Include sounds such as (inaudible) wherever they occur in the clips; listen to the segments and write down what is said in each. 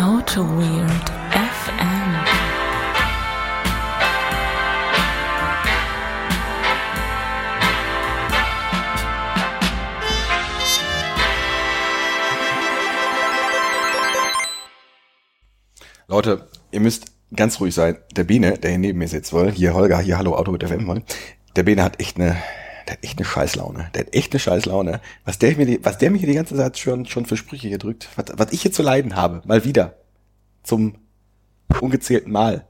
Auto Weird FM. Leute, ihr müsst ganz ruhig sein. Der Biene, der hier neben mir sitzt, wohl, hier Holger, hier Hallo Auto mit FM, wohl. Der Biene hat echt eine, der hat echt eine Scheißlaune. Der hat echt eine Scheißlaune. Was der mir, die, was der mir hier die ganze Zeit schon, schon für Sprüche hier drückt, was, was ich hier zu leiden habe, mal wieder. Zum ungezählten Mal.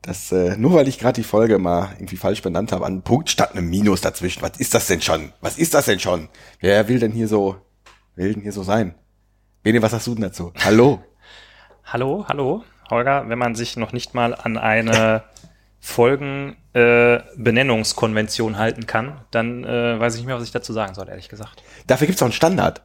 Das, äh, nur weil ich gerade die Folge mal irgendwie falsch benannt habe, an einem Punkt statt einem Minus dazwischen. Was ist das denn schon? Was ist das denn schon? Wer will denn hier so, will denn hier so sein? Bene, was hast du denn dazu? Hallo? Hallo, hallo, Holger. Wenn man sich noch nicht mal an eine (laughs) Folgenbenennungskonvention äh, Benennungskonvention halten kann, dann äh, weiß ich nicht mehr, was ich dazu sagen soll, ehrlich gesagt. Dafür gibt's auch einen Standard.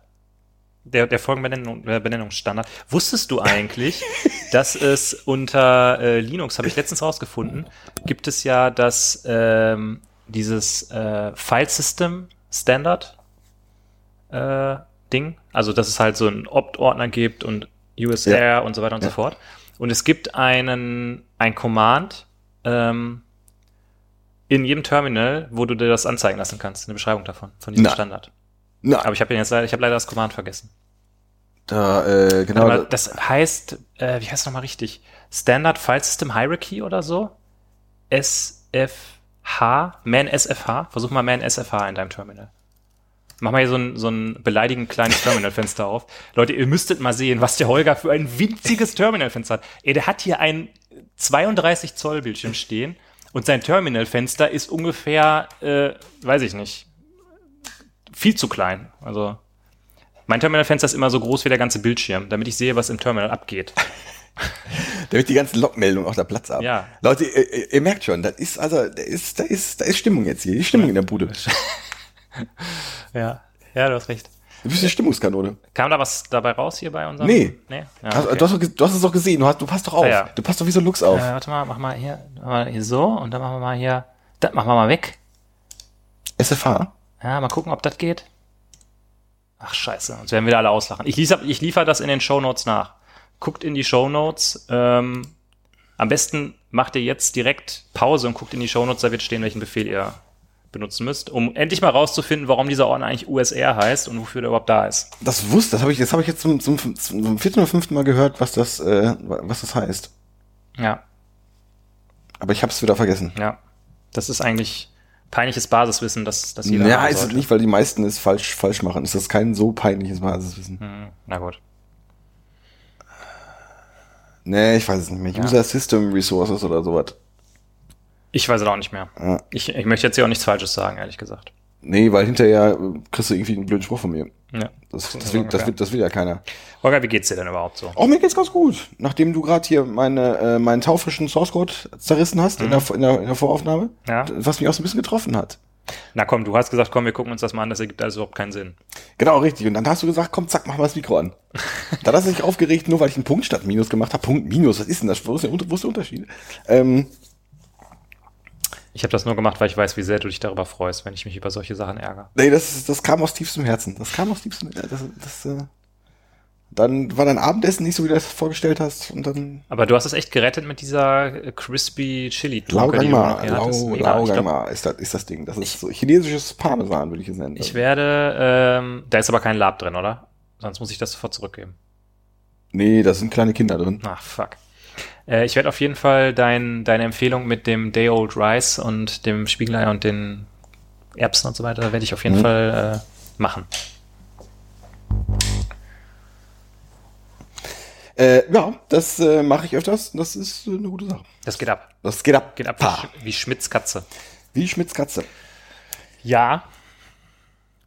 Der, der Folgenbenennung, äh, Benennungsstandard. Wusstest du eigentlich, (laughs) dass es unter äh, Linux, habe ich letztens rausgefunden, gibt es ja das ähm, dieses äh, File System Standard äh, Ding, also dass es halt so einen Opt-Ordner gibt und USR Ja. und so weiter und Ja. so fort. Und es gibt einen ein Command ähm, in jedem Terminal, wo du dir das anzeigen lassen kannst, eine Beschreibung davon, von diesem Na. Standard. Na, Aber ich habe jetzt leider, ich habe leider das Command vergessen. da, äh, genau. Aber das heißt, äh, wie heißt es nochmal richtig? Standard File System Hierarchy oder so? SFH, Man SFH. Versuch mal Man SFH in deinem Terminal. Mach mal hier so ein, so ein beleidigend kleines Terminalfenster auf. Leute, ihr müsstet mal sehen, was der Holger für ein winziges Terminalfenster hat. Ey, der hat hier ein 32 Zoll Bildschirm stehen und sein Terminalfenster ist ungefähr, äh, weiß ich nicht, viel zu klein. Also mein Terminalfenster ist immer so groß wie der ganze Bildschirm, damit ich sehe, was im Terminal abgeht. (laughs) damit die ganzen Logmeldungen auch der Platz haben. Ja. Leute, ihr, ihr- merkt schon, das ist, also, da ist, da ist, da ist Stimmung jetzt hier, die Stimmung in der Bude. (laughs) Ja, ja, du hast recht. Du bist eine Stimmungskanone. Kam da was dabei raus hier bei unserem? Nee. nee? Ja, Hast- okay. du, hast du hast es doch gesehen, du, hast, du passt doch auf. Ja, ja. Du passt doch wie so ein Lux auf. äh, warte mal, mach mal hier, mach mal hier so und dann machen wir mal hier, das machen wir mal weg. SFH? Ja, mal gucken, ob das geht. Ach, scheiße, uns werden wieder alle auslachen. Ich liefere, ich liefere das in den Shownotes nach. Guckt in die Shownotes. Ähm, am besten macht ihr jetzt direkt Pause und guckt in die Shownotes, da wird stehen, welchen Befehl ihr benutzen müsst, um endlich mal rauszufinden, warum dieser Ordner eigentlich USR heißt und wofür der überhaupt da ist. Das wusste, das habe ich, das habe ich jetzt zum, zum, zum, zum vierten oder fünften Mal gehört, was das, äh, was das heißt. Ja, Aber ich habe es wieder vergessen. ja. Das ist eigentlich peinliches Basiswissen, das, das jeder Ja, ist es nicht, weil die meisten es falsch, falsch machen. Ist das kein so peinliches Basiswissen? Hm, na gut. Nee, ich weiß es nicht mehr. User System Resources oder sowas. Ich weiß es auch nicht mehr. Ja. Ich, ich möchte jetzt hier auch nichts Falsches sagen, ehrlich gesagt. Nee, weil hinterher äh, kriegst du irgendwie einen blöden Spruch von mir. Ja. Das, So das, will, das, will, das will ja keiner. Holger, wie geht's dir denn überhaupt so? Auch mir geht's ganz gut. Nachdem du gerade hier meine, äh, meinen taufrischen Source Code zerrissen hast in, der, in, der, in der Voraufnahme, Ja. was mich auch so ein bisschen getroffen hat. Na komm, du hast gesagt, komm, wir gucken uns das mal an, das ergibt also überhaupt keinen Sinn. Genau, richtig. Und dann hast du gesagt, komm, zack, mach mal das Mikro an. (laughs) dann hast du dich aufgeregt, nur weil ich einen Punkt statt Minus gemacht habe. Punkt Minus, was ist denn das? Wo ist der, wo ist der Unterschied? Ähm, Ich habe das nur gemacht, weil ich weiß, wie sehr du dich darüber freust, wenn ich mich über solche Sachen ärgere. nee, das, das kam aus tiefstem Herzen. Das kam aus tiefstem Herzen. Das, das, äh, dann war dein Abendessen nicht so, wie du das vorgestellt hast. Und dann Aber du hast es echt gerettet mit dieser äh, crispy chili Tunke, Laugang die du noch mal, hier hattest. Lau, Mega. Ich, Laugang glaub, mal ist das, ist das Ding. Das ist so chinesisches Parmesan, würde ich es nennen. ich werde, ähm, da ist aber kein Lab drin, oder? Sonst muss ich das sofort zurückgeben. nee, da sind kleine Kinder drin. Ach, fuck. Äh, ich werde auf jeden Fall dein, deine Empfehlung mit dem Day Old Rice und dem Spiegelei und den Erbsen und so weiter, werde ich auf jeden Mhm. Fall äh, machen. Äh, ja, das äh, mache ich öfters. Das ist äh, eine gute Sache. Das geht ab. Das geht ab. Geht ab Pa. wie, Sch- wie Schmitz Katze. Wie Schmitz Katze. Ja.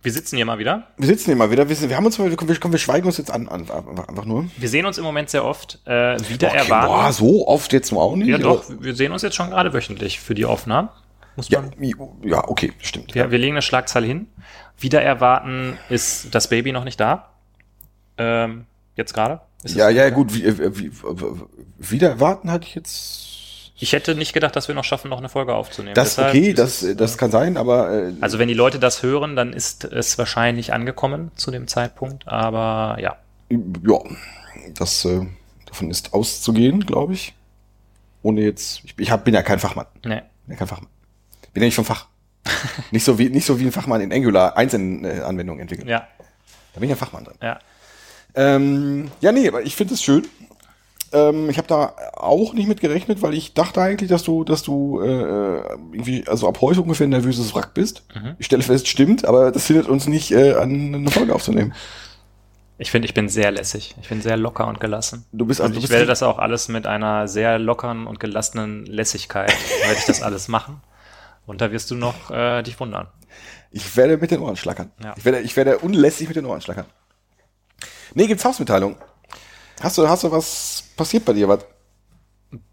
Wir sitzen hier mal wieder. Wir sitzen hier mal wieder. Wir, wir haben uns mal, wir, wir, wir schweigen uns jetzt an, an einfach, nur. Wir sehen uns im Moment sehr oft. Äh, wieder Okay, erwarten. boah, so oft jetzt nur auch nicht. ja, doch. Wir sehen uns jetzt schon gerade wöchentlich für die Aufnahmen. Muss Ja, man. ja, okay, stimmt. Wir, wir legen eine Schlagzahl hin. Wieder erwarten ist das Baby noch nicht da. Ähm, jetzt gerade. Ja, ja, gut. Wie, wie, wieder erwarten hatte ich jetzt. Ich hätte nicht gedacht, dass wir noch schaffen, noch eine Folge aufzunehmen. Das Deshalb okay, ist das, es, das kann sein, aber äh, Also wenn die Leute das hören, dann ist es wahrscheinlich angekommen zu dem Zeitpunkt. Aber ja, ja, das äh, Davon ist auszugehen, glaube ich. Ohne jetzt, ich, ich hab, bin ja kein Fachmann. Nee. Bin ja kein Fachmann. Bin ja nicht vom Fach. (laughs) nicht so wie, nicht so wie ein Fachmann in Angular Einzelanwendungen entwickelt. Ja, Da bin ich ein Fachmann drin. ja. Ähm, ja, nee, aber ich finde es schön. Ähm, ich habe da auch nicht mit gerechnet, weil ich dachte eigentlich, dass du, dass du äh, irgendwie, also ab heute ungefähr ein nervöses Wrack bist. Mhm. Ich stelle fest, stimmt, aber das hindert uns nicht, äh, an eine Folge aufzunehmen. Ich finde, ich bin sehr lässig. Ich bin sehr locker und gelassen. Du bist also Und du ich werde das auch alles mit einer sehr lockeren und gelassenen Lässigkeit, werde ich das alles machen. Und da wirst du noch äh, dich wundern. Ich werde mit den Ohren schlackern. Ja. Ich werde, ich werde unlässig mit den Ohren schlackern. Nee, gibt's Hausmitteilung. Hast du, hast du was passiert bei dir? Was?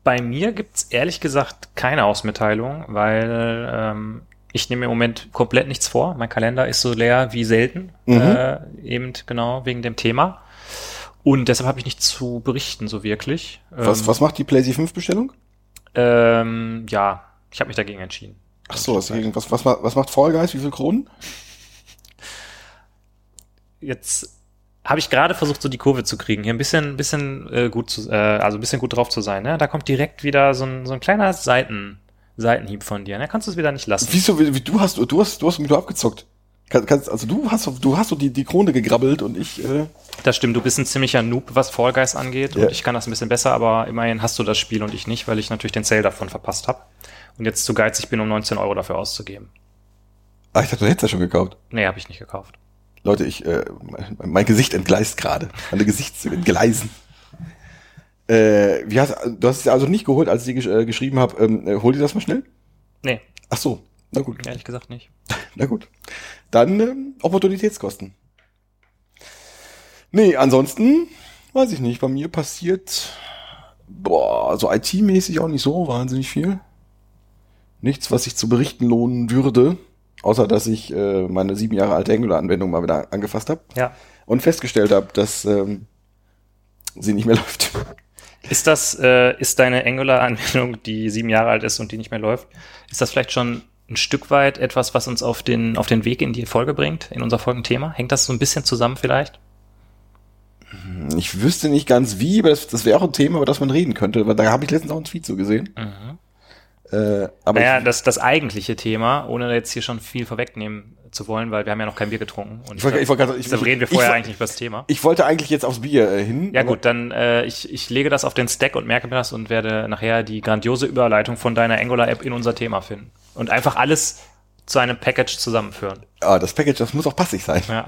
Bei mir gibt's ehrlich gesagt keine Ausmitteilung, weil ähm, ich nehme im Moment komplett nichts vor. Mein Kalender ist so leer wie selten, Mhm. äh, eben genau wegen dem Thema. Und deshalb habe ich nichts zu berichten, so wirklich. Was, Ähm, was macht die PlayStation 5 Bestellung? Ähm, ja, ich habe mich dagegen entschieden. Ach so, was, was, was, ma- was macht Fall Guys? Wie viel Kronen? Jetzt habe ich gerade versucht, so die Kurve zu kriegen, hier ein bisschen, bisschen äh, gut zu, äh, also ein bisschen gut drauf zu sein. Ne? Da kommt direkt wieder so ein, so ein kleiner Seiten, Seitenhieb von dir. Ne? Kannst du es wieder nicht lassen. Wieso, wie, du hast, du hast, du hast mich nur abgezockt. Kann, kannst, also du hast, du hast so die, die Krone gegrabbelt und ich, äh, Das stimmt, du bist ein ziemlicher Noob, was Fall Guys angeht. Ja. Und ich kann das ein bisschen besser, aber immerhin hast du das Spiel und ich nicht, weil ich natürlich den Sale davon verpasst habe. Und jetzt zu geizig bin, um 19 Euro dafür auszugeben. ah, ich dachte, du hättest ja schon gekauft. Nee, habe ich nicht gekauft. Leute, ich, äh, mein, Gesicht entgleist gerade. Meine Gesichtszüge entgleisen. Äh, wie hast, du hast es also nicht geholt, als ich gesch äh, geschrieben habe, ähm, äh, hol dir das mal schnell? Nee, Ach so, na gut, ehrlich gesagt nicht. (laughs) na gut. Dann ähm, Opportunitätskosten. Nee, ansonsten weiß ich nicht. Bei mir passiert, boah, so IT-mäßig auch nicht so wahnsinnig viel. Nichts, was sich zu berichten lohnen würde, außer dass ich äh, meine sieben Jahre alte Angular-Anwendung mal wieder angefasst habe Ja. und festgestellt habe, dass ähm, sie nicht mehr (laughs) läuft. Ist das, äh, ist deine Angular-Anwendung, die sieben Jahre alt ist und die nicht mehr läuft, ist das vielleicht schon ein Stück weit etwas, was uns auf den, auf den Weg in die Folge bringt, in unser Folgenthema? Hängt das so ein bisschen zusammen vielleicht? Ich wüsste nicht ganz wie, aber das, das wäre auch ein Thema, über das man reden könnte. weil Da habe ich letztens auch einen Tweet so gesehen. Äh, aber naja, das, das eigentliche Thema, ohne jetzt hier schon viel vorwegnehmen zu wollen, weil wir haben ja noch kein Bier getrunken. Und Ich wollte- ich wollte ich- deshalb reden wir vorher ich- eigentlich über das Thema. ich wollte eigentlich jetzt aufs Bier äh, hin. Ja gut, dann äh, ich, ich lege das auf den Stack und merke mir das und werde nachher die grandiose Überleitung von deiner Angular-App in unser Thema finden. Und einfach alles zu einem Package zusammenführen. Ah, das Package, das muss auch passig sein. Ja.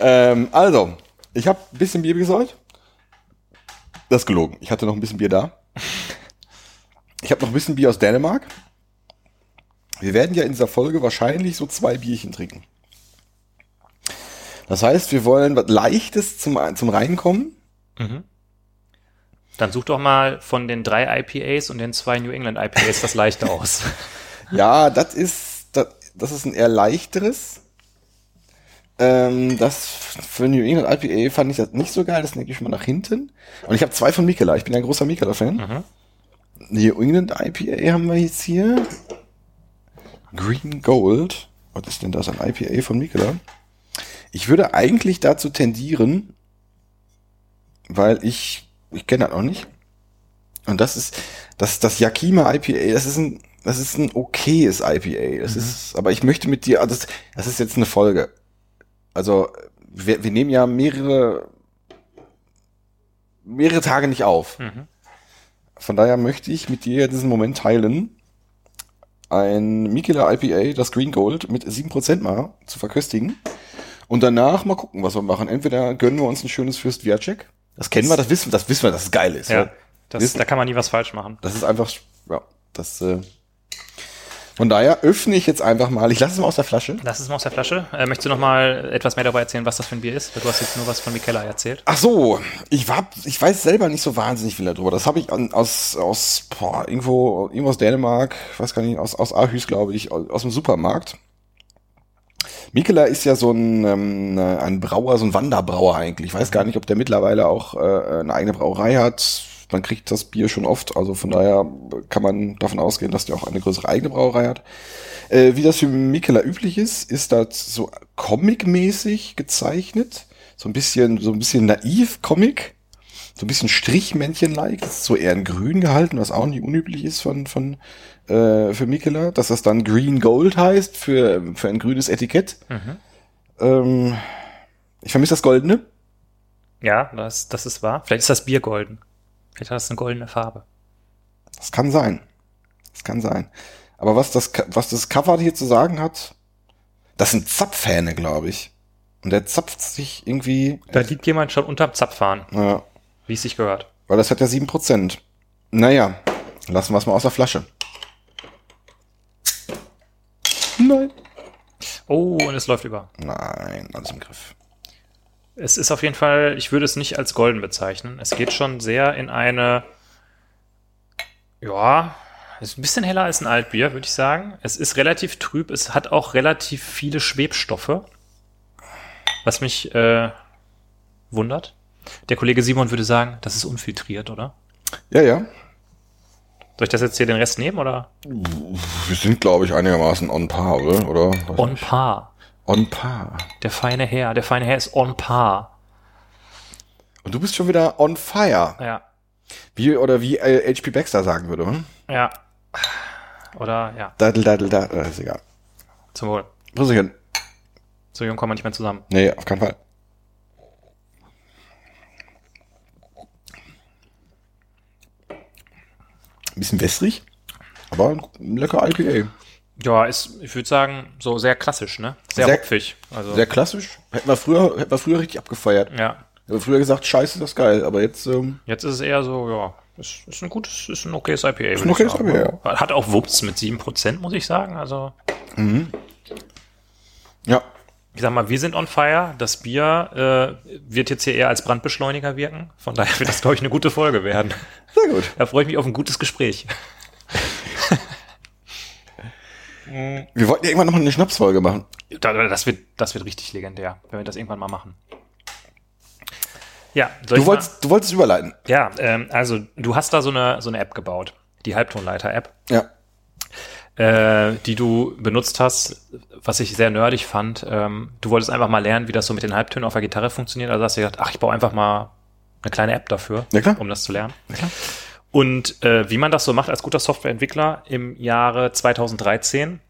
Ähm, also, ich habe ein bisschen Bier besorgt. Das ist gelogen. Ich hatte noch ein bisschen Bier da. Ich habe noch ein bisschen Bier aus Dänemark. Wir werden ja in dieser Folge wahrscheinlich so zwei Bierchen trinken. Das heißt, wir wollen was Leichtes zum, zum Reinkommen. Dann such doch mal von den drei IPAs und den zwei New England IPAs das leichte (laughs) aus. Ja, das ist, das, das ist ein eher leichteres. Ähm, das für New England IPA fand ich das nicht so geil, das denke ich mal nach hinten. Und ich habe zwei von Mikela, ich bin ja ein großer Mikela-Fan. New England IPA haben wir jetzt hier. Green Gold. Was ist denn das? Ein IPA von Mikela? Ich würde eigentlich dazu tendieren, weil ich, ich kenne das noch nicht. Und das ist, das, das Yakima IPA, das ist ein, das ist ein okayes IPA. Das ist, aber ich möchte mit dir, das, das ist jetzt eine Folge. Also, wir, wir nehmen ja mehrere, mehrere Tage nicht auf. Mhm. Von daher möchte ich mit dir diesen Moment teilen, ein Mikela IPA, das Green Gold, mit 7% mal zu verköstigen. Und danach mal gucken, was wir machen. Entweder gönnen wir uns ein schönes Fürst Viacek. Das kennen wir, das wissen, das wissen wir, dass es geil ist. Ja, das, da kann man nie was falsch machen. das ist einfach, ja, das, äh, von daher öffne ich jetzt einfach mal, ich lasse es mal aus der Flasche. Das ist mal aus der Flasche. Äh, möchtest du noch mal etwas mehr darüber erzählen, was das für ein Bier ist? Du hast jetzt nur was von Mikella erzählt. Ach so, ich war, ich weiß selber nicht so wahnsinnig viel darüber. Das habe ich an, aus, aus, boah, irgendwo, irgendwo aus Dänemark, weiß gar nicht, aus, aus Aarhus, glaube ich, aus, aus dem Supermarkt. Mikela ist ja so ein, ähm, ein Brauer, so ein Wanderbrauer eigentlich. Ich weiß gar nicht, ob der mittlerweile auch äh, eine eigene Brauerei hat. Man kriegt das Bier schon oft, also von daher kann man davon ausgehen, dass der auch eine größere eigene Brauerei hat. Äh, wie das für Mikela üblich ist, ist das so comic-mäßig gezeichnet. So ein bisschen, so ein bisschen naiv Comic. so ein bisschen Strichmännchen-like. Das ist so eher in grün gehalten, was auch nicht unüblich ist von, von, äh, für Mikela. Dass das dann Green Gold heißt für, für ein grünes Etikett. Ähm, ich vermisse das Goldene. Ja, das, das ist wahr. Vielleicht ist das Bier golden. Vielleicht hat das eine goldene Farbe. Das kann sein. Das kann sein. Aber was das, was das Cover hier zu sagen hat, das sind Zapfhähne, glaube ich. Und der zapft sich irgendwie, Da liegt jemand schon unterm Zapfhahn, ja, wie es sich gehört. weil das hat ja 7%. Naja, lassen wir es mal aus der Flasche. Nein. Oh, und es läuft über. Nein, alles im Griff. Es ist auf jeden Fall, ich würde es nicht als golden bezeichnen. Es geht schon sehr in eine, ja, es ist ein bisschen heller als ein Altbier, würde ich sagen. Es ist relativ trüb, es hat auch relativ viele Schwebstoffe, was mich äh, wundert. Der Kollege Simon würde sagen, das ist unfiltriert, oder? Ja, ja. Soll ich das jetzt hier den Rest nehmen oder? Wir sind, glaube ich, einigermaßen on par, oder? oder? On par. On par. Der feine Herr, der feine Herr ist on par. Und du bist schon wieder on fire. Ja, Wie, oder wie äh, HP Baxter sagen würde, hm? ja. Oder, ja, Daddel, daddel, daddel, äh, ist egal. zum Wohl. Prüsschen. So jung kommen wir nicht mehr zusammen. Nee, auf keinen Fall. Ein bisschen wässrig, aber ein lecker IPA. Ja, ist, ich würde sagen, so sehr klassisch, ne? Sehr, Sehr- hopfig. Also, Sehr klassisch. Hätten wir früher, hätten wir früher richtig abgefeiert. ja. Hätten wir früher gesagt, scheiße, das ist geil, aber jetzt, ähm, Jetzt ist es eher so, ja, ist, ist ein gutes, ist ein okayes IPA. Ist ein okayes IPA, Hat auch Wups mit 7%, muss ich sagen. Also, ja. ich sag mal, wir sind on fire. Das Bier äh, wird jetzt hier eher als Brandbeschleuniger wirken. Von daher wird das, glaube ich, eine gute Folge werden. Sehr gut. Da freue ich mich auf ein gutes Gespräch. Wir wollten ja irgendwann nochmal eine Schnapsfolge machen. Da- Das wird, das wird richtig legendär, wenn wir das irgendwann mal machen. Ja, soll Du ich mal- wolltest, du wolltest überleiten. Ja, ähm, also du hast da so eine, so eine App gebaut, die Halbtonleiter-App, Ja. äh, die du benutzt hast, was ich sehr nerdig fand. Ähm, du wolltest einfach mal lernen, wie das so mit den Halbtönen auf der Gitarre funktioniert. Also hast du gedacht, ach, ich baue einfach mal eine kleine App dafür, Ja, klar. um das zu lernen. Ja, klar. Und äh, wie man das so macht als guter Softwareentwickler im Jahre 2013,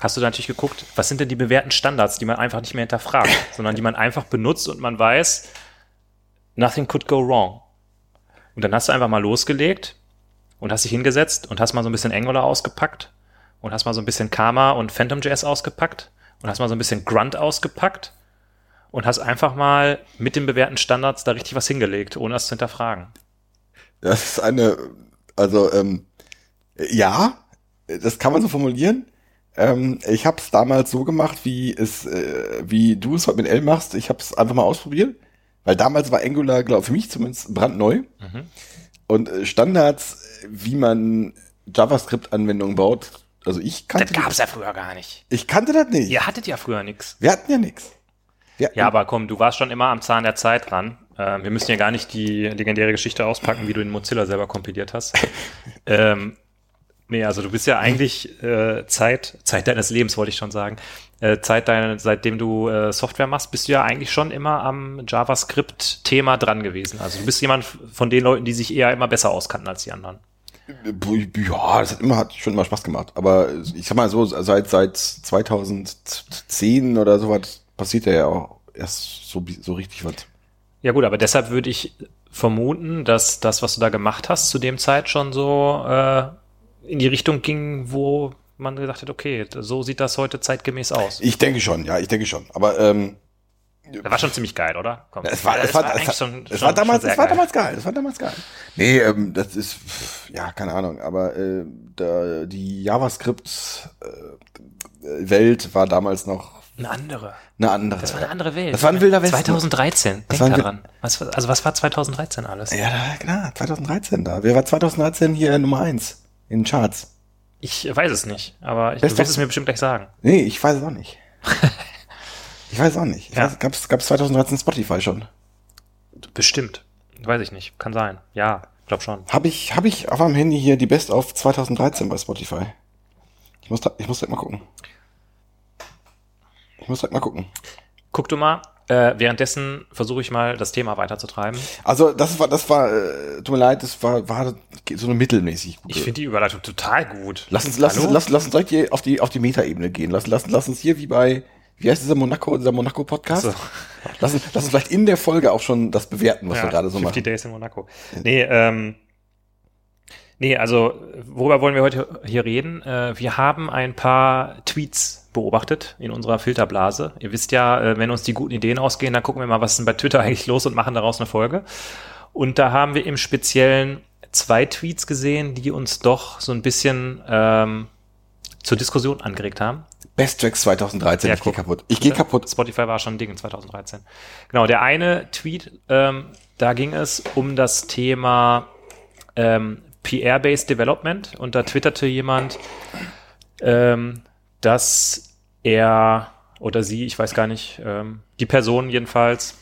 hast du da natürlich geguckt, was sind denn die bewährten Standards, die man einfach nicht mehr hinterfragt, (laughs) sondern die man einfach benutzt und man weiß, nothing could go wrong. Und dann hast du einfach mal losgelegt und hast dich hingesetzt und hast mal so ein bisschen Angular ausgepackt und hast mal so ein bisschen Karma und PhantomJS ausgepackt und hast mal so ein bisschen Grunt ausgepackt und hast einfach mal mit den bewährten Standards da richtig was hingelegt, ohne das zu hinterfragen. Das ist eine, also ähm, ja, das kann man so formulieren. Ähm, ich habe es damals so gemacht, wie es, äh, wie du es heute mit L machst. Ich habe es einfach mal ausprobiert, weil damals war Angular, glaube für mich zumindest brandneu. Und äh, Standards, wie man JavaScript-Anwendungen baut, also ich kannte, Das gab's ja früher gar nicht. ich kannte das nicht. Ihr hattet ja früher nix. Wir hatten ja nichts. Ja, aber komm, du warst schon immer am Zahn der Zeit dran. Ähm, wir müssen ja gar nicht die legendäre Geschichte auspacken, wie du in Mozilla selber kompiliert hast. (laughs) ähm, nee, also du bist ja eigentlich äh, Zeit, Zeit deines Lebens, wollte ich schon sagen. Äh, Zeit deiner, seitdem du äh, Software machst, bist du ja eigentlich schon immer am JavaScript-Thema dran gewesen. Also du bist jemand von den Leuten, die sich eher immer besser auskannten als die anderen. Ja, das hat immer, hat schon immer Spaß gemacht. Aber ich sag mal so, seit, seit 2010 oder sowas passiert ja auch erst so, so richtig was. Ja gut, aber deshalb würde ich vermuten, dass das, was du da gemacht hast, zu dem Zeit schon so äh, in die Richtung ging, wo man gesagt hat, okay, so sieht das heute zeitgemäß aus. Ich denke schon, ja, ich denke schon. Aber ähm, Das war schon ziemlich geil, oder? Komm. es war, es war, es war, schon- es schon- war damals, es war geil. damals geil. Es war damals geil. Nee, ähm, das ist, ja, keine Ahnung. Aber äh, da, die JavaScript-Welt war damals noch Eine andere. eine andere. Das war eine andere Welt. Das war ein wilder Westen. 2013, Das denk da dran. Was, also was war 2013 alles? Ja, da, klar, 2013 da. Wer war 2013 hier Nummer eins in den Charts? Ich weiß es nicht, aber ich, du wirst es mir bestimmt gleich sagen. Nee, ich weiß es auch nicht. (laughs) ich weiß es auch nicht. Ich Ja. gab's, gab's 2013 Spotify schon? Bestimmt. Weiß ich nicht. Kann sein. Ja, glaub schon. Habe ich, hab ich auf meinem Handy hier die Best of 2013 bei Spotify. Ich muss, da, ich muss direkt mal gucken. Ich muss direkt mal gucken. Guck du mal. Äh, währenddessen versuche ich mal, das Thema weiterzutreiben. Also das war, das war, äh, tut mir leid, das war, war so eine mittelmäßig gute. Ich finde die Überleitung total gut. Lass uns, lass uns, lass, lass uns direkt hier auf die, auf die Metaebene gehen. Lass, lass, lass uns hier wie bei, wie heißt dieser Monaco, dieser Monaco-Podcast? So. Lass, uns, lass uns vielleicht in der Folge auch schon das bewerten, was wir gerade so 50 machen. Days in Monaco. Nee, ähm, nee, also worüber wollen wir heute hier reden? Äh, wir haben ein paar Tweets beobachtet in unserer Filterblase. Ihr wisst ja, äh, wenn uns die guten Ideen ausgehen, dann gucken wir mal, was ist denn bei Twitter (laughs) eigentlich los und machen daraus eine Folge. Und da haben wir im Speziellen zwei Tweets gesehen, die uns doch so ein bisschen ähm, zur Diskussion angeregt haben. Best Tracks 2013, Ja, ich gehe kaputt. Ich gehe kaputt. Spotify war schon ein Ding in 2013. Genau, der eine Tweet, ähm, da ging es um das Thema ähm, PR-Based Development und da twitterte jemand, ähm, dass er oder sie, ich weiß gar nicht, ähm, die Person jedenfalls,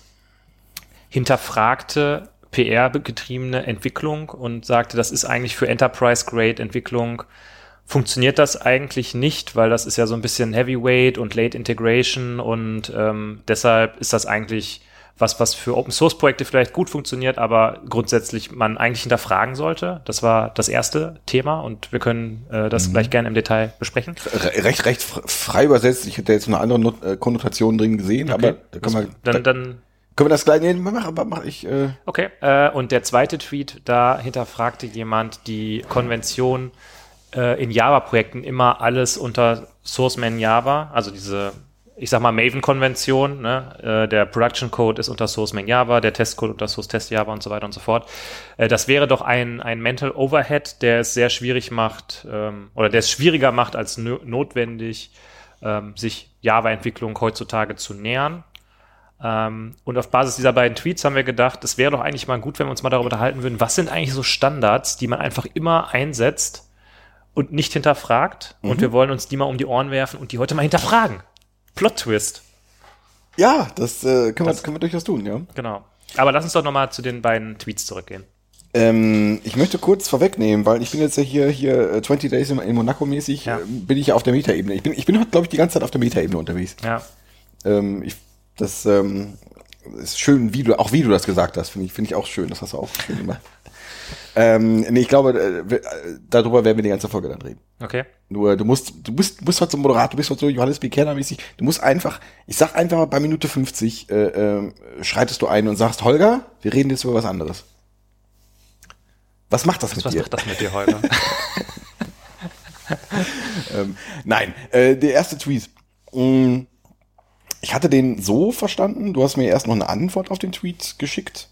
hinterfragte PR-getriebene Entwicklung und sagte, das ist eigentlich für Enterprise-Grade-Entwicklung funktioniert das eigentlich nicht, weil das ist ja so ein bisschen Heavyweight und Late Integration und ähm, deshalb ist das eigentlich was, was für Open Source Projekte vielleicht gut funktioniert, aber grundsätzlich man eigentlich hinterfragen sollte. Das war das erste Thema und wir können äh, das gleich gerne im Detail besprechen. Re recht, recht fr- frei übersetzt. Ich hätte jetzt eine andere Not äh, Konnotation drin gesehen, aber da können wir, da, dann, dann können wir das gleich, nee, mach, aber mach ich, äh, Okay, äh, und der zweite Tweet, da hinterfragte jemand die Konvention äh, in Java-Projekten immer alles unter SourceMan Java, also diese, ich sag mal, Maven-Konvention, ne? äh, der Production Code ist unter SourceMan Java, der Testcode unter Source Test Java und so weiter und so fort. Äh, das wäre doch ein, ein Mental Overhead, der es sehr schwierig macht, ähm, oder der es schwieriger macht als notwendig, ähm, sich Java-Entwicklung heutzutage zu nähern. Ähm, und auf Basis dieser beiden Tweets haben wir gedacht, es wäre doch eigentlich mal gut, wenn wir uns mal darüber unterhalten würden, was sind eigentlich so Standards, die man einfach immer einsetzt und nicht hinterfragt. Und wir wollen uns die mal um die Ohren werfen und die heute mal hinterfragen. Plot-Twist. ja, das, äh, können, wir, können wir durchaus tun, ja. Genau. Aber lass uns doch nochmal zu den beiden Tweets zurückgehen. Ähm, ich möchte kurz vorwegnehmen, weil ich bin jetzt ja hier, hier äh, 20 Days in, in Monaco mäßig, Ja. äh, bin ich ja auf der Metaebene. Ich bin, ich bin heute, glaube ich, die ganze Zeit auf der Metaebene unterwegs. Ja. Ähm, ich, das ähm, ist schön, wie du, auch wie du das gesagt hast, finde ich, finde ich auch schön. Das hast du auch schön gemacht. Ähm, nee, ich glaube, äh, äh, darüber werden wir die ganze Folge dann reden. Okay. Nur du musst, du bist, du bist heute so Moderator, du bist heute so Johannes Bekerner mäßig. Du musst einfach, ich sag einfach mal bei Minute 50, äh, äh, schreitest du ein und sagst, Holger, wir reden jetzt über was anderes. Was macht das mit Was dir? macht das mit dir, Holger? (laughs) Ähm, nein, äh, der erste Tweet. Mm, Ich hatte den so verstanden, du hast mir erst noch eine Antwort auf den Tweet geschickt.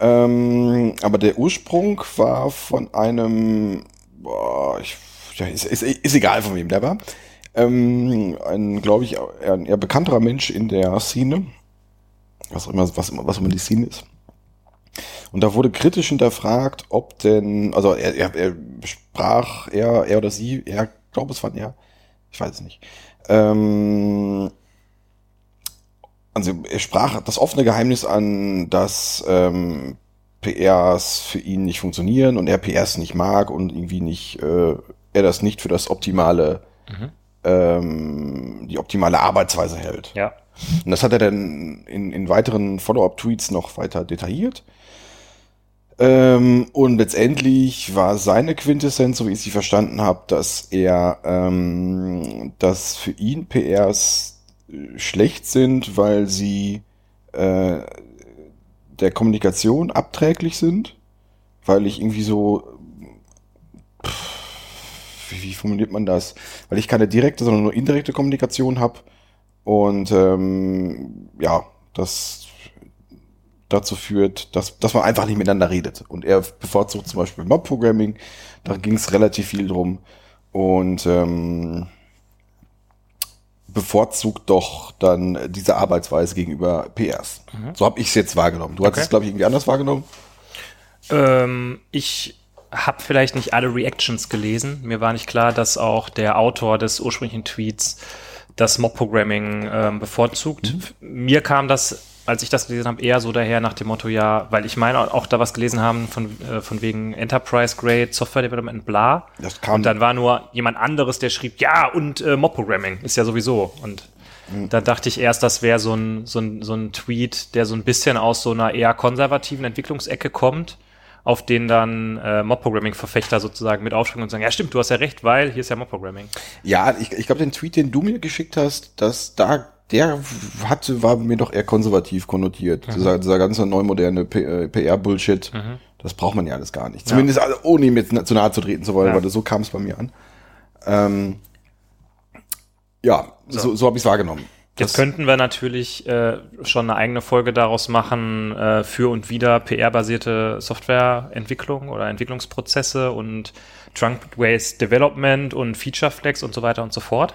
Ähm, aber der Ursprung war von einem, boah, ich, ja, ist, ist, ist egal von wem der war. Ähm, ein, glaube ich, ein eher bekannterer Mensch in der Szene. Was immer, was, immer- was immer die Szene ist. Und da wurde kritisch hinterfragt, ob denn, also er, er, er sprach, er, er oder sie, er, glaube es war er, ich weiß es nicht. Ähm, also er sprach das offene Geheimnis an, dass ähm, PRs für ihn nicht funktionieren und er PRs nicht mag und irgendwie nicht, äh, er das nicht für das optimale, ähm, die optimale Arbeitsweise hält. ja. Und das hat er dann in, in weiteren Follow-up-Tweets noch weiter detailliert. Ähm, und letztendlich war seine Quintessenz, so wie ich sie verstanden habe, dass er, ähm, dass für ihn PRs schlecht sind, weil sie äh, der Kommunikation abträglich sind, weil ich irgendwie so, pff, wie, wie formuliert man das? Weil ich keine direkte, sondern nur indirekte Kommunikation habe und ähm, ja, das dazu führt, dass, dass man einfach nicht miteinander redet. Und er bevorzugt zum Beispiel Mob-Programming, da ging es relativ viel drum. Und ähm, bevorzugt doch dann diese Arbeitsweise gegenüber PRs. So habe ich es jetzt wahrgenommen. Du hast Okay. es, glaube ich, irgendwie anders wahrgenommen. Ähm, ich habe vielleicht nicht alle Reactions gelesen. Mir war nicht klar, dass auch der Autor des ursprünglichen Tweets das Mob-Programming ähm, bevorzugt. Mir kam das, als ich das gelesen habe, eher so daher nach dem Motto, ja, weil ich meine auch da was gelesen haben von, äh, von wegen Enterprise Grade, Software Development, bla. Das kam- und dann war nur jemand anderes, der schrieb, ja, und äh, Mob-Programming ist ja sowieso. Und Da dachte ich erst, das wäre so ein, so, ein, so ein Tweet, der so ein bisschen aus so einer eher konservativen Entwicklungsecke kommt, auf den dann äh, Mob-Programming-Verfechter sozusagen mit aufspringen und sagen, ja stimmt, du hast ja recht, weil hier ist ja Mob-Programming. Ja, ich, ich glaube, den Tweet, den du mir geschickt hast, dass da der hatte, war mir doch eher konservativ konnotiert. Mhm. Dieser, dieser ganze neumoderne P- äh, PR-Bullshit, Mhm. das braucht man ja alles gar nicht. Zumindest also, ohne ihm jetzt zu nahe zu treten zu wollen, Ja. weil so kam es bei mir an. Ähm, ja, so, so, habe ich es wahrgenommen. Jetzt könnten wir natürlich äh, schon eine eigene Folge daraus machen, äh, für und wieder PR-basierte Softwareentwicklung oder Entwicklungsprozesse und Trunk-Based Development und Feature Flex und so weiter und so fort.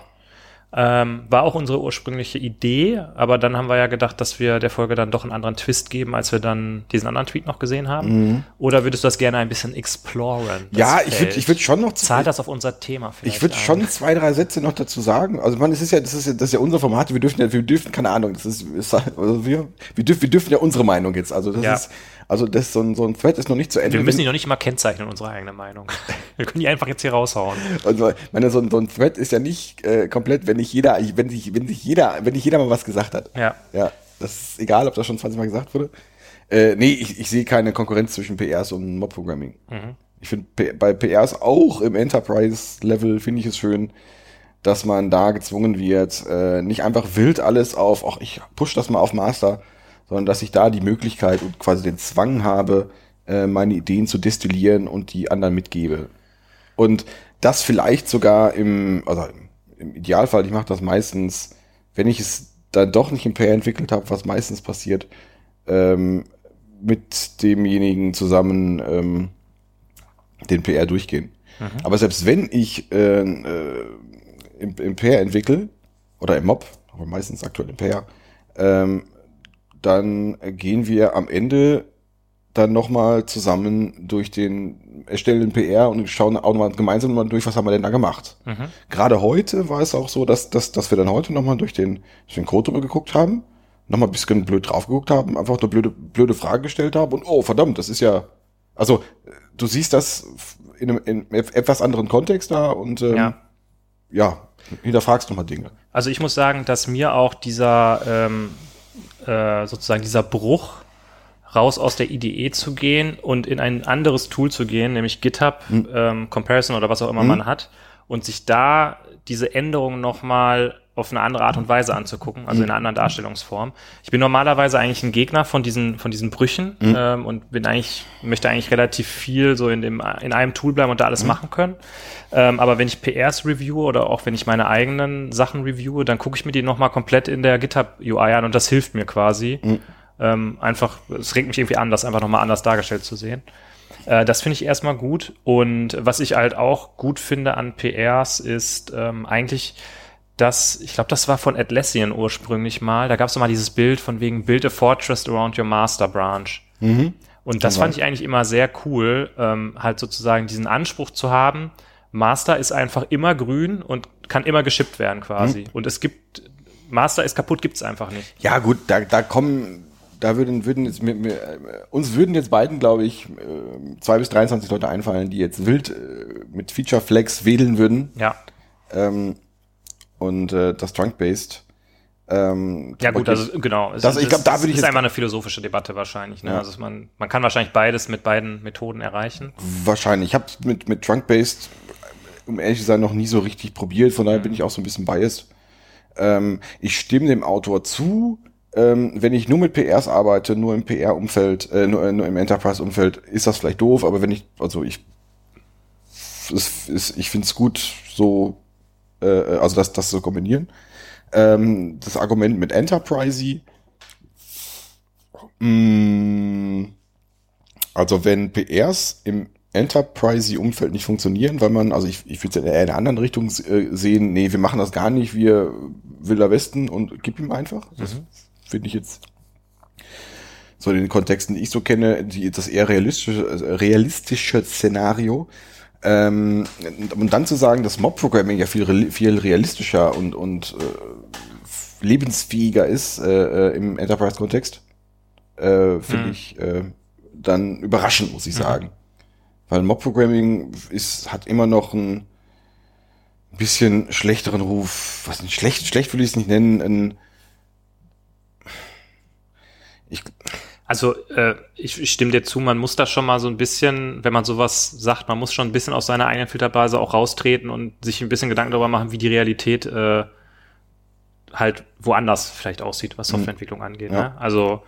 Ähm, war auch unsere ursprüngliche Idee, aber dann haben wir ja gedacht, dass wir der Folge dann doch einen anderen Twist geben, als wir dann diesen anderen Tweet noch gesehen haben. Oder würdest du das gerne ein bisschen exploren? Mhm. ja, ich Feld? würde ich würd schon noch Zahlt das auf unser Thema vielleicht Ich würde schon zwei, drei Sätze noch dazu sagen. Also man, es ist ja, das ist ja, das ist ja unser Format. Wir dürfen ja, wir dürfen, keine Ahnung, das ist, ist also wir, wir dürfen, wir dürfen ja unsere Meinung jetzt. Also das Ja. ist, also das so ein, so ein Thread ist noch nicht zu Ende. Wir müssen die noch nicht mal kennzeichnen, unsere eigene Meinung. (laughs) Wir können die einfach jetzt hier raushauen. also, meine, so ein, so ein Thread ist ja nicht äh, komplett, wenn nicht jeder, wenn sich, wenn sich jeder, wenn nicht jeder mal was gesagt hat. Ja. Ja, das ist egal, ob das schon 20 Mal gesagt wurde. Äh, nee, ich, ich sehe keine Konkurrenz zwischen PRs und Mob-Programming. Ich finde bei PRs auch im Enterprise-Level finde ich es schön, dass man da gezwungen wird, äh, nicht einfach wild alles auf, ach, ich push das mal auf Master, sondern dass ich da die Möglichkeit und quasi den Zwang habe, äh, meine Ideen zu destillieren und die anderen mitgebe. Und das vielleicht sogar im, also im Idealfall, ich mache das meistens, wenn ich es dann doch nicht im PR entwickelt habe, was meistens passiert, ähm, mit demjenigen zusammen ähm, den PR durchgehen. Aber selbst wenn ich äh, äh, im, im PR entwickle, oder im Mob, aber meistens aktuell im PR, ähm, dann gehen wir am Ende dann nochmal zusammen durch den erstellenden PR und schauen auch nochmal gemeinsam mal durch, was haben wir denn da gemacht. Gerade heute war es auch so, dass, dass, dass wir dann heute nochmal durch den, durch den Code drüber geguckt haben, nochmal ein bisschen blöd drauf geguckt haben, einfach eine blöde, blöde Frage gestellt haben und oh, verdammt, das ist ja, also du siehst das in einem in etwas anderen Kontext da und ähm, Ja. ja, hinterfragst nochmal Dinge. Also ich muss sagen, dass mir auch dieser ähm, äh, sozusagen dieser Bruch raus aus der IDE zu gehen und in ein anderes Tool zu gehen, nämlich GitHub, ähm, Comparison oder was auch immer man hat, und sich da diese Änderungen nochmal auf eine andere Art und Weise anzugucken, also in einer anderen Darstellungsform. Ich bin normalerweise eigentlich ein Gegner von diesen, von diesen Brüchen ähm, und bin eigentlich, möchte eigentlich relativ viel so in dem, in einem Tool bleiben und da alles machen können. Ähm, aber wenn ich PRs reviewe oder auch wenn ich meine eigenen Sachen reviewe, dann gucke ich mir die nochmal komplett in der GitHub UI an und das hilft mir quasi. Ähm, einfach, es regt mich irgendwie an, das einfach nochmal anders dargestellt zu sehen. Äh, das finde ich erstmal gut. Und was ich halt auch gut finde an PRs ist ähm, eigentlich, dass, ich glaube, das war von Atlassian ursprünglich mal, da gab es mal dieses Bild von wegen Build a Fortress around your Master Branch. Und das fand ich eigentlich immer sehr cool, ähm, halt sozusagen diesen Anspruch zu haben, Master ist einfach immer grün und kann immer geschippt werden quasi. Und es gibt, Master ist kaputt, gibt's einfach nicht. Ja, gut, da, da kommen, da würden, würden jetzt mit, mit, äh, uns würden jetzt beiden, glaube ich, äh, zwei bis 23 Leute einfallen, die jetzt wild äh, mit Feature Flex wedeln würden Ja. ähm, und äh, das Trunk-Based. Ähm, Ja gut, also genau. Es Das- ich glaub, da es würde ich ist jetzt- einfach eine philosophische Debatte wahrscheinlich. Ne? Ja. Also man, man kann wahrscheinlich beides mit beiden Methoden erreichen. Wahrscheinlich. Ich habe mit, mit Trunk-Based, um ehrlich zu sein, noch nie so richtig probiert. Von daher bin ich auch so ein bisschen biased. Ähm, ich stimme dem Autor zu. Ähm, wenn ich nur mit PRs arbeite, nur im PR-Umfeld, äh, nur, nur im Enterprise-Umfeld, ist das vielleicht doof. Aber wenn ich, also ich, es, ist, ich finde es gut, so, äh, also das, das zu kombinieren. Ähm, das Argument mit Enterprise, mh, also wenn PRs im Enterprise-Umfeld nicht funktionieren, weil man, also ich, ich würde es in einer anderen Richtung äh, sehen, nee, wir machen das gar nicht, wir Wilder Westen und gib ihm einfach. Das finde ich jetzt so in den Kontexten, die ich so kenne, die, das eher realistische, also realistische Szenario. Ähm, und dann zu sagen, dass Mob-Programming ja viel, viel realistischer und, und äh, lebensfähiger ist äh, äh, im Enterprise-Kontext, äh, finde ich äh, dann überraschend, muss ich sagen. Weil Mob-Programming ist, hat immer noch ein, ein bisschen schlechteren Ruf, was nicht schlecht, schlecht will ich es nicht nennen, ein, ich, also äh, ich, ich stimme dir zu, man muss da schon mal so ein bisschen, wenn man sowas sagt, man muss schon ein bisschen aus seiner eigenen Filterblase auch raustreten und sich ein bisschen Gedanken darüber machen, wie die Realität äh, halt woanders vielleicht aussieht, was mhm. Softwareentwicklung angeht. Ja. Ne? Also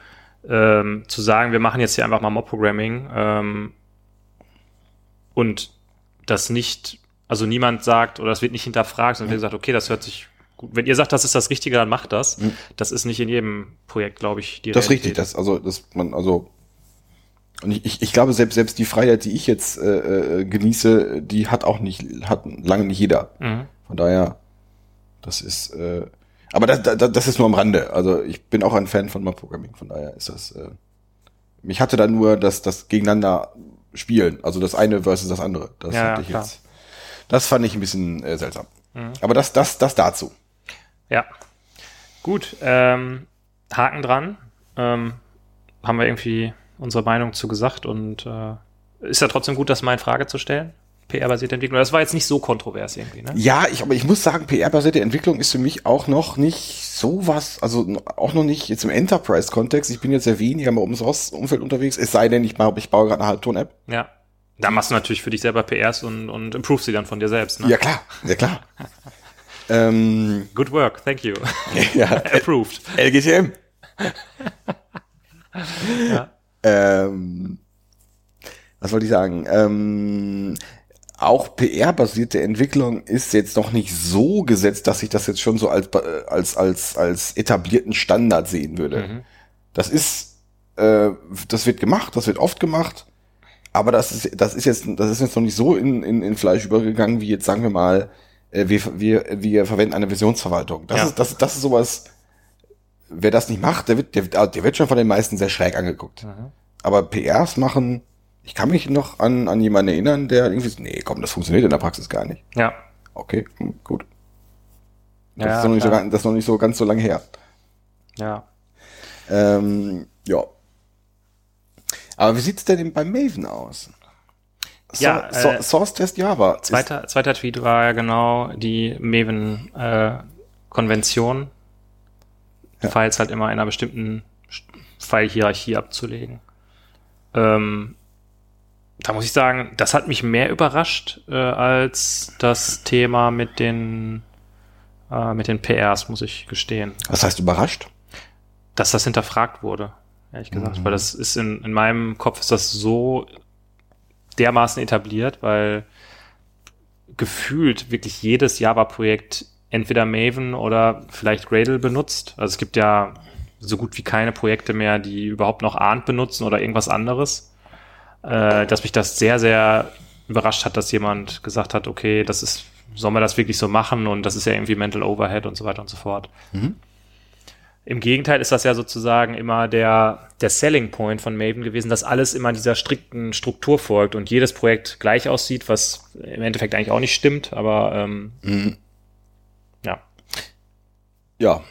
ähm, zu sagen, wir machen jetzt hier einfach mal Mob-Programming ähm, und das nicht, also niemand sagt oder es wird nicht hinterfragt, sondern mhm. wird gesagt, okay, das hört sich gut. Wenn ihr sagt, das ist das Richtige, dann macht das. Mhm. Das ist nicht in jedem Projekt, glaube ich, die Das ist richtig, das, also, das man, also, und ich, ich, ich glaube, selbst, selbst die Freiheit, die ich jetzt äh, äh, genieße, die hat auch nicht, hat lange nicht jeder. Mhm. Von daher, das ist, äh, aber das, das, das ist nur am Rande. Also ich bin auch ein Fan von Mob-Programming, von daher ist das, äh, mich hatte da nur das, das gegeneinander spielen, also das eine versus das andere. Das ja, hatte ich klar. jetzt, das fand ich ein bisschen äh, seltsam. Mhm. Aber das, das, das dazu. Ja. Gut, ähm, Haken dran. Ähm, haben wir irgendwie unsere Meinung zu gesagt und äh, ist ja trotzdem gut, das mal in Frage zu stellen. PR-basierte Entwicklung. Das war jetzt nicht so kontrovers irgendwie, ne? Ja, ich, aber ich muss sagen, PR-basierte Entwicklung ist für mich auch noch nicht so was, also auch noch nicht jetzt im Enterprise-Kontext. Ich bin jetzt sehr weniger im Umfeld unterwegs, es sei denn, ich, baue, ich baue gerade eine Halbton-App. Ja. Da machst du natürlich für dich selber PRs und, und improve sie dann von dir selbst, ne? Ja, klar, ja klar. (laughs) ähm, Good work, thank you. (laughs) ja, (laughs) Approved. LGTM. Ja. Ähm, was wollte ich sagen? Ähm, auch PR-basierte Entwicklung ist jetzt noch nicht so gesetzt, dass ich das jetzt schon so als, als, als, als etablierten Standard sehen würde. Mhm. Das ist, äh, das wird gemacht, das wird oft gemacht, aber das ist, das ist jetzt, das ist jetzt noch nicht so in, in, in Fleisch übergegangen, wie jetzt sagen wir mal, äh, wir, wir, wir verwenden eine Versionsverwaltung. Das Ja. ist, das, das ist sowas, wer das nicht macht, der wird, der, der wird schon von den meisten sehr schräg angeguckt. Mhm. Aber PRs machen, ich kann mich noch an, an jemanden erinnern, der irgendwie so, nee, komm, das funktioniert in der Praxis gar nicht. Ja. Okay, hm, gut. Das, Ja, ist noch nicht so, klar. das ist noch nicht so ganz so lange her. Ja. Ähm, ja. Aber wie sieht's denn bei Maven aus? Ja, so, äh, Source Test Java. Zweiter, zweiter Tweet war ja genau die Maven-Konvention, Ja. Files halt immer in einer bestimmten File-Hierarchie abzulegen. Ähm, da muss ich sagen, das hat mich mehr überrascht äh, als das Thema mit den äh, mit den PRs, muss ich gestehen. Was heißt überrascht? dass das hinterfragt wurde, ehrlich gesagt. Weil das ist in, in meinem Kopf ist das so dermaßen etabliert, weil gefühlt wirklich jedes Java-Projekt entweder Maven oder vielleicht Gradle benutzt. Also es gibt ja so gut wie keine Projekte mehr, die überhaupt noch Arndt benutzen oder irgendwas anderes. Äh, dass mich das sehr, sehr überrascht hat, dass jemand gesagt hat, okay, das ist, sollen wir das wirklich so machen und das ist ja irgendwie Mental Overhead und so weiter und so fort. Mhm. Im Gegenteil ist das ja sozusagen immer der, der Selling Point von Maven gewesen, dass alles immer dieser strikten Struktur folgt und jedes Projekt gleich aussieht, was im Endeffekt eigentlich auch nicht stimmt, aber ähm, Mhm. ja. Ja.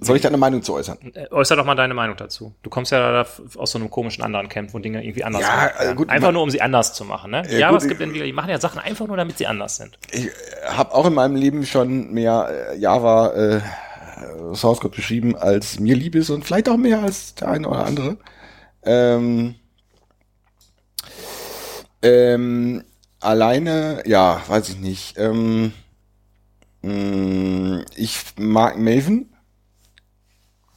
Soll ich deine Meinung zu äußern? Äh, Äußer doch mal deine Meinung dazu. Du kommst ja da aus so einem komischen anderen Camp, wo Dinge irgendwie anders Ja, äh, werden. gut, Einfach nur, um sie anders zu machen. Ne? Ja, Ja, aber gut, es gibt Entwickler, die machen ja Sachen einfach nur, damit sie anders sind. Ich habe auch in meinem Leben schon mehr äh, Java äh, Source Code geschrieben, als mir lieb ist und vielleicht auch mehr als der eine oder andere. Ähm, ähm, alleine, ja, weiß ich nicht. Ähm, mh, ich mag Maven.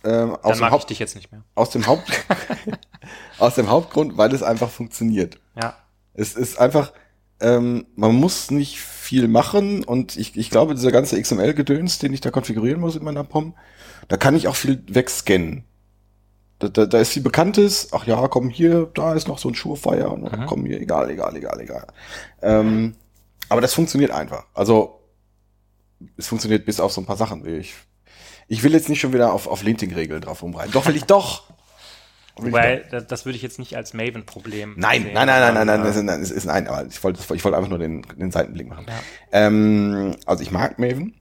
Ähm, aus, Dann dem mag ich Haupt, dich jetzt nicht mehr. aus dem Haupt (laughs) aus dem Hauptgrund, weil es einfach funktioniert. Ja. Es ist einfach, ähm, man muss nicht viel machen und ich, ich glaube, dieser ganze XML-Gedöns, den ich da konfigurieren muss in meiner POM, da kann ich auch viel wegscannen. Da, da, da ist viel Bekanntes, ach ja, komm hier, da ist noch so ein Surefire und Mhm. komm hier, egal, egal, egal, egal. Ähm, aber das funktioniert einfach. Also, es funktioniert bis auf so ein paar Sachen. Ich, ich will jetzt nicht schon wieder auf, auf Linting-Regeln drauf rumreiten. Doch will ich (laughs) doch. Wobei, das, das würde ich jetzt nicht als Maven-Problem Nein, nein, nein, nein, nein, nein, das ist, nein, das ist nein, aber ich wollte, ich wollte einfach nur den, den Seitenblick machen. Ja. Ähm, also ich mag Maven.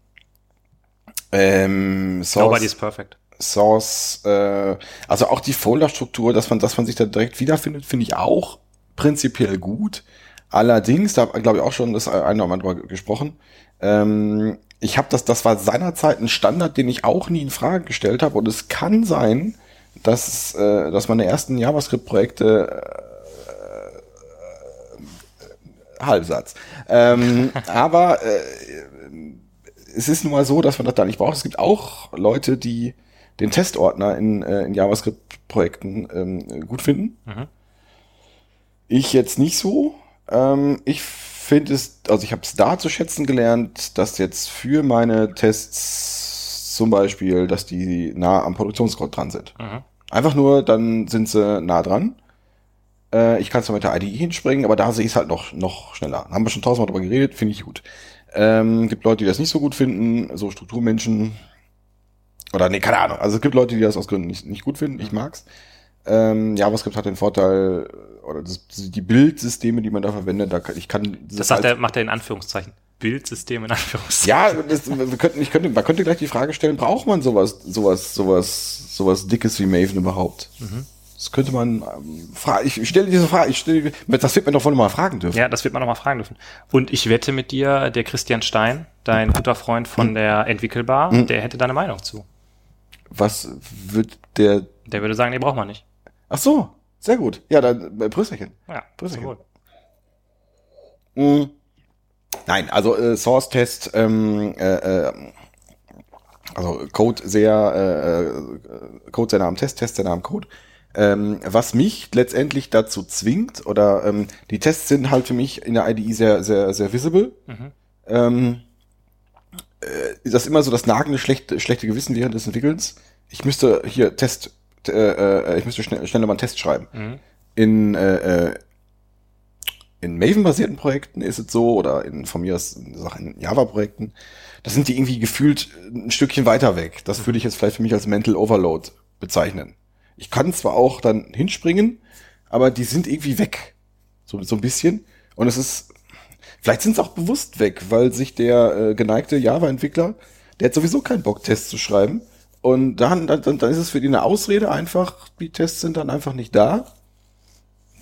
Ähm, Nobody is Source, perfect. Source, äh, also auch die Folderstruktur, dass man, dass man sich da direkt wiederfindet, finde ich auch prinzipiell gut. Allerdings, da glaube ich auch schon das eine oder andere gesprochen, Ähm, ich habe das, das war seinerzeit ein Standard, den ich auch nie in Frage gestellt habe. Und es kann sein, dass, äh, dass meine ersten JavaScript-Projekte äh, Halbsatz. Ähm, (laughs) aber äh, es ist nun mal so, dass man das da nicht braucht. Es gibt auch Leute, die den Testordner in, äh, in JavaScript-Projekten ähm, gut finden. Mhm. Ich jetzt nicht so. Ähm, ich finde es, also ich habe es da zu schätzen gelernt, dass jetzt für meine Tests zum Beispiel, dass die nah am Produktionscode dran sind. Mhm. Einfach nur, dann sind sie nah dran. Äh, ich kann zwar mit der IDE hinspringen, aber da sehe ich es halt noch, noch schneller. Haben wir schon tausendmal drüber geredet, finde ich gut. Ähm, gibt Leute, die das nicht so gut finden, so Strukturmenschen. Oder nee, keine Ahnung. Also es gibt Leute, die das aus Gründen nicht, nicht gut finden. Ich mag's. Ähm, JavaScript hat den Vorteil, oder das, die Bildsysteme, die man da verwendet, da kann, ich kann Das sagt er, macht er in Anführungszeichen. Bildsystem in Anführungszeichen. ja, das, wir könnten, ich könnte, man könnte gleich die Frage stellen, braucht man sowas, sowas, sowas, sowas Dickes wie Maven überhaupt? Das könnte man, ähm, ich stelle diese Frage, ich stelle, das wird man doch wohl mal fragen dürfen. Ja, das wird man noch mal fragen dürfen. Und ich wette mit dir, der Christian Stein, dein guter Freund von der Entwickelbar, der hätte da eine Meinung zu. Was wird der, Der würde sagen, nee, braucht man nicht. ach so, sehr gut. Ja, dann, äh, Prösterchen. Ja, Prösterchen. sowohl. Nein, also äh, Source-Test, ähm, äh, äh, also Code sehr, äh, äh, Code sehr nah am Test, Test sehr nah am Code. Ähm, was mich letztendlich dazu zwingt, oder ähm, die Tests sind halt für mich in der IDE sehr, sehr, sehr visible. Mhm. Ähm, äh, das ist immer so das nagende schlechte, schlechte Gewissen während des Entwickelns. Ich müsste hier Test, äh, äh, ich müsste schnell, schneller mal einen Test schreiben Mhm. in, äh, äh, in Maven-basierten Projekten ist es so, oder in, von mir aus in Java-Projekten, da sind die irgendwie gefühlt ein Stückchen weiter weg. Das würde ich jetzt vielleicht für mich als Mental Overload bezeichnen. Ich kann zwar auch dann hinspringen, aber die sind irgendwie weg. So, so ein bisschen. Und es ist, vielleicht sind sie auch bewusst weg, weil sich der äh, geneigte Java-Entwickler, der hat sowieso keinen Bock, Tests zu schreiben. Und dann, dann, dann ist es für die eine Ausrede einfach, die Tests sind dann einfach nicht da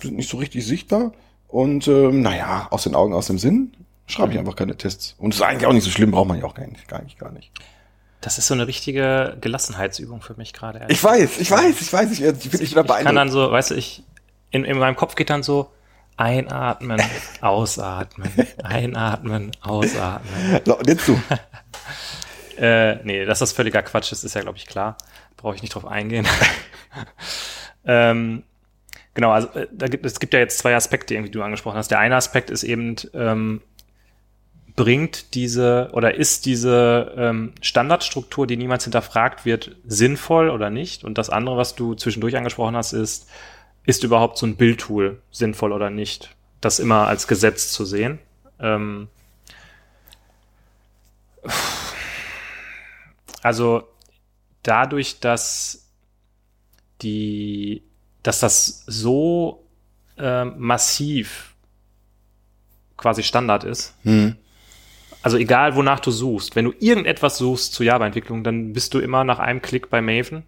sind nicht so richtig sichtbar. Und ähm, naja, aus den Augen, aus dem Sinn, schreibe ich einfach keine Tests. Und ist eigentlich auch nicht so schlimm, braucht man ja auch gar nicht, gar nicht, gar nicht. Das ist so eine richtige Gelassenheitsübung für mich gerade. Ich weiß, ich weiß, ich weiß, ich, ich bin nicht wieder Ich kann beeindruckt. dann so, weißt du, ich, in, in meinem Kopf geht dann so, einatmen, (laughs) ausatmen, einatmen, ausatmen. So, jetzt du. (laughs) Äh, nee, dass das völliger Quatsch ist, ist ja, glaube ich, klar. Brauche ich nicht drauf eingehen. (laughs) ähm, genau, also äh, da gibt, es gibt ja jetzt zwei Aspekte, die du angesprochen hast. Der eine Aspekt ist eben, ähm, bringt diese oder ist diese ähm, Standardstruktur, die niemals hinterfragt wird, sinnvoll oder nicht? Und das andere, was du zwischendurch angesprochen hast, ist, ist überhaupt so ein Bildtool sinnvoll oder nicht? Das immer als Gesetz zu sehen. Ähm, also dadurch, dass die, dass das so ähm, massiv quasi Standard ist, Hm. also egal wonach du suchst, wenn du irgendetwas suchst zu Java-Entwicklung, dann bist du immer nach einem Klick bei Maven.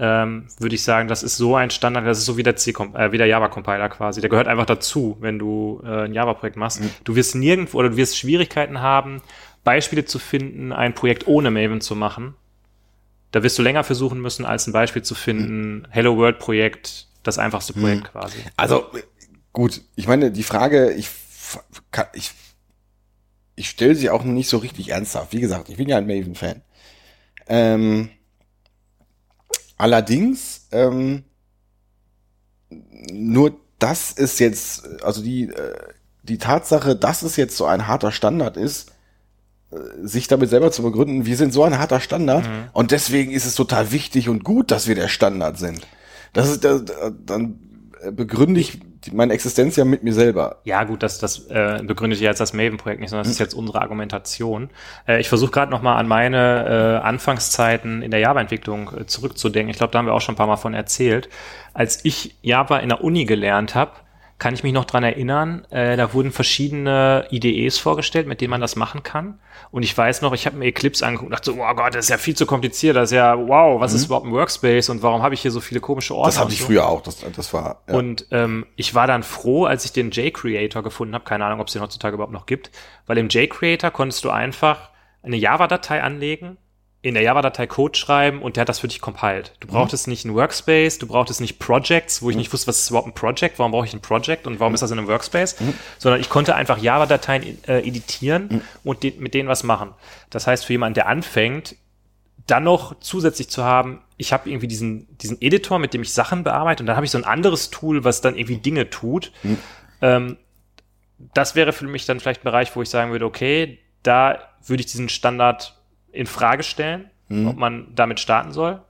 Ähm, würde ich sagen, das ist so ein Standard, das ist so wie der, C äh, wie der Java-Compiler quasi. Der gehört einfach dazu, wenn du äh, ein Java-Projekt machst. Du wirst nirgendwo oder du wirst Schwierigkeiten haben, Beispiele zu finden, ein Projekt ohne Maven zu machen. Da wirst du länger versuchen müssen, als ein Beispiel zu finden, Hello World Projekt, das einfachste Projekt quasi. Also, gut, ich meine, die Frage, ich, ich, ich stelle sie auch nicht so richtig ernsthaft. Wie gesagt, ich bin ja ein Maven-Fan. Ähm, allerdings, ähm, nur das ist jetzt, also die, äh, die Tatsache, dass es jetzt so ein harter Standard ist, sich damit selber zu begründen, wir sind so ein harter Standard und deswegen ist es total wichtig und gut, dass wir der Standard sind. Das ist, da- da- dann begründe ich meine Existenz ja mit mir selber. Ja, gut, das, das äh, begründet ja jetzt das Maven-Projekt nicht, sondern das ist jetzt unsere Argumentation. Äh, ich versuche gerade nochmal an meine äh, Anfangszeiten in der Java-Entwicklung äh, zurückzudenken. Ich glaube, da haben wir auch schon ein paar Mal von erzählt. Als ich Java in der Uni gelernt habe, kann ich mich noch dran erinnern. Äh, da wurden verschiedene IDEs vorgestellt, mit denen man das machen kann. Und ich weiß noch, ich habe mir Eclipse angeguckt und dachte so, oh Gott, das ist ja viel zu kompliziert. Das ist ja, wow, was mhm. ist überhaupt ein Workspace und warum habe ich hier so viele komische Orte? Das hatte ich so? früher auch. Das, das war. Ja. Und ähm, ich war dann froh, als ich den JCreator gefunden habe. Keine Ahnung, ob es den heutzutage überhaupt noch gibt. Weil im JCreator konntest du einfach eine Java-Datei anlegen in der Java-Datei Code schreiben und der hat das für dich compiled. Du brauchtest mhm. nicht ein Workspace, du brauchtest nicht Projects, wo ich mhm. nicht wusste, was ist überhaupt ein Project, warum brauche ich ein Project und warum mhm. ist das in einem Workspace, mhm. sondern ich konnte einfach Java-Dateien äh, editieren mhm. und de mit denen was machen. Das heißt, für jemanden, der anfängt, dann noch zusätzlich zu haben, ich habe irgendwie diesen, diesen Editor, mit dem ich Sachen bearbeite und dann habe ich so ein anderes Tool, was dann irgendwie Dinge tut. Mhm. Ähm, das wäre für mich dann vielleicht ein Bereich, wo ich sagen würde, okay, da würde ich diesen Standard in Frage stellen, mhm. ob man damit starten soll.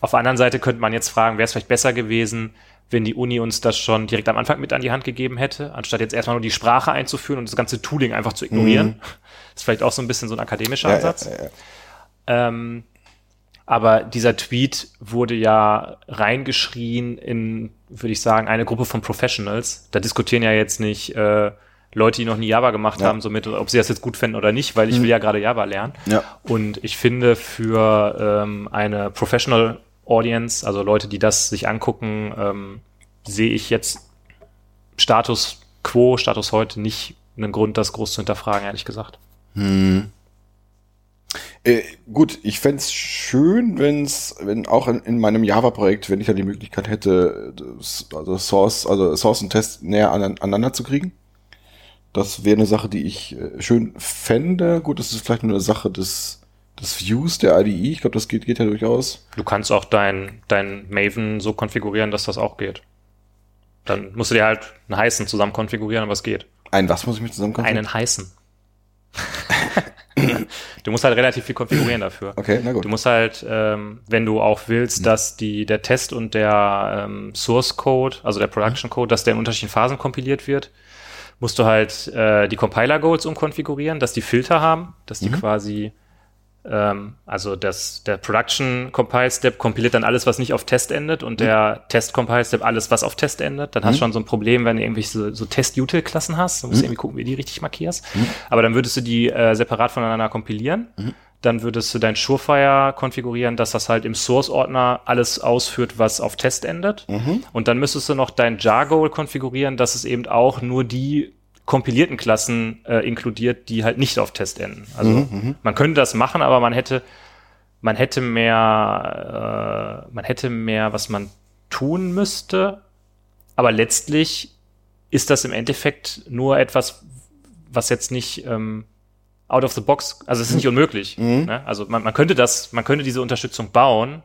Auf der anderen Seite könnte man jetzt fragen, wäre es vielleicht besser gewesen, wenn die Uni uns das schon direkt am Anfang mit an die Hand gegeben hätte, anstatt jetzt erstmal nur die Sprache einzuführen und das ganze Tooling einfach zu ignorieren. Mhm. Das (laughs) ist vielleicht auch so ein bisschen so ein akademischer ja, Ansatz. Ja, ja, ähm, aber dieser Tweet wurde ja reingeschrien in, würde ich sagen, eine Gruppe von Professionals. Da diskutieren ja jetzt nicht äh, Leute, die noch nie Java gemacht ja. haben, somit, ob sie das jetzt gut fänden oder nicht, weil ich mhm. will ja gerade Java lernen. Ja. Und ich finde für ähm, eine Professional Audience, also Leute, die das sich angucken, ähm, sehe ich jetzt Status quo, Status heute nicht einen Grund, das groß zu hinterfragen, ehrlich gesagt. Hm. Äh, gut, ich fände schön, wenn's, wenn auch in, in meinem Java-Projekt, wenn ich ja die Möglichkeit hätte, das, also Source, also Source und Test näher an, aneinander zu kriegen. Das wäre eine Sache, die ich äh, schön fände. Gut, das ist vielleicht nur eine Sache des, des Views der IDE. Ich glaube, das geht, geht ja durchaus. Du kannst auch dein, dein Maven so konfigurieren, dass das auch geht. Dann musst du dir halt einen heißen zusammen konfigurieren, aber es geht. Ein was muss ich mir zusammen konfigurieren? Einen heißen. du musst halt relativ viel konfigurieren dafür. Okay, na gut. Du musst halt, ähm, wenn du auch willst, mhm. dass die, der Test und der ähm, Source Code, also der Production Code, dass der in unterschiedlichen Phasen kompiliert wird, musst du halt äh, die Compiler-Goals umkonfigurieren, dass die Filter haben, dass die mhm. quasi, ähm, also das, der Production-Compile-Step kompiliert dann alles, was nicht auf Test endet und mhm. der Test-Compile-Step alles, was auf Test endet. Dann mhm. hast du schon so ein Problem, wenn du irgendwelche so, so Test-Util-Klassen hast. Du musst mhm. irgendwie gucken, wie die richtig markierst. Mhm. Aber dann würdest du die äh, separat voneinander kompilieren mhm. Dann würdest du dein Surefire konfigurieren, dass das halt im Source-Ordner alles ausführt, was auf Test endet. Mhm. Und dann müsstest du noch dein Jar-Goal konfigurieren, dass es eben auch nur die kompilierten Klassen äh, inkludiert, die halt nicht auf Test enden. Also mhm, mhm, man könnte das machen, aber man hätte man hätte mehr äh, man hätte mehr, was man tun müsste. Aber letztlich ist das im Endeffekt nur etwas, was jetzt nicht ähm, out of the box, also es ist nicht unmöglich. Mhm. Ne? Also man, man könnte das, man könnte diese Unterstützung bauen,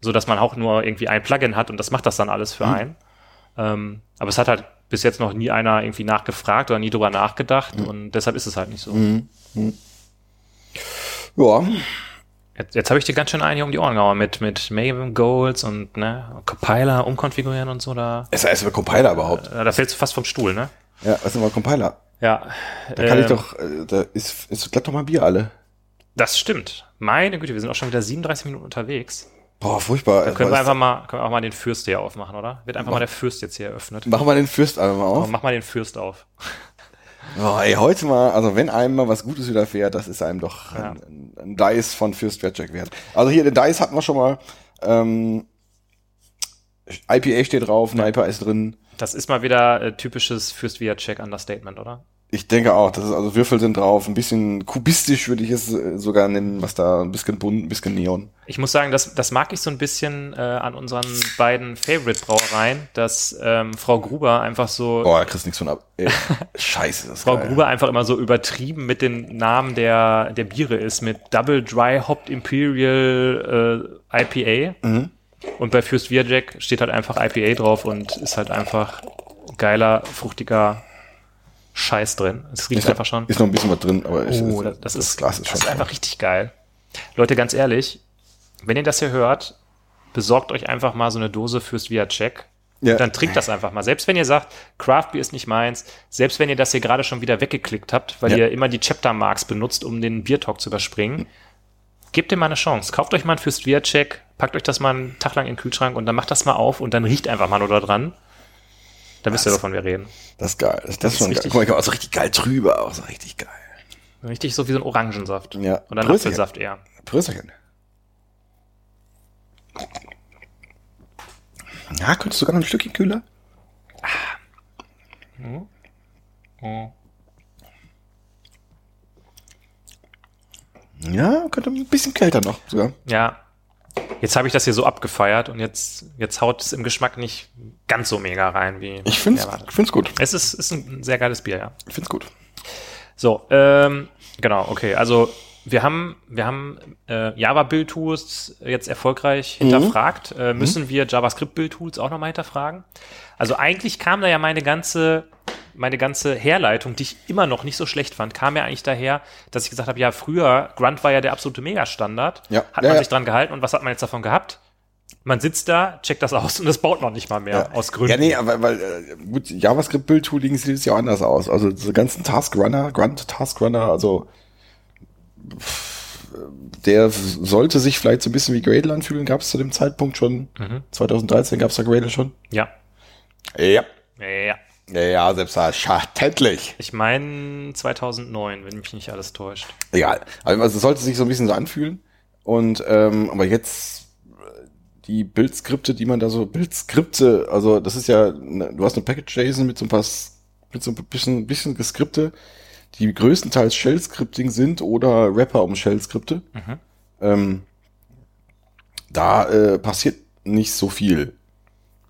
so dass man auch nur irgendwie ein Plugin hat und das macht das dann alles für mhm. einen. Ähm, aber es hat halt bis jetzt noch nie einer irgendwie nachgefragt oder nie drüber nachgedacht mhm. und deshalb ist es halt nicht so. Mhm. Mhm. Ja. Jetzt, jetzt habe ich dir ganz schön einen hier um die Ohren gehauen mit, mit Maven Goals und ne, Compiler umkonfigurieren und so. Da, ist er erstmal Compiler überhaupt? Da, da fällst du fast vom Stuhl, ne? Ja, was ist mal Compiler? Ja. Da kann ähm, ich doch, äh, da ist, ist glatt doch mal Bier alle. Das stimmt. Meine Güte, wir sind auch schon wieder 37 Minuten unterwegs. Boah, furchtbar. Dann können wir einfach mal, können wir auch mal den Fürst hier aufmachen, oder? Wird einfach mach, mal der Fürst jetzt hier eröffnet. Machen wir den Fürst einfach mal auf. Oh, mach mal den Fürst auf. Oh, ey, heute mal, also wenn einem mal was Gutes widerfährt, das ist einem doch ja. ein, ein, Dice von Fürst Wertcheck wert. Also hier, den Dice hatten wir schon mal. Ähm, IPA steht drauf, ein IPA ist drin. Das ist mal wieder äh, typisches Fürst Wertcheck Understatement, oder? Ich denke auch, das ist also Würfel sind drauf, ein bisschen kubistisch würde ich es äh, sogar nennen, was da ein bisschen bunt, ein bisschen Neon. Ich muss sagen, das, das mag ich so ein bisschen äh, an unseren beiden Favorite Brauereien, dass ähm, Frau Gruber einfach so. Boah, er kriegst nichts von ab. Ey, (laughs) scheiße, das Frau geil. Gruber einfach immer so übertrieben mit den Namen der der Biere ist mit Double Dry Hopped Imperial äh, IPA. Mhm. Und bei Fürst Jack steht halt einfach IPA drauf und ist halt einfach geiler, fruchtiger Scheiß drin. Es riecht ist einfach schon. Ist noch ein bisschen was drin, aber ich, oh, das, das, ist, Glas ist, das ist einfach richtig geil. Leute, ganz ehrlich, wenn ihr das hier hört, besorgt euch einfach mal so eine Dose fürs Via Check. Ja. Dann trinkt das einfach mal. Selbst wenn ihr sagt, Craft Beer ist nicht meins, selbst wenn ihr das hier gerade schon wieder weggeklickt habt, weil ja. ihr immer die Chapter Marks benutzt, um den Beer Talk zu überspringen, gebt dem mal eine Chance. Kauft euch mal ein fürs Via Check, packt euch das mal einen Tag lang in den Kühlschrank und dann macht das mal auf und dann riecht einfach mal nur da dran. Da wisst ihr, wovon wir reden. Das ist geil. Das, das ist schon ist geil. Guck mal, auch so richtig geil drüber, auch so richtig geil. Richtig so wie so ein Orangensaft. Ja. Oder ein. Apfelsaft eher. Prösterchen. Ja, könntest du sogar noch ein Stückchen kühler? Ja, könnte ein bisschen kälter noch sogar. Ja. Jetzt habe ich das hier so abgefeiert und jetzt, jetzt haut es im Geschmack nicht ganz so mega rein wie. Ich finde es gut. Es ist, ist ein sehr geiles Bier, ja. Ich finde es gut. So, ähm, genau, okay. Also wir haben, wir haben äh, Java-Build-Tools jetzt erfolgreich hinterfragt. Äh, müssen wir JavaScript-Build-Tools auch nochmal hinterfragen? Also eigentlich kam da ja meine ganze, meine ganze Herleitung, die ich immer noch nicht so schlecht fand, kam ja eigentlich daher, dass ich gesagt habe, ja, früher, Grunt war ja der absolute Megastandard. Ja. Hat Ja, man ja. sich dran gehalten und was hat man jetzt davon gehabt? Man sitzt da, checkt das aus (laughs) und es baut noch nicht mal mehr, aus Gründen. Ja, nee, aber weil äh, gut, JavaScript Build Tooling sieht es ja auch anders aus. Also diese ganzen Task Runner, Grunt Task Runner, also der sollte sich vielleicht so ein bisschen wie Gradle anfühlen. Gab es zu dem Zeitpunkt schon? 2013 gab es da Gradle schon? Ja. Ja. Ja. Ja, ja, selbstverständlich. Ich meine 2009, wenn mich nicht alles täuscht. Egal. Also es sollte sich so ein bisschen so anfühlen. Und ähm, aber jetzt äh, die Bildskripte, die man da so Bildskripte, also das ist ja, ne, du hast eine Package JSON mit so ein paar mit so ein bisschen bisschen Geskripte, die größtenteils Shell-Scripting sind oder Wrapper um Shell-Skripte. Ähm, da äh, passiert nicht so viel.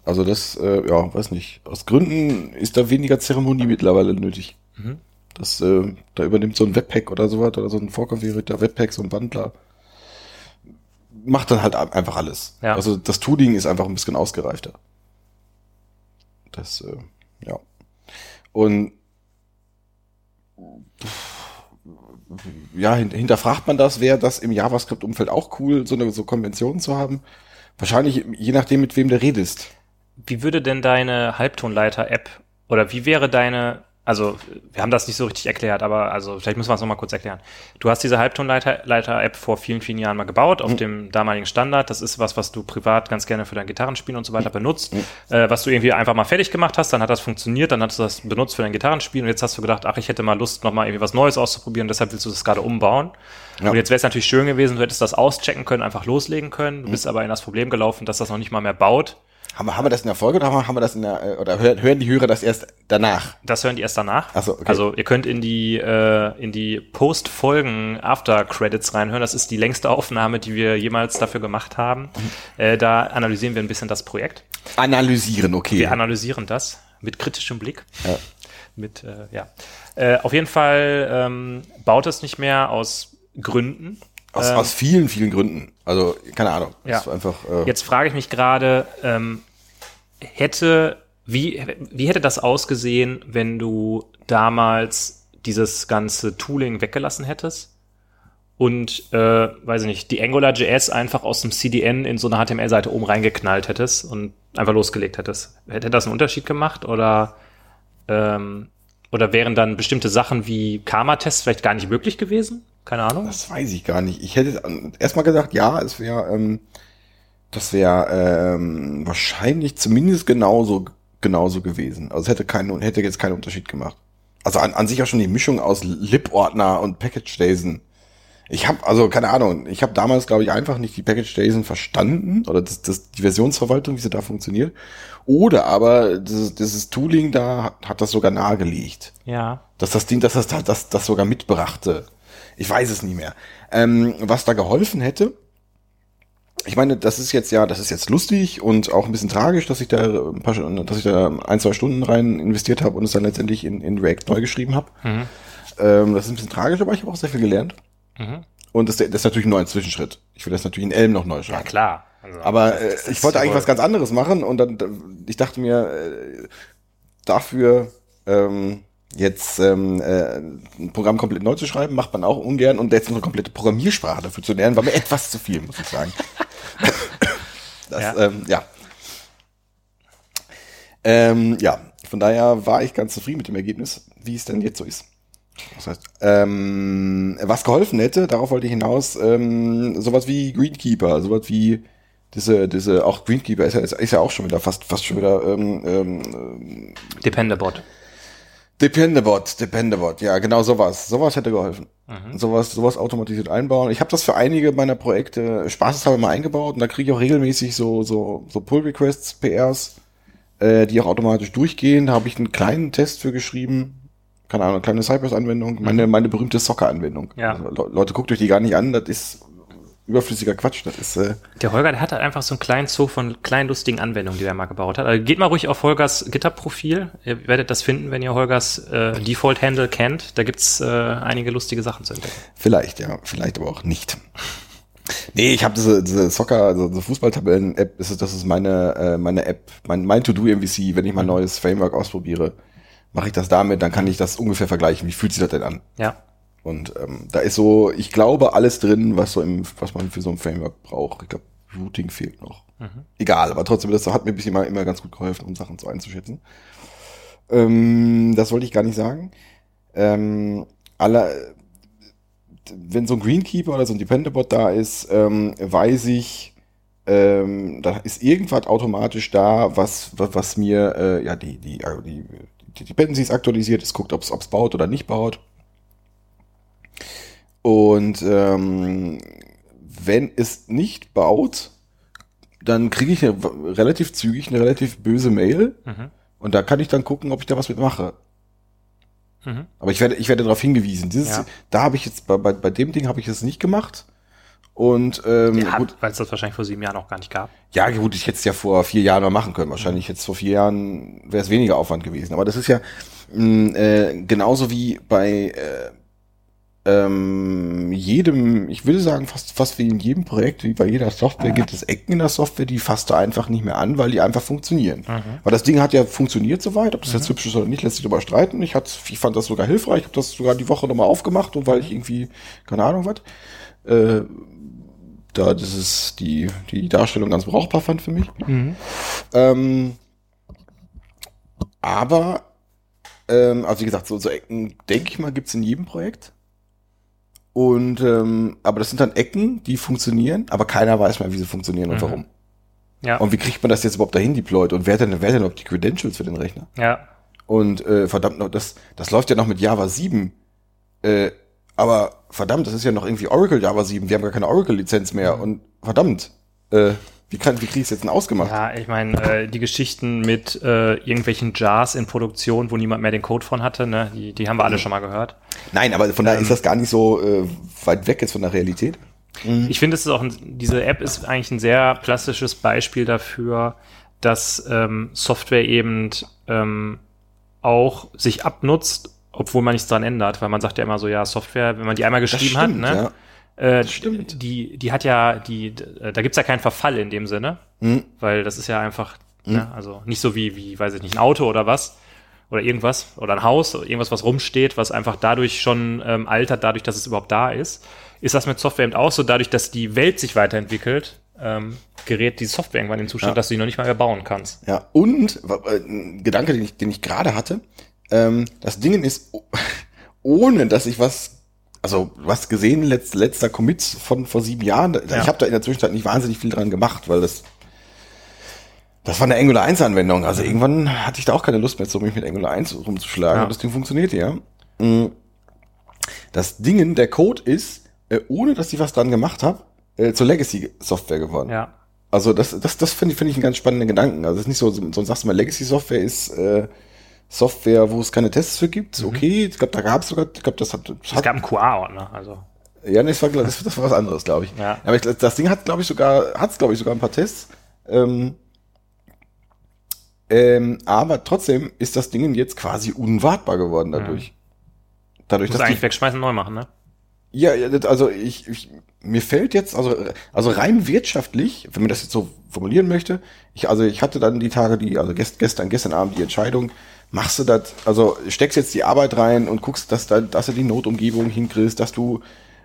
Also das, äh, ja, weiß nicht. Aus Gründen ist da weniger Zeremonie mittlerweile nötig. Das, äh, da übernimmt so ein Webpack oder sowas oder so ein vorkonfigurierter Webpack, so ein Bundler. Macht dann halt einfach alles. Ja. Also das Tooling ist einfach ein bisschen ausgereifter. Das, äh, ja. Und ja, hin- hinterfragt man das, wäre das im JavaScript-Umfeld auch cool, so eine so Konventionen zu haben? Wahrscheinlich je nachdem, mit wem du redest. Wie würde denn deine Halbtonleiter-App oder wie wäre deine, also wir haben das nicht so richtig erklärt, aber also vielleicht müssen wir es nochmal kurz erklären. Du hast diese Halbtonleiter-App vor vielen, vielen Jahren mal gebaut auf dem damaligen Standard. Das ist was, was du privat ganz gerne für dein Gitarrenspielen und so weiter benutzt, äh, was du irgendwie einfach mal fertig gemacht hast, dann hat das funktioniert, dann hast du das benutzt für dein Gitarrenspielen und jetzt hast du gedacht, ach, ich hätte mal Lust, nochmal irgendwie was Neues auszuprobieren, deshalb willst du das gerade umbauen. Ja. Und jetzt wäre es natürlich schön gewesen, du hättest das auschecken können, einfach loslegen können. Du bist aber in das Problem gelaufen, dass das noch nicht mal mehr baut. Haben wir, haben wir das in der Folge oder haben wir das in der, äh, oder hören, die Hörer das erst danach? Das hören die erst danach. Ach so, okay. Also ihr könnt in die äh, in die Post-Folgen After Credits reinhören. Das ist die längste Aufnahme, die wir jemals dafür gemacht haben. Mhm. Äh, da analysieren wir ein bisschen das Projekt. Analysieren, okay. Wir analysieren das mit kritischem Blick. Ja. Mit äh, ja. Äh, auf jeden Fall ähm, baut es nicht mehr aus Gründen. Aus, Ähm, aus vielen, vielen Gründen. Also, keine Ahnung. Ja. Einfach, äh, Jetzt frage ich mich gerade, ähm, hätte, wie, wie hätte das ausgesehen, wenn du damals dieses ganze Tooling weggelassen hättest und, äh, weiß ich nicht, die AngularJS einfach aus dem CDN in so eine HTML-Seite oben reingeknallt hättest und einfach losgelegt hättest? Hätte das einen Unterschied gemacht oder, ähm, oder wären dann bestimmte Sachen wie Karma-Tests vielleicht gar nicht möglich gewesen? Keine Ahnung. Das weiß ich gar nicht. Ich hätte erstmal gesagt, ja, es wäre, ähm, das wäre ähm, wahrscheinlich zumindest genauso genauso gewesen. Also es hätte keinen hätte jetzt keinen Unterschied gemacht. Also an, an sich auch schon die Mischung aus Lib-Ordner und Package-JSON. Ich habe also keine Ahnung. Ich habe damals glaube ich einfach nicht die Package-JSON verstanden oder das, das die Versionsverwaltung, wie sie da funktioniert. Oder aber dieses, dieses Tooling da hat, hat das sogar nahegelegt Ja. dass das Ding, dass das, das, das sogar mitbrachte. Ich weiß es nicht mehr. Ähm, was da geholfen hätte, ich meine, das ist jetzt ja, das ist jetzt lustig und auch ein bisschen tragisch, dass ich da ein paar, dass ich da ein, zwei Stunden rein investiert habe und es dann letztendlich in, in React neu geschrieben habe. Ähm, das ist ein bisschen tragisch, aber ich habe auch sehr viel gelernt. Mhm. Und das, das ist natürlich nur ein Zwischenschritt. Ich will das natürlich in Elm noch neu Ja, schreiben. klar. Also, Aber äh, ich wollte eigentlich was ganz anderes machen und dann, ich dachte mir, äh, dafür ähm, jetzt ähm, äh, ein Programm komplett neu zu schreiben, macht man auch ungern und jetzt eine komplette Programmiersprache dafür zu lernen, war mir etwas zu viel, muss ich sagen. (laughs) das, Ja. Ähm, ja. Ähm, ja, von daher war ich ganz zufrieden mit dem Ergebnis, wie es denn jetzt so ist. Das heißt, ähm, was geholfen hätte, darauf wollte ich hinaus, ähm, sowas wie Greenkeeper, sowas wie Diese, diese, auch Greenkeeper ist ja, ist ja auch schon wieder fast, fast schon wieder, ähm, ähm, Dependabot. Dependabot, Dependabot, ja, genau sowas. Sowas hätte geholfen. Sowas, sowas automatisiert einbauen. Ich habe das für einige meiner Projekte spaßeshalber mal eingebaut und da kriege ich auch regelmäßig so, so, so Pull-Requests, PRs, äh, die auch automatisch durchgehen. Da habe ich einen kleinen Test für geschrieben. Keine Ahnung, eine kleine Cypress-Anwendung, meine, meine berühmte Socker-Anwendung. Ja. Also, Le- Leute, guckt euch die gar nicht an, das ist überflüssiger Quatsch. Das ist, äh, Der Holger, der hat halt einfach so einen kleinen Zoo von kleinen lustigen Anwendungen, die er mal gebaut hat. Also geht mal ruhig auf Holgers GitHub-Profil. Ihr werdet das finden, wenn ihr Holgers äh, Default-Handle kennt. Da gibt's äh, einige lustige Sachen zu entdecken. Vielleicht, ja, vielleicht aber auch nicht. Nee, ich habe diese, diese Soccer, also diese Fußballtabellen-App, das ist, das ist meine, äh, meine App, mein, mein To-Do-MVC, wenn ich mal ein neues Framework ausprobiere, mache ich das damit, dann kann ich das ungefähr vergleichen. Wie fühlt sich das denn an? Ja. Und ähm, da ist so, ich glaube, alles drin, was so im, was man für so ein Framework braucht. Ich glaube, Routing fehlt noch. Egal, aber trotzdem, das hat mir bisher immer, immer ganz gut geholfen, um Sachen so einzuschätzen. Ähm, das wollte ich gar nicht sagen. Ähm, alle, wenn so ein Greenkeeper oder so ein Dependabot da ist, ähm, weiß ich, ähm, da ist irgendwas automatisch da, was, was, was mir äh, ja die, die, die, die Dependencies aktualisiert, es guckt, ob es baut oder nicht baut. Und ähm, wenn es nicht baut, dann kriege ich eine, relativ zügig eine relativ böse Mail Mhm. und da kann ich dann gucken, ob ich da was mitmache. Mhm. Aber ich werde, ich werde darauf hingewiesen. Dieses, Ja. Da habe ich jetzt bei, bei, bei dem Ding habe ich es nicht gemacht. Und ähm, Ja, gut, weil es das wahrscheinlich vor sieben Jahren auch gar nicht gab. ja gut, ich hätte es ja vor vier Jahren mal machen können. Wahrscheinlich jetzt vor vier Jahren wäre es weniger Aufwand gewesen. Aber das ist ja mh, äh, genauso wie bei äh, ähm, jedem, ich würde sagen, fast, fast wie in jedem Projekt, wie bei jeder Software, gibt es Ecken in der Software, die fasst du einfach nicht mehr an, weil die einfach funktionieren. Weil das Ding hat ja funktioniert soweit, ob das jetzt hübsch ist oder nicht, lässt sich darüber streiten. Ich, hat, ich fand das sogar hilfreich, ich habe das sogar die Woche nochmal aufgemacht und weil ich irgendwie, keine Ahnung was, äh, da das ist die, die Darstellung ganz brauchbar fand für mich. Ähm, aber, ähm, also wie gesagt, so, so Ecken, denke ich mal, gibt's in jedem Projekt. Und ähm, aber das sind dann Ecken, die funktionieren, aber keiner weiß mehr, wie sie funktionieren und warum. Ja. Und wie kriegt man das jetzt überhaupt dahin deployed? Und wer hat denn, wer hat denn überhaupt die Credentials für den Rechner? ja. Und äh, verdammt noch, das, das läuft ja noch mit Java 7. Äh, aber verdammt, das ist ja noch irgendwie Oracle Java 7. Wir haben gar keine Oracle-Lizenz mehr. Und verdammt, äh, wie, kann, wie krieg ich jetzt denn ausgemacht? Ja, ich meine, äh, die Geschichten mit äh, irgendwelchen Jars in Produktion, wo niemand mehr den Code von hatte, ne, die, die haben wir alle schon mal gehört. Nein, aber von daher ist das gar nicht so äh, weit weg jetzt von der Realität. Ich finde, es ist auch ein, diese App ist eigentlich ein sehr plastisches Beispiel dafür, dass ähm, Software eben ähm, auch sich abnutzt, obwohl man nichts dran ändert, weil man sagt ja immer so, ja, Software, wenn man die einmal geschrieben hat, stimmt, ne, ja. Äh, stimmt. die, die hat ja, die, d- da gibt's ja keinen Verfall in dem Sinne, Hm. weil das ist ja einfach, ne, also nicht so wie, wie, weiß ich nicht, ein Auto oder was oder irgendwas oder ein Haus oder irgendwas, was rumsteht, was einfach dadurch schon ähm, altert, dadurch, dass es überhaupt da ist. Ist das mit Software eben auch so, dadurch, dass die Welt sich weiterentwickelt, ähm, gerät die Software irgendwann in den Zustand, Ja. dass du die noch nicht mal mehr bauen kannst. Ja, und äh, ein Gedanke, den ich, den ich gerade hatte, ähm, das Ding ist, oh- (laughs) ohne dass ich was, also was gesehen, letzt, letzter Commit von vor sieben Jahren, Ja. ich habe da in der Zwischenzeit nicht wahnsinnig viel dran gemacht, weil das das war eine Angular 1 Anwendung. Also irgendwann hatte ich da auch keine Lust mehr, so mich mit Angular 1 rumzuschlagen. Ja. Und das Ding funktionierte, ja. Mm. Das Ding, der Code ist, äh, ohne dass ich was dran gemacht habe, äh, zur Legacy-Software geworden. Ja. Also das, das, das finde ich, finde ich einen ganz spannenden Gedanken. Also es ist nicht so, so sagst du mal, Legacy-Software ist äh, Software, wo es keine Tests für gibt. Okay, ich glaube, da gab es sogar, ich glaube, das hat, das Es gab einen QA-Ordner, also. ja, nee, das war, das, das war was anderes, glaube ich. Ja. Aber ich, das Ding hat, glaube ich, sogar, hat es, glaube ich, sogar ein paar Tests. Ähm, ähm, aber trotzdem ist das Ding jetzt quasi unwartbar geworden dadurch. Dadurch, Muss dass die, eigentlich wegschmeißen, neu machen, ne? ja, also ich, ich, mir fällt jetzt, also, also rein wirtschaftlich, wenn man das jetzt so formulieren möchte, ich, also ich hatte dann die Tage, die, also gest, gestern, gestern Abend die Entscheidung, machst du das, also steckst jetzt die Arbeit rein und guckst, dass, da, dass du die Notumgebung hinkriegst, dass du,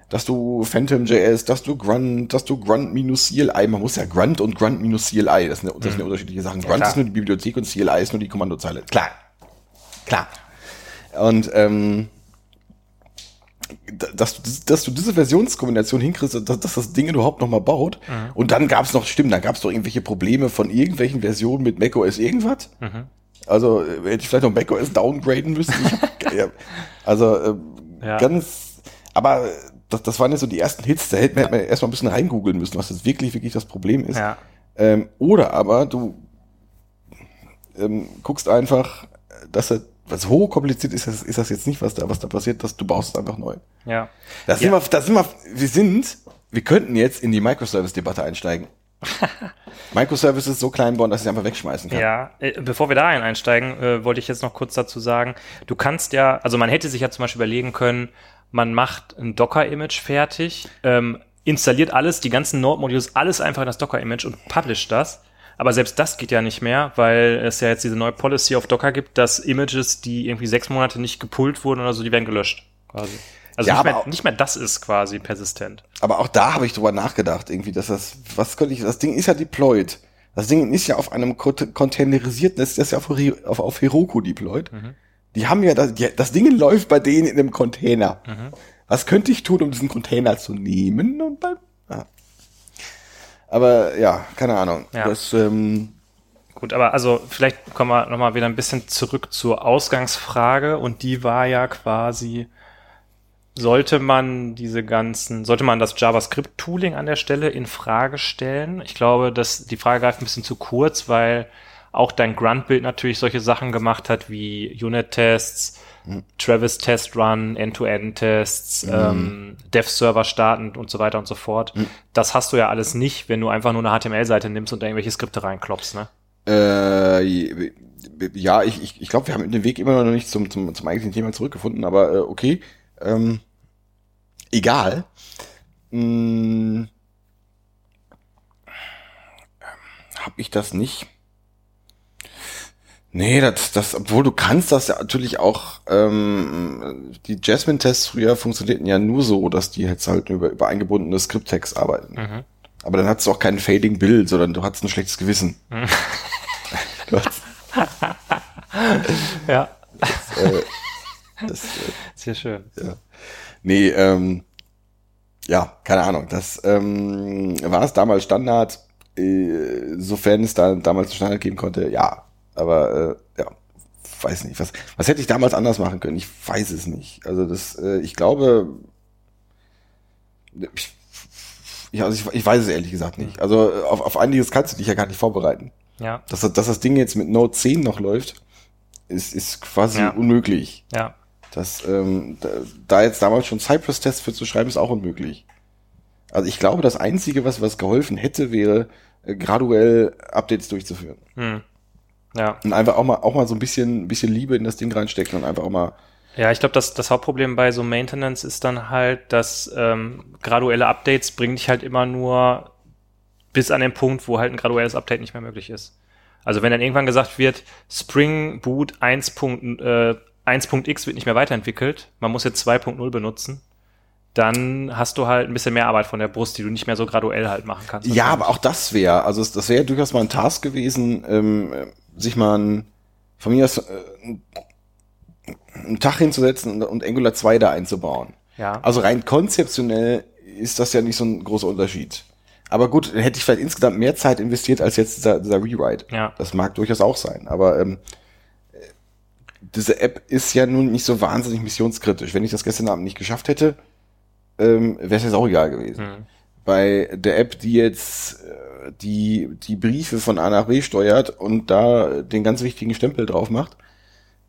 dass du Phantom.js, dass du Grunt, dass du Grunt minus CLI, man muss ja Grunt und Grunt minus CLI, das sind, das sind ja unterschiedliche Sachen. Grunt klar. ist nur die Bibliothek und CLI ist nur die Kommandozeile. Klar. Klar. Und, ähm, dass, du- dass du diese Versionskombination hinkriegst, dass, dass das Ding überhaupt noch mal baut. Und dann gab es noch, stimmt, dann gab es doch irgendwelche Probleme von irgendwelchen Versionen mit macOS irgendwas. Also äh, hätte ich vielleicht noch macOS downgraden müssen. Hab, also äh, Ja. ganz, aber das, das waren ja so die ersten Hits, da hätte man, hätte man erstmal ein bisschen reingoogeln müssen, was jetzt wirklich, wirklich das Problem ist. Ja. Ähm, oder aber du ähm, guckst einfach, dass er, was hochkompliziert ist, das, ist das jetzt nicht, was da, was da passiert, dass du baust es einfach neu. Ja. Da sind Ja. wir, da sind wir, wir sind, wir könnten jetzt in die Microservice-Debatte einsteigen. (laughs) Microservices so klein bauen, dass ich sie einfach wegschmeißen kann. Ja, äh, bevor wir da ein- einsteigen, äh, wollte ich jetzt noch kurz dazu sagen, du kannst ja, also man hätte sich ja zum Beispiel überlegen können, man macht ein Docker-Image fertig, ähm, installiert alles, die ganzen Node-Modules, alles einfach in das Docker-Image und publisht das. Aber selbst das geht ja nicht mehr, weil es ja jetzt diese neue Policy auf Docker gibt, dass Images, die irgendwie sechs Monate nicht gepullt wurden oder so, die werden gelöscht. Quasi. Also Ja, nicht, mehr, auch- nicht mehr das ist quasi persistent. Aber auch da habe ich drüber nachgedacht, irgendwie, dass das, was könnte ich, das Ding ist ja deployed. Das Ding ist ja auf einem cont- containerisierten, das ist ja auf, auf, auf Heroku deployed. Die haben ja, das, die, das Ding läuft bei denen in einem Container. Was könnte ich tun, um diesen Container zu nehmen und dann, ja. Aber ja, keine Ahnung. Ja. Das, ähm, Gut, aber also vielleicht kommen wir nochmal wieder ein bisschen zurück zur Ausgangsfrage und die war ja quasi, sollte man diese ganzen, sollte man das JavaScript-Tooling an der Stelle in Frage stellen? Ich glaube, dass die Frage greift ein bisschen zu kurz, weil auch dein Grunt-Bild natürlich solche Sachen gemacht hat wie Unit-Tests, Travis Test Run, End-to-End-Tests, ähm, Dev-Server starten und so weiter und so fort. Das hast du ja alles nicht, wenn du einfach nur eine HTML-Seite nimmst und da irgendwelche Skripte reinklopfst, ne? Äh, ja, ich, ich, ich glaube, wir haben den Weg immer noch nicht zum, zum, zum eigentlichen Thema zurückgefunden, aber äh, okay. Ähm, egal. Hm, hab ich das nicht? Nee, das, das, obwohl du kannst das ja natürlich auch, ähm, die Jasmine-Tests früher funktionierten ja nur so, dass die jetzt halt über, über eingebundene Script-Tags arbeiten. Mhm. Aber dann hattest du auch keinen Fading Bild, sondern du hattest ein schlechtes Gewissen. (laughs) du hattest, (laughs) Ja, das, äh, sehr schön. nee, ähm, ja, keine Ahnung. Das ähm, war es damals Standard, äh, sofern es da damals Standard geben konnte, ja. Aber äh, ja, weiß nicht. Was, was hätte ich damals anders machen können? Ich weiß es nicht. Also das, äh, ich glaube, ich, ja, also ich, ich weiß es ehrlich gesagt nicht. Also äh, auf, auf einiges kannst du dich ja gar nicht vorbereiten. Ja, Dass, das- dass das Ding jetzt mit Node 10 noch läuft, ist, ist quasi Ja. unmöglich. ja, Das, ähm, da, jetzt damals schon Cypress-Tests für zu schreiben, ist auch unmöglich. Also ich glaube, das Einzige, was, was geholfen hätte, wäre, äh, graduell Updates durchzuführen. hm. ja. Und einfach auch mal, auch mal so ein bisschen, bisschen Liebe in das Ding reinstecken und einfach auch mal, Ja, ich glaube, das, das Hauptproblem bei so Maintenance ist dann halt, dass ähm, graduelle Updates bringen dich halt immer nur bis an den Punkt, wo halt ein graduelles Update nicht mehr möglich ist. Also wenn dann irgendwann gesagt wird, Spring Boot 1. Äh, 1.x wird nicht mehr weiterentwickelt, man muss jetzt 2.0 benutzen, dann hast du halt ein bisschen mehr Arbeit von der Brust, die du nicht mehr so graduell halt machen kannst. Ja, aber auch das wäre, also das wäre durchaus mal ein Task gewesen, ähm, äh, sich mal ein, von mir aus, äh, einen Tag hinzusetzen und, und Angular 2 da einzubauen. Ja. Also rein konzeptionell ist das ja nicht so ein großer Unterschied. Aber gut, hätte ich vielleicht insgesamt mehr Zeit investiert als jetzt dieser, dieser Rewrite. Ja. Das mag durchaus auch sein. Aber ähm, äh, diese App ist ja nun nicht so wahnsinnig missionskritisch. Wenn ich das gestern Abend nicht geschafft hätte, ähm, wäre es jetzt auch egal gewesen. Hm. Bei der App, die jetzt äh, die, die Briefe von A nach B steuert und da den ganz wichtigen Stempel drauf macht,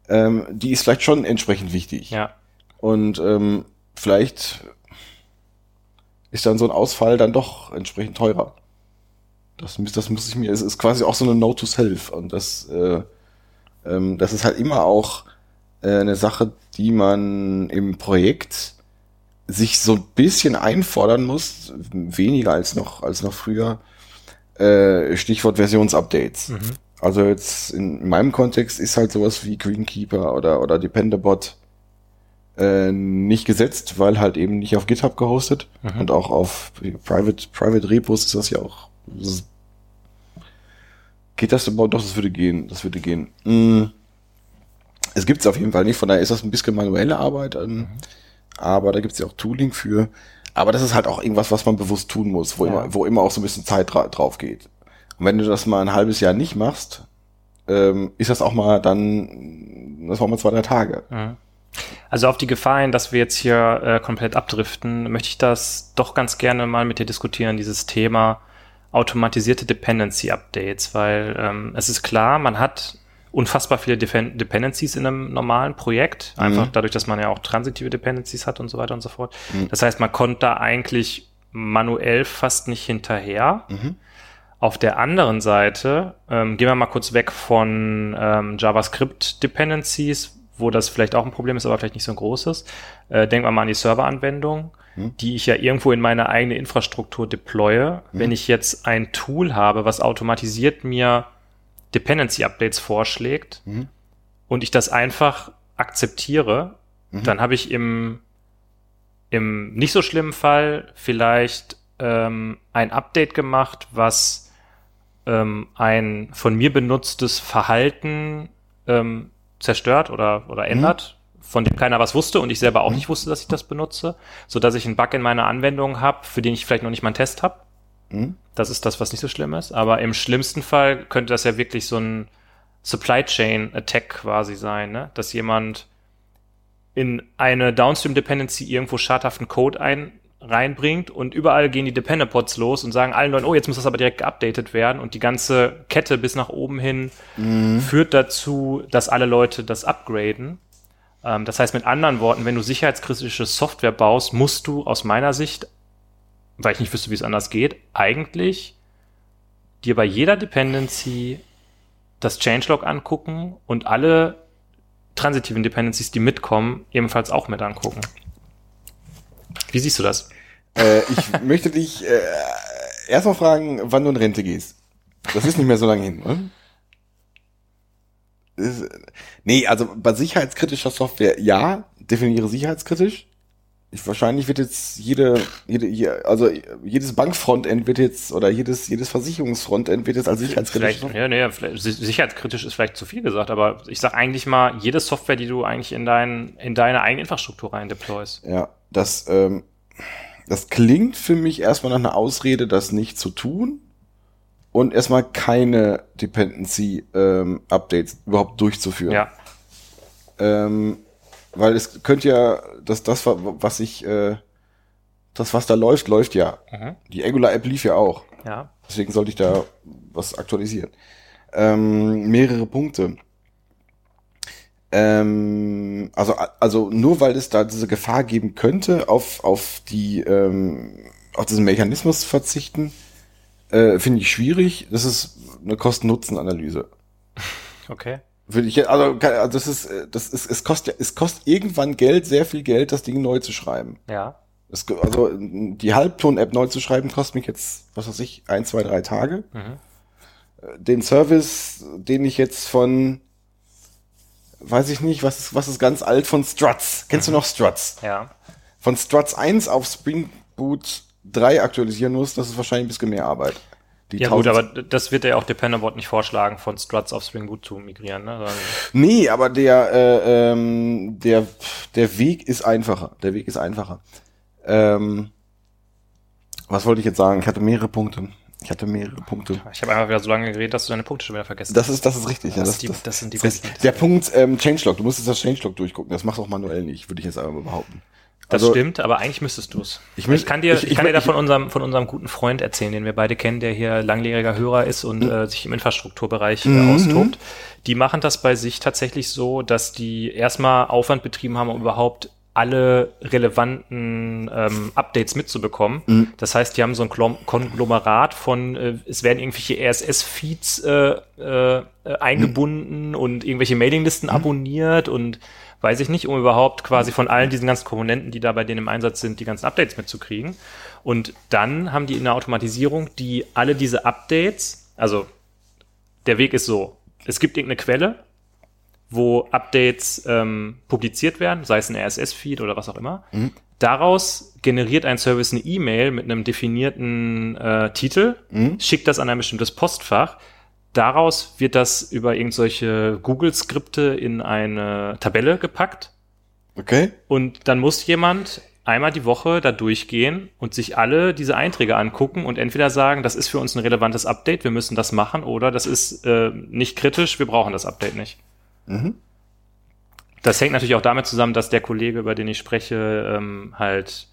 ähm, die ist vielleicht schon entsprechend wichtig. Ja. Und ähm, vielleicht ist dann so ein Ausfall dann doch entsprechend teurer. Das, muss- das muss ich mir, es ist quasi auch so eine Note to Self. Und das, äh, ähm, das ist halt immer auch äh, eine Sache, die man im Projekt sich so ein bisschen einfordern muss, weniger als noch, als noch früher. Äh, Stichwort Versionsupdates. Also jetzt in, in meinem Kontext ist halt sowas wie Greenkeeper oder, oder Dependabot äh, nicht gesetzt, weil halt eben nicht auf GitHub gehostet und auch auf Private, Private Repos ist das ja auch. Geht das überhaupt? Doch, das würde gehen. Das würde gehen. Mm. Es gibt's auf jeden Fall nicht, von daher ist das ein bisschen manuelle Arbeit. Ähm, aber da gibt's ja auch Tooling für. Aber das ist halt auch irgendwas, was man bewusst tun muss, wo, Ja. immer, wo immer auch so ein bisschen Zeit dra drauf geht. Und wenn du das mal ein halbes Jahr nicht machst, ähm, ist das auch mal dann, das war mal zwei, drei Tage. Also auf die Gefahr hin, dass wir jetzt hier äh, komplett abdriften, möchte ich das doch ganz gerne mal mit dir diskutieren, dieses Thema automatisierte Dependency Updates, weil ähm, es ist klar, man hat unfassbar viele Defen Dependencies in einem normalen Projekt, einfach dadurch, dass man ja auch transitive Dependencies hat und so weiter und so fort. Das heißt, man kommt da eigentlich manuell fast nicht hinterher. Auf der anderen Seite ähm, gehen wir mal kurz weg von ähm, JavaScript-Dependencies, wo das vielleicht auch ein Problem ist, aber vielleicht nicht so ein großes. Äh, denken wir mal an die Serveranwendung, die ich ja irgendwo in meine eigene Infrastruktur deploye. Wenn ich jetzt ein Tool habe, was automatisiert mir Dependency-Updates vorschlägt und ich das einfach akzeptiere, dann habe ich im, im nicht so schlimmen Fall vielleicht ähm, ein Update gemacht, was ähm, ein von mir benutztes Verhalten ähm, zerstört oder, oder ändert, von dem keiner was wusste und ich selber auch nicht wusste, dass ich das benutze, so dass ich einen Bug in meiner Anwendung habe, für den ich vielleicht noch nicht mal einen Test habe. Das ist das, was nicht so schlimm ist. Aber im schlimmsten Fall könnte das ja wirklich so ein Supply Chain Attack quasi sein, ne? dass jemand in eine Downstream Dependency irgendwo schadhaften Code ein, reinbringt und überall gehen die Dependent Pods los und sagen allen Leuten, oh, jetzt muss das aber direkt geupdatet werden und die ganze Kette bis nach oben hin führt dazu, dass alle Leute das upgraden. Ähm, das heißt mit anderen Worten, wenn du sicherheitskritische Software baust, musst du aus meiner Sicht, weil ich nicht wüsste, wie es anders geht, eigentlich dir bei jeder Dependency das Changelog angucken und alle transitiven Dependencies, die mitkommen, ebenfalls auch mit angucken. Wie siehst du das? Äh, ich (laughs) möchte dich äh, erstmal fragen, wann du in Rente gehst. Das ist nicht mehr so lange hin, oder? Ist, nee, also bei sicherheitskritischer Software, ja, definiere sicherheitskritisch. Ich, wahrscheinlich wird jetzt jede, jede, je- also jedes Bankfrontend wird jetzt, oder jedes, jedes Versicherungsfrontend wird jetzt als sicherheitskritisch. Vielleicht, ja, nee, vielleicht, si- sicherheitskritisch ist vielleicht zu viel gesagt, aber ich sag eigentlich mal, jede Software, die du eigentlich in, dein, in deine eigene Infrastruktur rein deployst. Ja, das, ähm, das klingt für mich erstmal nach einer Ausrede, das nicht zu tun und erstmal keine Dependency-Updates überhaupt durchzuführen. Ja, Ähm, weil es könnte ja, dass das, was ich, äh, das, was da läuft, läuft ja. Mhm. Die Angular-App lief ja auch. ja. Deswegen sollte ich da was aktualisieren. Ähm, mehrere Punkte. Ähm, also, also nur weil es da diese Gefahr geben könnte, auf, auf die, ähm, auf diesen Mechanismus verzichten, äh, finde ich schwierig. Das ist eine Kosten-Nutzen-Analyse. Okay. Würde ich, also, also das ist, äh, das ist, es kostet, es kostet irgendwann Geld, sehr viel Geld, das Ding neu zu schreiben. Ja. Es, also die Halbton-App neu zu schreiben, kostet mich jetzt, was weiß ich, ein, zwei, drei Tage. Mhm. Den Service, den ich jetzt von, weiß ich nicht, was ist, was ist ganz alt von Struts? Kennst du noch Struts? Ja. Von Struts 1 auf Spring Boot 3 aktualisieren muss, das ist wahrscheinlich ein bisschen mehr Arbeit. Die Ja gut, 1000 aber das wird ja auch Dependabot nicht vorschlagen, von Struts auf Spring Boot zu migrieren. Ne? Sondern- Nee, aber der, äh, ähm, der, der Weg ist einfacher. Der Weg ist einfacher. Ähm, was wollte ich jetzt sagen? Ich hatte mehrere Punkte. Ich hatte mehrere Punkte. Ich habe einfach wieder so lange geredet, dass du deine Punkte schon wieder vergessen Das ist, das ist richtig. ja, Das ist die- das sind die besten. Der Punkt, ähm, Changelog. Du musst jetzt das Changelog durchgucken. Das machst du auch manuell nicht, würde ich jetzt einmal behaupten. Das Also- stimmt, aber eigentlich müsstest du es. Ich Ich, kann dir, ich- ich, ich- kann dir da von unserem, von unserem guten Freund erzählen, den wir beide kennen, der hier langjähriger Hörer ist und äh, sich im Infrastrukturbereich Mhm. äh, austobt. Die machen das bei sich tatsächlich so, dass die erstmal Aufwand betrieben haben, um überhaupt alle relevanten ähm, Updates mitzubekommen. Mhm. Das heißt, die haben so ein Konglomerat von, äh, es werden irgendwelche RSS-Feeds äh, äh, äh, eingebunden und irgendwelche Mailinglisten Mhm. abonniert und weiß ich nicht, um überhaupt quasi von allen diesen ganzen Komponenten, die da bei denen im Einsatz sind, die ganzen Updates mitzukriegen. Und dann haben die in der Automatisierung, die alle diese Updates, also der Weg ist so, es gibt irgendeine Quelle, wo Updates ähm, publiziert werden, sei es ein RSS-Feed oder was auch immer. Daraus generiert ein Service eine E-Mail mit einem definierten äh, Titel, schickt das an ein bestimmtes Postfach. Daraus wird das über irgendwelche Google-Skripte in eine Tabelle gepackt. Okay. Und dann muss jemand einmal die Woche da durchgehen und sich alle diese Einträge angucken und entweder sagen, das ist für uns ein relevantes Update, wir müssen das machen, oder das ist äh, nicht kritisch, wir brauchen das Update nicht. Mhm. Das hängt natürlich auch damit zusammen, dass der Kollege, über den ich spreche, ähm, halt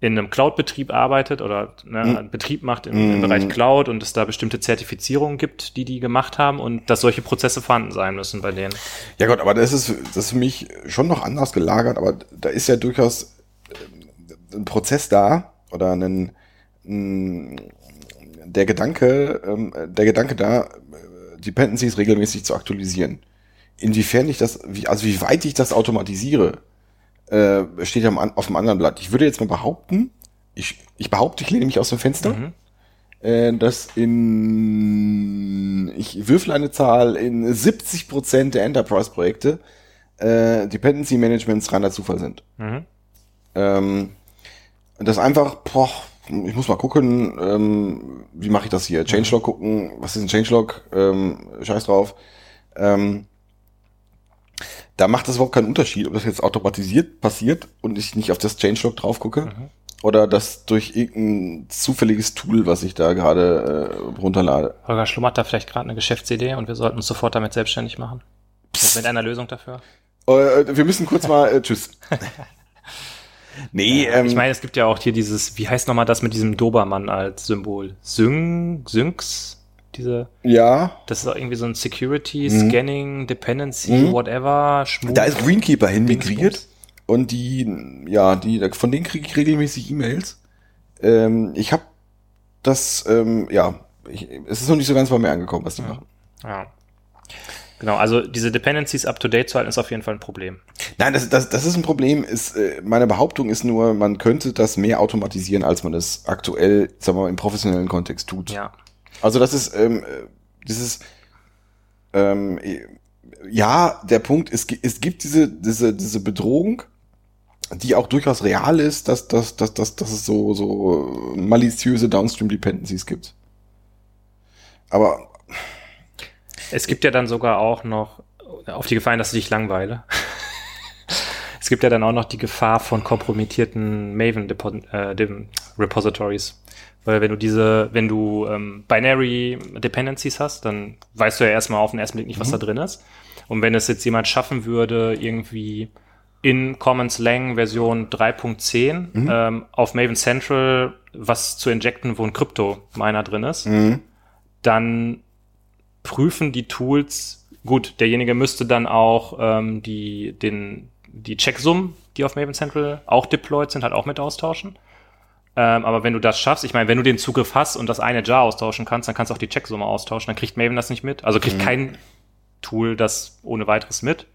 in einem Cloud-Betrieb arbeitet oder ne, Mhm. einen Betrieb macht im, im Bereich Cloud und es da bestimmte Zertifizierungen gibt, die die gemacht haben und dass solche Prozesse vorhanden sein müssen bei denen. Ja Gott, aber das ist, das ist für mich schon noch anders gelagert, aber da ist ja durchaus äh, ein Prozess da oder ein, ein der Gedanke, ähm, der Gedanke da, äh, Dependencies regelmäßig zu aktualisieren. Inwiefern ich das, also wie weit ich das automatisiere, äh, steht ja am auf dem anderen Blatt. Ich würde jetzt mal behaupten, ich, ich behaupte, ich lehne mich aus dem Fenster, Mhm. äh, dass in, ich würfel eine Zahl, in 70 Prozent der Enterprise-Projekte äh, Dependency Managements reiner Zufall sind. Mhm. Ähm, das einfach, boah, ich muss mal gucken, ähm, wie mache ich das hier? Changelog gucken, was ist ein Changelog? Ähm, scheiß drauf. Ähm, da macht das überhaupt keinen Unterschied, ob das jetzt automatisiert passiert und ich nicht auf das Changelog drauf gucke oder das durch irgendein zufälliges Tool, was ich da gerade äh, runterlade. Holger schlummert da vielleicht gerade eine Geschäftsidee und wir sollten uns sofort damit selbstständig machen. Mit einer Lösung dafür. Äh, wir müssen kurz mal, äh, tschüss. (laughs) nee, ähm, ich meine, es gibt ja auch hier dieses, wie heißt nochmal das mit diesem Dobermann als Symbol? Syng, Syncs? Diese, ja, das ist auch irgendwie so ein Security, Scanning, Dependency, Mhm. whatever, Schmuck. Da ist Greenkeeper hin migriert und die, ja, die, von denen kriege ich regelmäßig E-Mails. Ähm, ich habe das, ähm, ja, ich, es ist noch nicht so ganz bei mir angekommen, was die machen. Ja. Genau, also diese Dependencies up to date zu halten, ist auf jeden Fall ein Problem. Nein, das, das, das ist ein Problem. Ist, äh, meine Behauptung ist nur, man könnte das mehr automatisieren, als man es aktuell, sagen wir mal, im professionellen Kontext tut. Ja. Also das ist ähm, äh, dieses ähm, äh, ja der Punkt es, es gibt diese diese diese Bedrohung die auch durchaus real ist dass dass dass dass, dass es so so maliziöse Downstream Dependencies gibt aber Es gibt ja dann sogar auch noch, auf die Gefahr, dass ich dich langweile. es gibt ja dann auch noch die Gefahr von kompromittierten Maven Weil wenn du diese, wenn du ähm, Binary Dependencies hast, dann weißt du ja erstmal auf den ersten Blick nicht, was da drin ist. Und wenn es jetzt jemand schaffen würde, irgendwie in Commons Lang Version 3.10 ähm, auf Maven Central was zu injecten, wo ein Krypto-Miner drin ist, dann prüfen die Tools, gut, derjenige müsste dann auch ähm, die, den, die Checksummen, die auf Maven Central auch deployed sind, halt auch mit austauschen. Ähm, aber wenn du das schaffst, ich meine, wenn du den Zugriff hast und das eine Jar austauschen kannst, dann kannst du auch die Checksumme austauschen, dann kriegt Maven das nicht mit. Also kriegt kein Tool das ohne weiteres mit.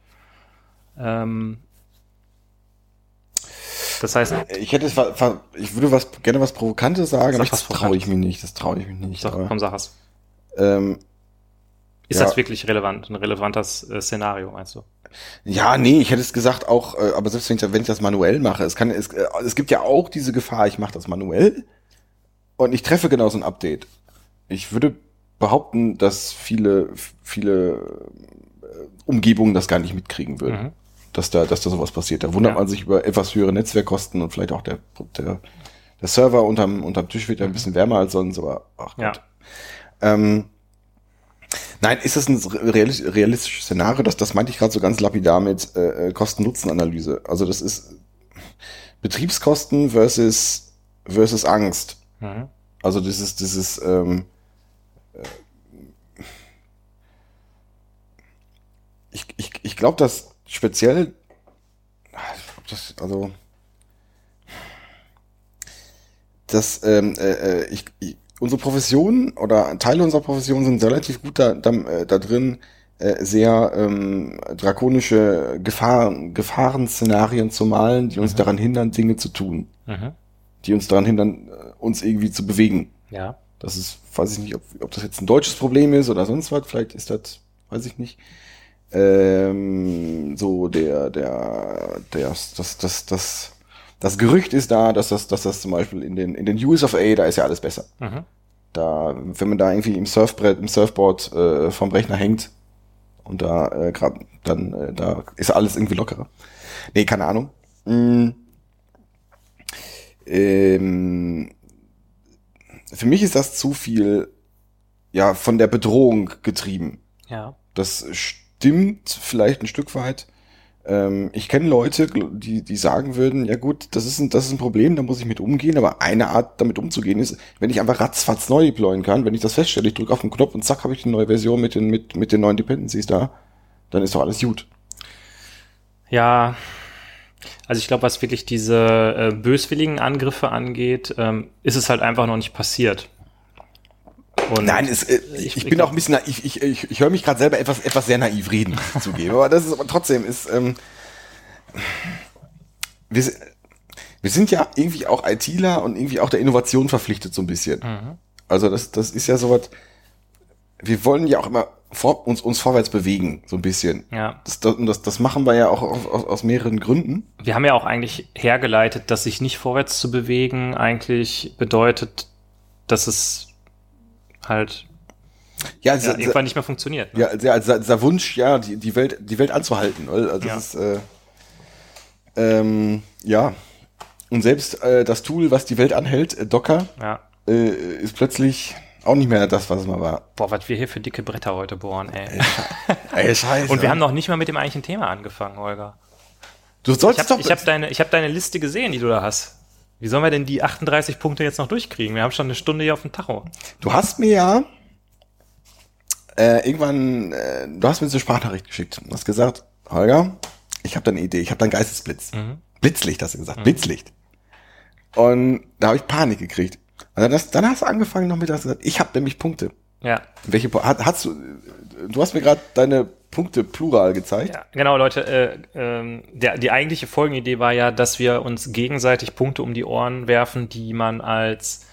Ähm, das heißt, ich hätte es ich würde was gerne was provokantes sagen Sag aber das traue ich mir nicht das traue ich mir nicht sag, komm, sag es. ähm, Ist Ja. das wirklich relevant, ein relevantes äh, Szenario, meinst du? Ja, nee, ich hätte es gesagt auch, äh, aber selbst wenn ich, wenn ich das manuell mache, es kann, es, äh, es gibt ja auch diese Gefahr, ich mache das manuell und ich treffe genau so ein Update. Ich würde behaupten, dass viele, viele äh, Umgebungen das gar nicht mitkriegen würden, Mhm. dass da, dass da sowas passiert. Da wundert Ja. man sich über etwas höhere Netzwerkkosten und vielleicht auch der, der, der Server unterm, unterm Tisch wird ja ein bisschen wärmer als sonst, aber ach Ja. Gott. Ähm, nein, ist das ein realistisch, realistisches Szenario? Das, das meinte ich gerade so ganz lapidar mit äh, äh, Kosten-Nutzen-Analyse. Also das ist Betriebskosten versus, versus Angst. Mhm. Also dieses, dieses, ähm, äh, ich, ich, ich glaube, dass speziell, das, also, dass ähm, äh, äh, ich, ich, unsere Profession oder Teile unserer Profession sind relativ gut da, da, äh, da drin, äh, sehr ähm, drakonische Gefahren, Gefahrenszenarien zu malen, die uns daran hindern, Dinge zu tun, Mhm. die uns daran hindern, äh, uns irgendwie zu bewegen. Ja. Das ist, weiß ich nicht, ob, ob das jetzt ein deutsches Problem ist oder sonst was. Vielleicht ist das, weiß ich nicht. Ähm, so der, der, der, das, das, das, das Gerücht ist da, dass das, dass das zum Beispiel in den, in den US of A, da ist ja alles besser. Mhm. Da, wenn man da irgendwie im Surfbrett, im Surfboard äh, vom Rechner hängt Und da äh, grad, dann äh, da ist alles irgendwie lockerer. Nee, keine Ahnung. Mm. Ähm, für mich ist das zu viel ja von der Bedrohung getrieben. Ja. Das stimmt vielleicht ein Stück weit. Ähm, ich kenne Leute, die, die sagen würden, ja gut, das ist, ein, das ist ein Problem, da muss ich mit umgehen, aber eine Art damit umzugehen ist, wenn ich einfach ratzfatz neu deployen kann, wenn ich das feststelle, ich drücke auf den Knopf und zack, habe ich die neue Version mit den, mit, mit den neuen Dependencies da, dann ist doch alles gut. Ja, also ich glaube, was wirklich diese äh, böswilligen Angriffe angeht, ähm, ist es halt einfach noch nicht passiert. Und Nein, es, äh, ich, ich, bin ich, auch ein bisschen naiv. Ich, ich, ich höre mich gerade selber etwas, etwas sehr naiv reden, zugeben. Aber das ist aber trotzdem ist. Ähm, wir, wir sind ja irgendwie auch ITler und irgendwie auch der Innovation verpflichtet so ein bisschen. Mhm. Also das, das ist ja sowas. Wir wollen ja auch immer vor, uns, uns vorwärts bewegen, so ein bisschen. Ja. Das, das, das, das machen wir ja auch aus, aus mehreren Gründen. Wir haben ja auch eigentlich hergeleitet, dass sich nicht vorwärts zu bewegen eigentlich bedeutet, dass es halt ja, ja irgendwann nicht mehr funktioniert. Ne? Ja, der, also dieser Wunsch, ja, die, die Welt, die Welt anzuhalten. Also das ja. ist äh, ähm, ja. Und selbst äh, das Tool, was die Welt anhält, äh, Docker, ja. äh, ist plötzlich auch nicht mehr das, was es mal war. Boah, was wir hier für dicke Bretter heute bohren, ey. ey, (laughs) scheiße. Und wir haben noch nicht mal mit dem eigentlichen Thema angefangen, Holger. Du sollst ich hab, doch. Ich habe deine, ich hab deine Liste gesehen, die du da hast. Wie sollen wir denn die 38 Punkte jetzt noch durchkriegen? Wir haben schon eine Stunde hier auf dem Tacho. Du hast mir ja äh, irgendwann, äh, du hast mir so eine Sprachnachricht geschickt. Du hast gesagt, Holger, ich habe da eine Idee, ich habe da einen Geistesblitz. Mhm. Blitzlicht, hast du gesagt, mhm. Blitzlicht. Und da habe ich Panik gekriegt. Und dann hast, dann hast du angefangen noch mit, hast gesagt, ich habe nämlich Punkte. Ja. Welche hast du? Du hast mir gerade deine Punkte plural gezeigt. Ja, genau, Leute. Äh, äh, der, die eigentliche Folgenidee war ja, dass wir uns gegenseitig Punkte um die Ohren werfen, die man als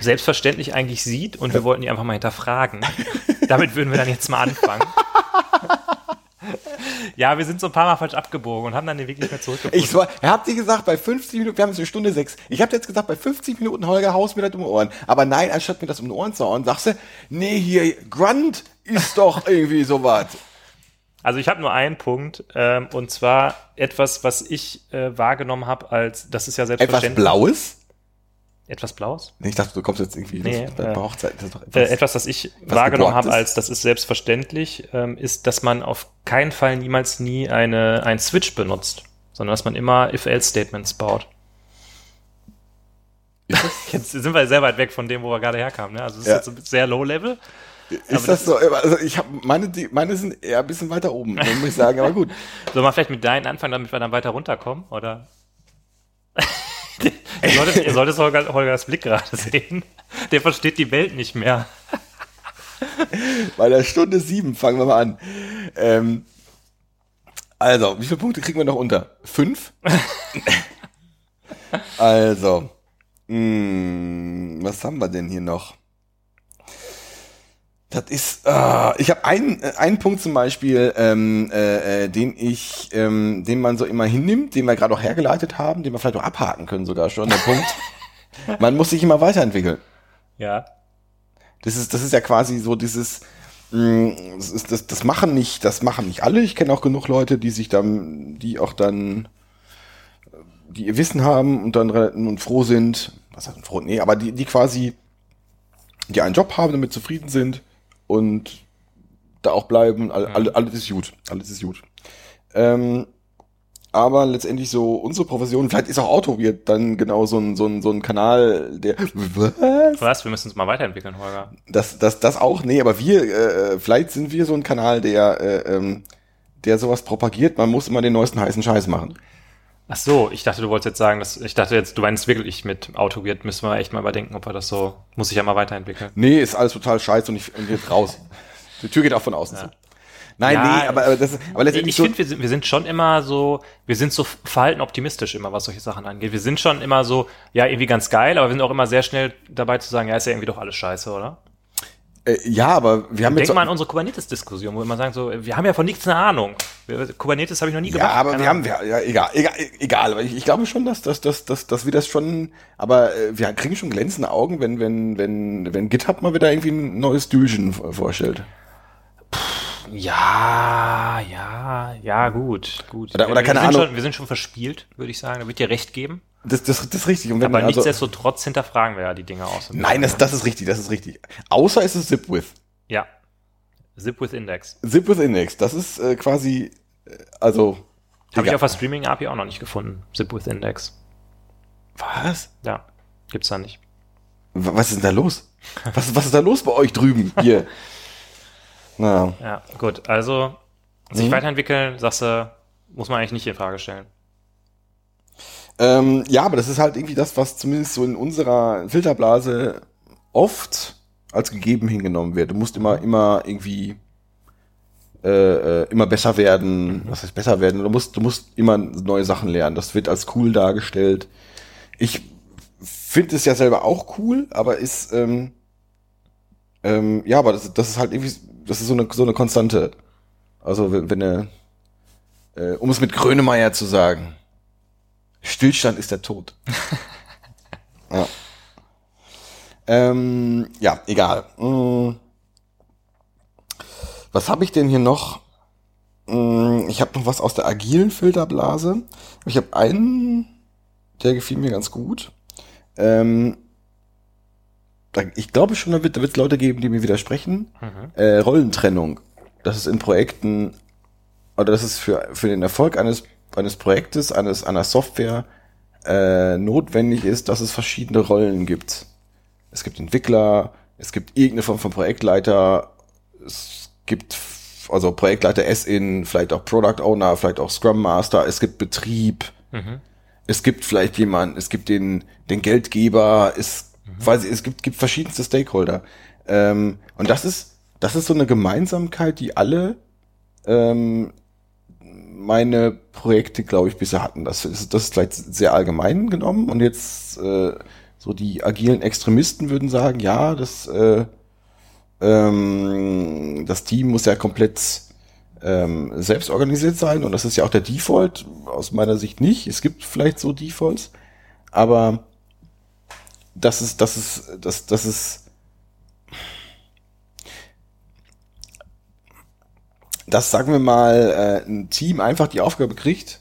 selbstverständlich eigentlich sieht und wir wollten die einfach mal hinterfragen. Damit würden wir dann jetzt mal anfangen. (laughs) Ja, wir sind so ein paar Mal falsch abgebogen und haben dann den Weg nicht mehr zurückgefunden. Ich so, er hat sie gesagt, bei 50 Minuten, wir haben jetzt eine Stunde sechs. Ich habe jetzt gesagt, bei 50 Minuten, Holger, haust mir das um die Ohren. Aber nein, anstatt mir das um die Ohren zu hauen, sagst du, nee, hier, Grunt ist doch (laughs) irgendwie sowas. Also ich habe nur einen Punkt, ähm, und zwar etwas, was ich äh, wahrgenommen habe, als das ist ja selbstverständlich. Etwas Blaues? Etwas Blaues? Nee, ich dachte, du kommst jetzt irgendwie nee, das, bei äh, Hochzeit. Das etwas, äh, etwas, was ich wahrgenommen habe, als das ist selbstverständlich, ähm, ist, dass man auf keinen Fall niemals nie eine, ein Switch benutzt, sondern dass man immer If-Else-Statements baut. (laughs) Jetzt sind wir sehr weit weg von dem, wo wir gerade herkamen. Ne? Also es ist ja. jetzt sehr low-level. Ist das, das, so? Also ich habe meine, die, meine sind eher ein bisschen weiter oben, muss ich sagen, aber gut. (laughs) Sollen wir vielleicht mit deinen anfangen, damit wir dann weiter runterkommen, oder? Ihr, solltet, ihr solltet Holger, Holgers Blick gerade sehen. Der versteht die Welt nicht mehr. Bei der Stunde sieben fangen wir mal an. Ähm, also, wie viele Punkte kriegen wir noch unter? Fünf? (laughs) also, mh, hm, was haben wir denn hier noch? Das ist, äh, ich habe einen, äh, einen Punkt zum Beispiel, ähm, äh, äh, den ich, ähm, den man so immer hinnimmt, den wir gerade auch hergeleitet haben, den wir vielleicht auch abhaken können sogar schon. Der Punkt, (laughs) man muss sich immer weiterentwickeln. Ja. Das ist, das ist ja quasi so dieses, mh, mm, das, ist, das, das machen nicht, das machen nicht alle. Ich kenne auch genug Leute, die sich dann, die auch dann, die ihr Wissen haben und dann und froh sind, was heißt froh, nee, aber die, die quasi, die einen Job haben, damit zufrieden sind und da auch bleiben. All, all, alles ist gut. Alles ist gut. Ähm, aber letztendlich so unsere Profession, vielleicht ist auch Auto wird dann genau so ein, so ein, so ein Kanal, der. Was? Was? Wir müssen uns mal weiterentwickeln, Holger. Das, das, das auch, nee, aber wir, äh, vielleicht sind wir so ein Kanal, der, äh, ähm, der sowas propagiert, man muss immer den neuesten heißen Scheiß machen. Ach so, ich dachte, du wolltest jetzt sagen, dass ich dachte jetzt, du meinst wirklich mit Autogrid müssen wir echt mal überdenken, ob wir das so, muss ich ja mal weiterentwickeln. Nee, ist alles total scheiße und ich, und jetzt raus. Die Tür geht auch von außen ja. zu. Nein, ja, nee, aber, aber das aber letztendlich ich so finde, wir sind, wir sind schon immer so, wir sind so verhalten optimistisch immer, was solche Sachen angeht. Wir sind schon immer so, ja, irgendwie ganz geil, aber wir sind auch immer sehr schnell dabei zu sagen, ja, ist ja irgendwie doch alles scheiße, oder? Äh, ja, aber wir haben Denk jetzt. Denk mal an unsere Kubernetes-Diskussion, wo wir immer sagen, so, wir haben ja von nichts eine Ahnung. Kubernetes habe ich noch nie gemacht. Ja, aber wir haben, ja, egal, egal, egal, aber ich, ich glaube schon, dass, dass, dass, dass, dass wir das schon, aber äh, wir kriegen schon glänzende Augen, wenn, wenn, wenn, wenn GitHub mal wieder irgendwie ein neues Düsen vorstellt. Ja, ja, ja, gut, gut. Oder- oder wir, keine wir sind Ahnung. Schon, wir sind schon verspielt, würde ich sagen. Da ich dir recht geben. Das, das, das ist richtig. Und wenn Aber also, nichtsdestotrotz hinterfragen wir ja die Dinge aus. Nein, das, das ist richtig, das ist richtig. Außer es ist Zip-With. Ja. Zip with Index. Zip-With Index, das ist äh, quasi, äh, also. Habe ich auf der Streaming-API auch noch nicht gefunden. Zip with Index. Was? Ja, gibt's da nicht. Was ist denn da los? Was, was ist da los bei euch drüben? Hier. (laughs) Na, Ja, gut. Also, sich Mhm. weiterentwickeln, sagst du, muss man eigentlich nicht in Frage stellen. Ähm, ja, aber das ist halt irgendwie das, was zumindest so in unserer Filterblase oft als gegeben hingenommen wird. Du musst immer, immer irgendwie äh, äh, immer besser werden. Was heißt besser werden? Du musst, du musst immer neue Sachen lernen. Das wird als cool dargestellt. Ich finde es ja selber auch cool, aber ist ähm, ähm, ja, aber das, das ist halt irgendwie, das ist so eine so eine Konstante. Also wenn, wenn eine, äh, um es mit Grönemeyer zu sagen, Stillstand ist der Tod. (laughs) ja. Ähm, ja, egal. Mm. Was habe ich denn hier noch? Mm, Ich habe noch was aus der agilen Filterblase. Ich habe einen, der gefiel mir ganz gut. Ähm, ich glaube schon, da wird es Leute geben, die mir widersprechen. Äh, Rollentrennung. Das ist in Projekten, oder das ist für, für den Erfolg eines, eines Projektes, eines, einer Software äh, notwendig ist, dass es verschiedene Rollen gibt. Es gibt Entwickler, es gibt irgendeine Form von Projektleiter, es gibt also Projektleiter S-In, vielleicht auch Product Owner, vielleicht auch Scrum Master, es gibt Betrieb, es gibt vielleicht jemanden, es gibt den, den Geldgeber, es, weiß ich, es gibt, gibt verschiedenste Stakeholder. Ähm, und das ist, das ist so eine Gemeinsamkeit, die alle ähm, meine Projekte, glaube ich, bisher hatten. Das ist, das ist vielleicht sehr allgemein genommen und jetzt äh, so die agilen Extremisten würden sagen, ja, das, äh, ähm, das Team muss ja komplett ähm, selbst organisiert sein und das ist ja auch der Default, aus meiner Sicht nicht. Es gibt vielleicht so Defaults, aber das ist, das ist, das, das ist, dass, sagen wir mal, äh, ein Team einfach die Aufgabe kriegt,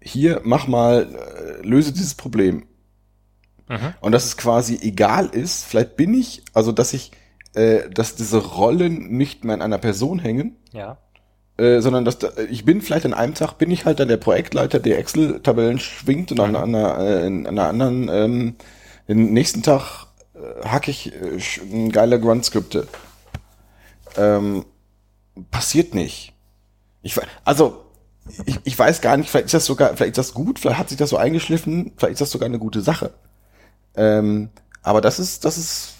hier, mach mal, äh, löse dieses Problem. Und dass es quasi egal ist, vielleicht bin ich, also dass ich, äh, dass diese Rollen nicht mehr an einer Person hängen, Ja. äh, sondern dass da, ich bin vielleicht an einem Tag bin ich halt dann der Projektleiter, der Excel-Tabellen schwingt und an, einer, äh, in, an einer anderen, ähm, den nächsten Tag äh, hack ich äh, geiler Grunt-Skripte. Ähm, passiert nicht. Ich, also ich, ich weiß gar nicht, vielleicht ist das sogar, vielleicht ist das gut, vielleicht hat sich das so eingeschliffen, vielleicht ist das sogar eine gute Sache. Ähm, aber das ist, das ist,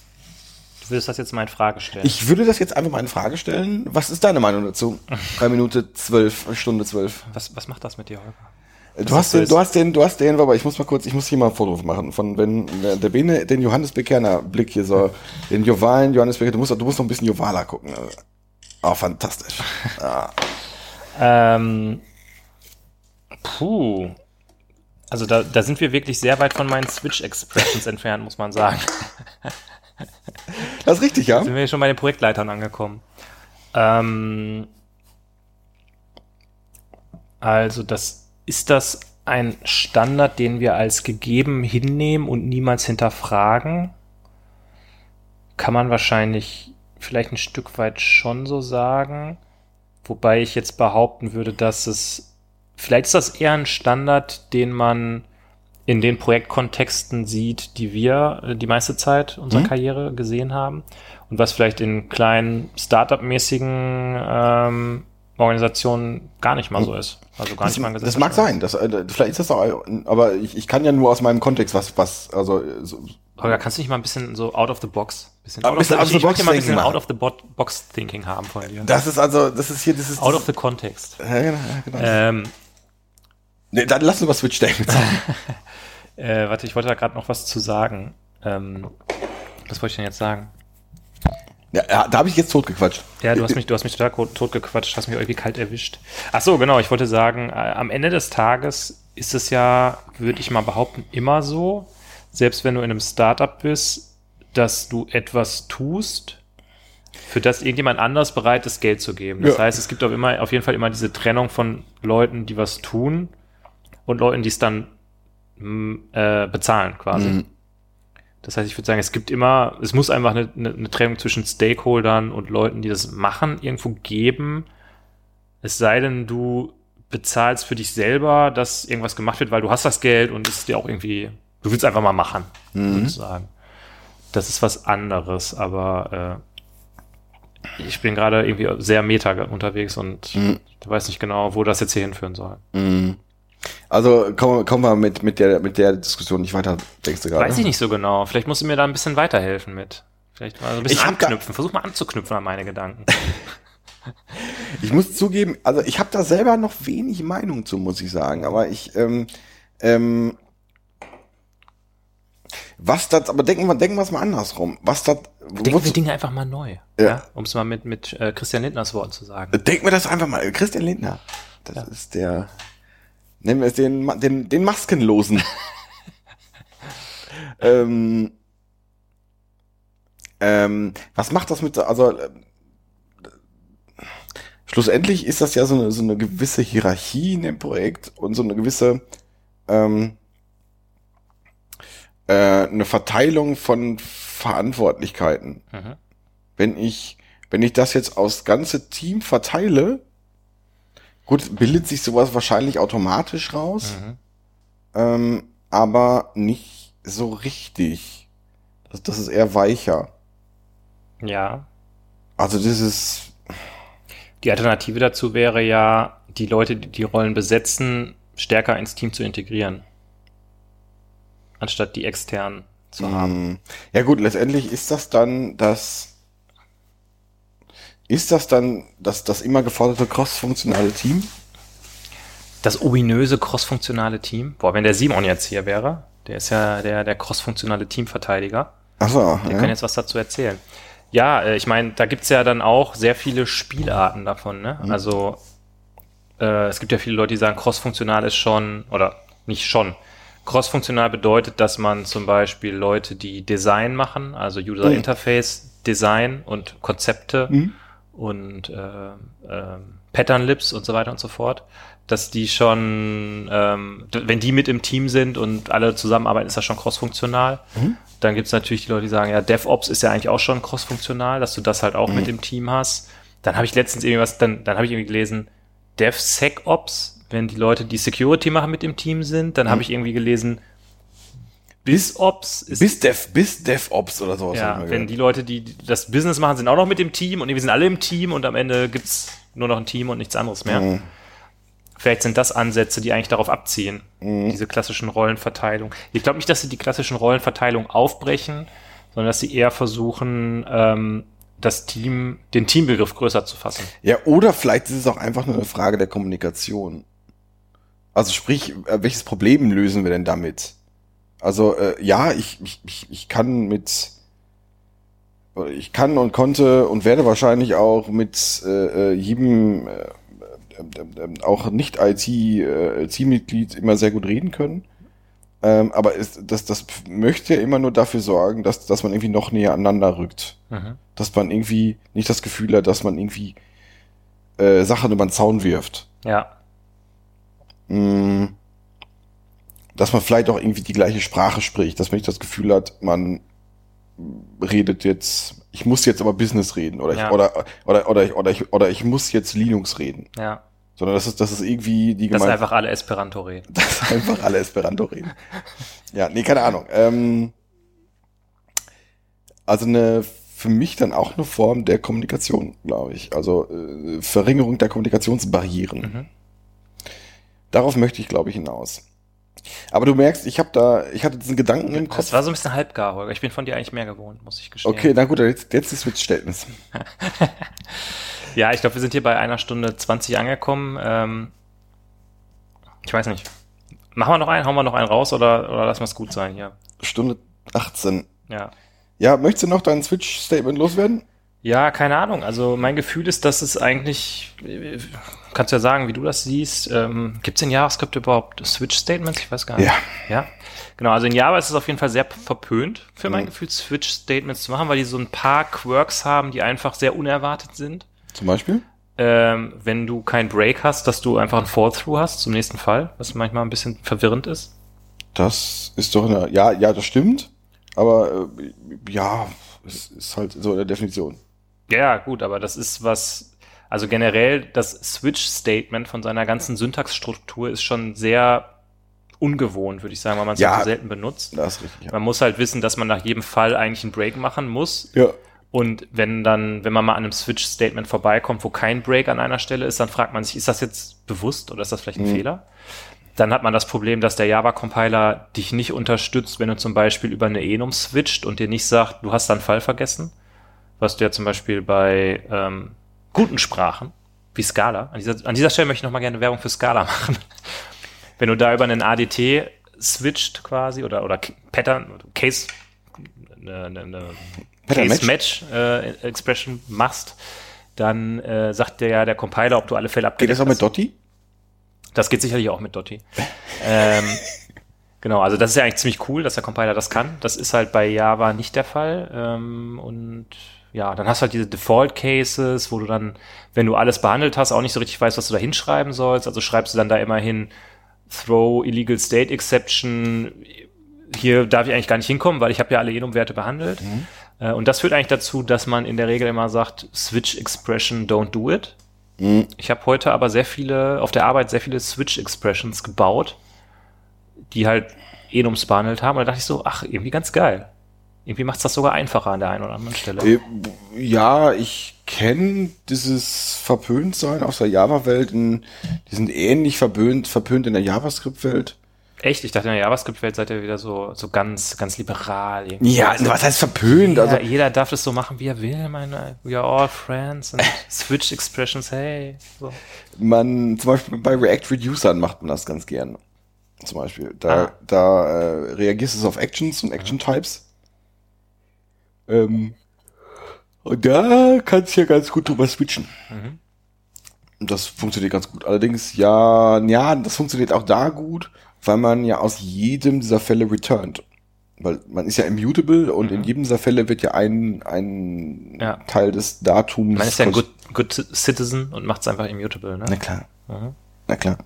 Du würdest das jetzt mal in Frage stellen. ich würde das jetzt einfach mal in Frage stellen. Was ist deine Meinung dazu? (laughs) Drei Minute zwölf, Stunde zwölf. was, was macht das mit dir, Holger? Du hast den, du hast den, du hast den, aber ich muss mal kurz, ich muss hier mal ein Foto machen von wenn der Bene den Johannes Bekerner Blick hier so, den Jovalen Johannes Bekerner, du musst, du musst noch ein bisschen Jovala gucken. Oh, fantastisch. (laughs) Ah. Ähm, puh. Also da, da sind wir wirklich sehr weit von meinen Switch-Expressions (laughs) entfernt, muss man sagen. Das ist richtig, ja? Sind wir schon bei den Projektleitern angekommen. Ähm, also das ist das ein Standard, den wir als gegeben hinnehmen und niemals hinterfragen? Kann man wahrscheinlich vielleicht ein Stück weit schon so sagen. Wobei ich jetzt behaupten würde, dass es vielleicht ist das eher ein Standard, den man in den Projektkontexten sieht, die wir äh, die meiste Zeit unserer Mhm. Karriere gesehen haben und was vielleicht in kleinen Startup-mäßigen ähm, Organisationen gar nicht mal so ist. Also gar Das, nicht mal das mag sein, das, äh, vielleicht ist das auch, aber ich, ich kann ja nur aus meinem Kontext was, was, also, äh, so, Holger, kannst du nicht mal ein bisschen so out of the box? Bisschen Ein bisschen out of the ich, ich möchte box mal ein bisschen out of the bo box thinking haben von dir. das ist also, das ist hier, das ist, out of the context. ja, genau, ja, genau. Ähm, nee, dann lass uns über Switch denken. (laughs) äh, warte, ich wollte da gerade noch was zu sagen. Ähm, was wollte ich denn jetzt sagen? ja, da habe ich jetzt totgequatscht. Ja, du hast mich, du hast mich total totgequatscht, hast mich irgendwie kalt erwischt. Ach so, genau, ich wollte sagen, äh, am Ende des Tages ist es ja, würde ich mal behaupten, immer so, selbst wenn du in einem Startup bist, dass du etwas tust, für das irgendjemand anders bereit ist, Geld zu geben. Das Ja. heißt, es gibt auch immer, auf jeden Fall immer diese Trennung von Leuten, die was tun und Leuten, die es dann mm, äh, bezahlen quasi. Mhm. Das heißt, ich würde sagen, es gibt immer, es muss einfach eine, eine, eine Trennung zwischen Stakeholdern und Leuten, die das machen, irgendwo geben. Es sei denn, du bezahlst für dich selber, dass irgendwas gemacht wird, weil du hast das Geld und es ist dir auch irgendwie, du willst einfach mal machen, würde ich sagen. Das ist was anderes, aber äh, ich bin gerade irgendwie sehr meta unterwegs und Mhm. weiß nicht genau, wo das jetzt hier hinführen soll. Mhm. Also kommen, kommen wir mit, mit, der, mit der Diskussion nicht weiter, denkst du gerade? Weiß ich nicht so genau. Vielleicht musst du mir da ein bisschen weiterhelfen mit. Vielleicht mal so ein bisschen Ich anknüpfen. Versuch mal anzuknüpfen an meine Gedanken. (laughs) Ich muss zugeben, also ich habe da selber noch wenig Meinung zu, muss ich sagen. Aber ich, ähm, ähm, was das, aber denken wir, denken wir es mal andersrum. Was das, Denken wir Dinge einfach mal neu. Ja. Ja. Um es mal mit, mit äh, Christian Lindners Worten zu sagen. denken wir das einfach mal. Christian Lindner, das ist der, nennen wir es den, den, den Maskenlosen. (laughs) ähm, ähm, was macht das mit, so- also äh, schlussendlich ist das ja so eine, so eine gewisse Hierarchie in dem Projekt und so eine gewisse ähm, äh, eine Verteilung von Verantwortlichkeiten. Mhm. Wenn ich, wenn ich das jetzt aufs ganze Team verteile, gut, bildet sich sowas wahrscheinlich automatisch raus, Mhm. ähm, aber nicht so richtig. Das, das ist eher weicher. Ja. Also das ist, Die Alternative dazu wäre ja, die Leute, die die Rollen besetzen, stärker ins Team zu integrieren. Anstatt die externen zu haben. Mm, Ja gut, letztendlich ist das dann das ist das dann das, das immer geforderte cross-funktionale Team? Das ominöse crossfunktionale Team. Boah, wenn der Simon jetzt hier wäre, der ist ja der, der crossfunktionale Teamverteidiger. Achso, Der ja. kann jetzt was dazu erzählen. Ja, äh, ich meine, da gibt's ja dann auch sehr viele Spielarten davon. Ne? Mhm. Also äh, es gibt ja viele Leute, die sagen, crossfunktional ist schon, oder nicht schon. Crossfunktional bedeutet, dass man zum Beispiel Leute, die Design machen, also User Mhm. Interface Design und Konzepte Mhm. und äh, ähm, Pattern Lips und so weiter und so fort, dass die schon, ähm, wenn die mit im Team sind und alle zusammenarbeiten, ist das schon crossfunktional. Mhm. Dann gibt es natürlich die Leute, die sagen, ja, DevOps ist ja eigentlich auch schon crossfunktional, dass du das halt auch Mhm. mit im Team hast. Dann habe ich letztens irgendwie was, dann, dann habe ich irgendwie gelesen, DevSecOps, wenn die Leute, die Security machen, mit im Team sind. Dann habe ich irgendwie gelesen, BizOps ist bis Dev, bis DevOps oder sowas. ja, wenn gehört. die Leute, die das Business machen, sind auch noch mit dem Team und wir sind alle im Team und am Ende gibt's nur noch ein Team und nichts anderes mehr. Mhm. Vielleicht sind das Ansätze, die eigentlich darauf abziehen, diese klassischen Rollenverteilung. Ich glaube nicht, dass sie die klassischen Rollenverteilung aufbrechen, sondern dass sie eher versuchen, ähm, das Team, den Teambegriff größer zu fassen. Ja, oder vielleicht ist es auch einfach nur eine Frage der Kommunikation. Also sprich, äh, welches Problem lösen wir denn damit? Also äh, ja, ich, ich, ich, kann mit, ich kann und konnte und werde wahrscheinlich auch mit äh, äh, jedem äh, äh, äh, auch nicht IT-Teammitglied immer sehr gut reden können. Ähm, aber ist, das, das möchte ja immer nur dafür sorgen, dass, dass man irgendwie noch näher aneinander rückt Mhm. dass man irgendwie nicht das Gefühl hat, dass man irgendwie äh, Sachen über den Zaun wirft. Ja, Mm, dass man vielleicht auch irgendwie die gleiche Sprache spricht, dass man nicht das Gefühl hat, man redet jetzt, ich muss jetzt aber Business reden oder ich, Ja. oder, oder, oder, ich, oder, ich, oder ich muss jetzt Linux reden. ja. Sondern das ist, das ist irgendwie die Dass Gemeinde, einfach alle Esperanto reden. (laughs) dass einfach alle Esperanto reden. Ja, nee, keine Ahnung. Ähm, also eine, für mich dann auch eine Form der Kommunikation, glaube ich. Also äh, Verringerung der Kommunikationsbarrieren. Mhm. Darauf möchte ich, glaube ich, hinaus. Aber du merkst, ich habe da, ich hatte diesen Gedanken im Kopf. Das war so ein bisschen halbgar, Holger. Ich bin von dir eigentlich mehr gewohnt, muss ich gestehen. Okay, na gut, jetzt, jetzt ist Verständnis. (laughs) Ja, ich glaube, wir sind hier bei einer Stunde 20 angekommen. Ähm, ich weiß nicht. Machen wir noch einen, hauen wir noch einen raus oder, oder lassen wir es gut sein hier? Stunde 18. Ja. Ja, möchtest du noch dein Switch-Statement loswerden? Ja, keine Ahnung. Also mein Gefühl ist, dass es eigentlich, kannst du ja sagen, wie du das siehst. Ähm, Gibt es in JavaScript überhaupt Switch-Statements? Ich weiß gar nicht. Ja. Ja. Genau, also in Java ist es auf jeden Fall sehr verpönt, für mein Mhm. Gefühl, Switch-Statements zu machen, weil die so ein paar Quirks haben, die einfach sehr unerwartet sind. Zum Beispiel? Ähm, wenn du keinen Break hast, dass du einfach einen Fall-Through hast zum nächsten Fall, was manchmal ein bisschen verwirrend ist. Das ist doch eine, ja, ja, das stimmt. Aber äh, ja, es ist halt so eine Definition. Ja, gut, aber das ist was, also generell das Switch-Statement von seiner ganzen Syntaxstruktur ist schon sehr ungewohnt, würde ich sagen, weil man es Ja. halt so selten benutzt. Das ist richtig. Ja. Man muss halt wissen, dass man nach jedem Fall eigentlich einen Break machen muss. ja. Und wenn dann, wenn man mal an einem Switch-Statement vorbeikommt, wo kein Break an einer Stelle ist, dann fragt man sich, ist das jetzt bewusst oder ist das vielleicht ein Mhm. Fehler? Dann hat man das Problem, dass der Java-Compiler dich nicht unterstützt, wenn du zum Beispiel über eine Enum switcht und dir nicht sagt, du hast da einen Fall vergessen. Was du ja zum Beispiel bei ähm, guten Sprachen, wie Scala, an dieser, an dieser Stelle möchte ich nochmal gerne Werbung für Scala (laughs) machen. Wenn du da über einen ADT switcht quasi oder, oder Pattern, Case, eine, eine, eine Pattern Case Match äh, Expression machst, dann äh, sagt dir ja der Compiler, ob du alle Fälle Geht abgedeckt das auch hast. mit Dotti? Das geht sicherlich auch mit Dotti. ähm, (laughs) genau, also das ist ja eigentlich ziemlich cool, dass der Compiler das kann. Das ist halt bei Java nicht der Fall. Ähm, und ja, dann hast du halt diese Default Cases, wo du dann, wenn du alles behandelt hast, auch nicht so richtig weißt, was du da hinschreiben sollst. Also schreibst du dann da immer hin, throw illegal state exception. Hier darf ich eigentlich gar nicht hinkommen, weil ich habe ja alle Enum-Werte behandelt. Äh, Und das führt eigentlich dazu, dass man in der Regel immer sagt, switch expression, don't do it. Mhm. Ich habe heute aber sehr viele, auf der Arbeit sehr viele Switch-Expressions gebaut, die halt Enums behandelt haben. Und da dachte ich so, ach, irgendwie ganz geil. Irgendwie macht es das sogar einfacher an der einen oder anderen Stelle. Äh, Ja, ich kenne dieses Verpöntsein aus der Java-Welt. Die sind ähnlich verpönt, verpönt in der JavaScript-Welt. Echt? Ich dachte, in der JavaScript-Welt seid ihr wieder so, so ganz, ganz liberal. irgendwie. Ja, was heißt verpönt? Jeder, Also, jeder darf das so machen, wie er will. Meine, we are all friends and (laughs) Switch Expressions, hey. So. man, zum Beispiel bei React Reducern macht man das ganz gern. Zum Beispiel. Da, Ah. da äh, reagierst du auf Actions und Action Types. Ähm, und da kannst du ja ganz gut drüber switchen. Mhm. Das funktioniert ganz gut. Allerdings, ja, ja, das funktioniert auch da gut, weil man ja aus jedem dieser Fälle returnt. Weil man ist ja immutable und in jedem dieser Fälle wird ja ein, ein Mhm. Ja. Teil des Datums. Man ist ja ein good, good Citizen und macht es einfach immutable, ne? Na klar. Mhm. Na klar.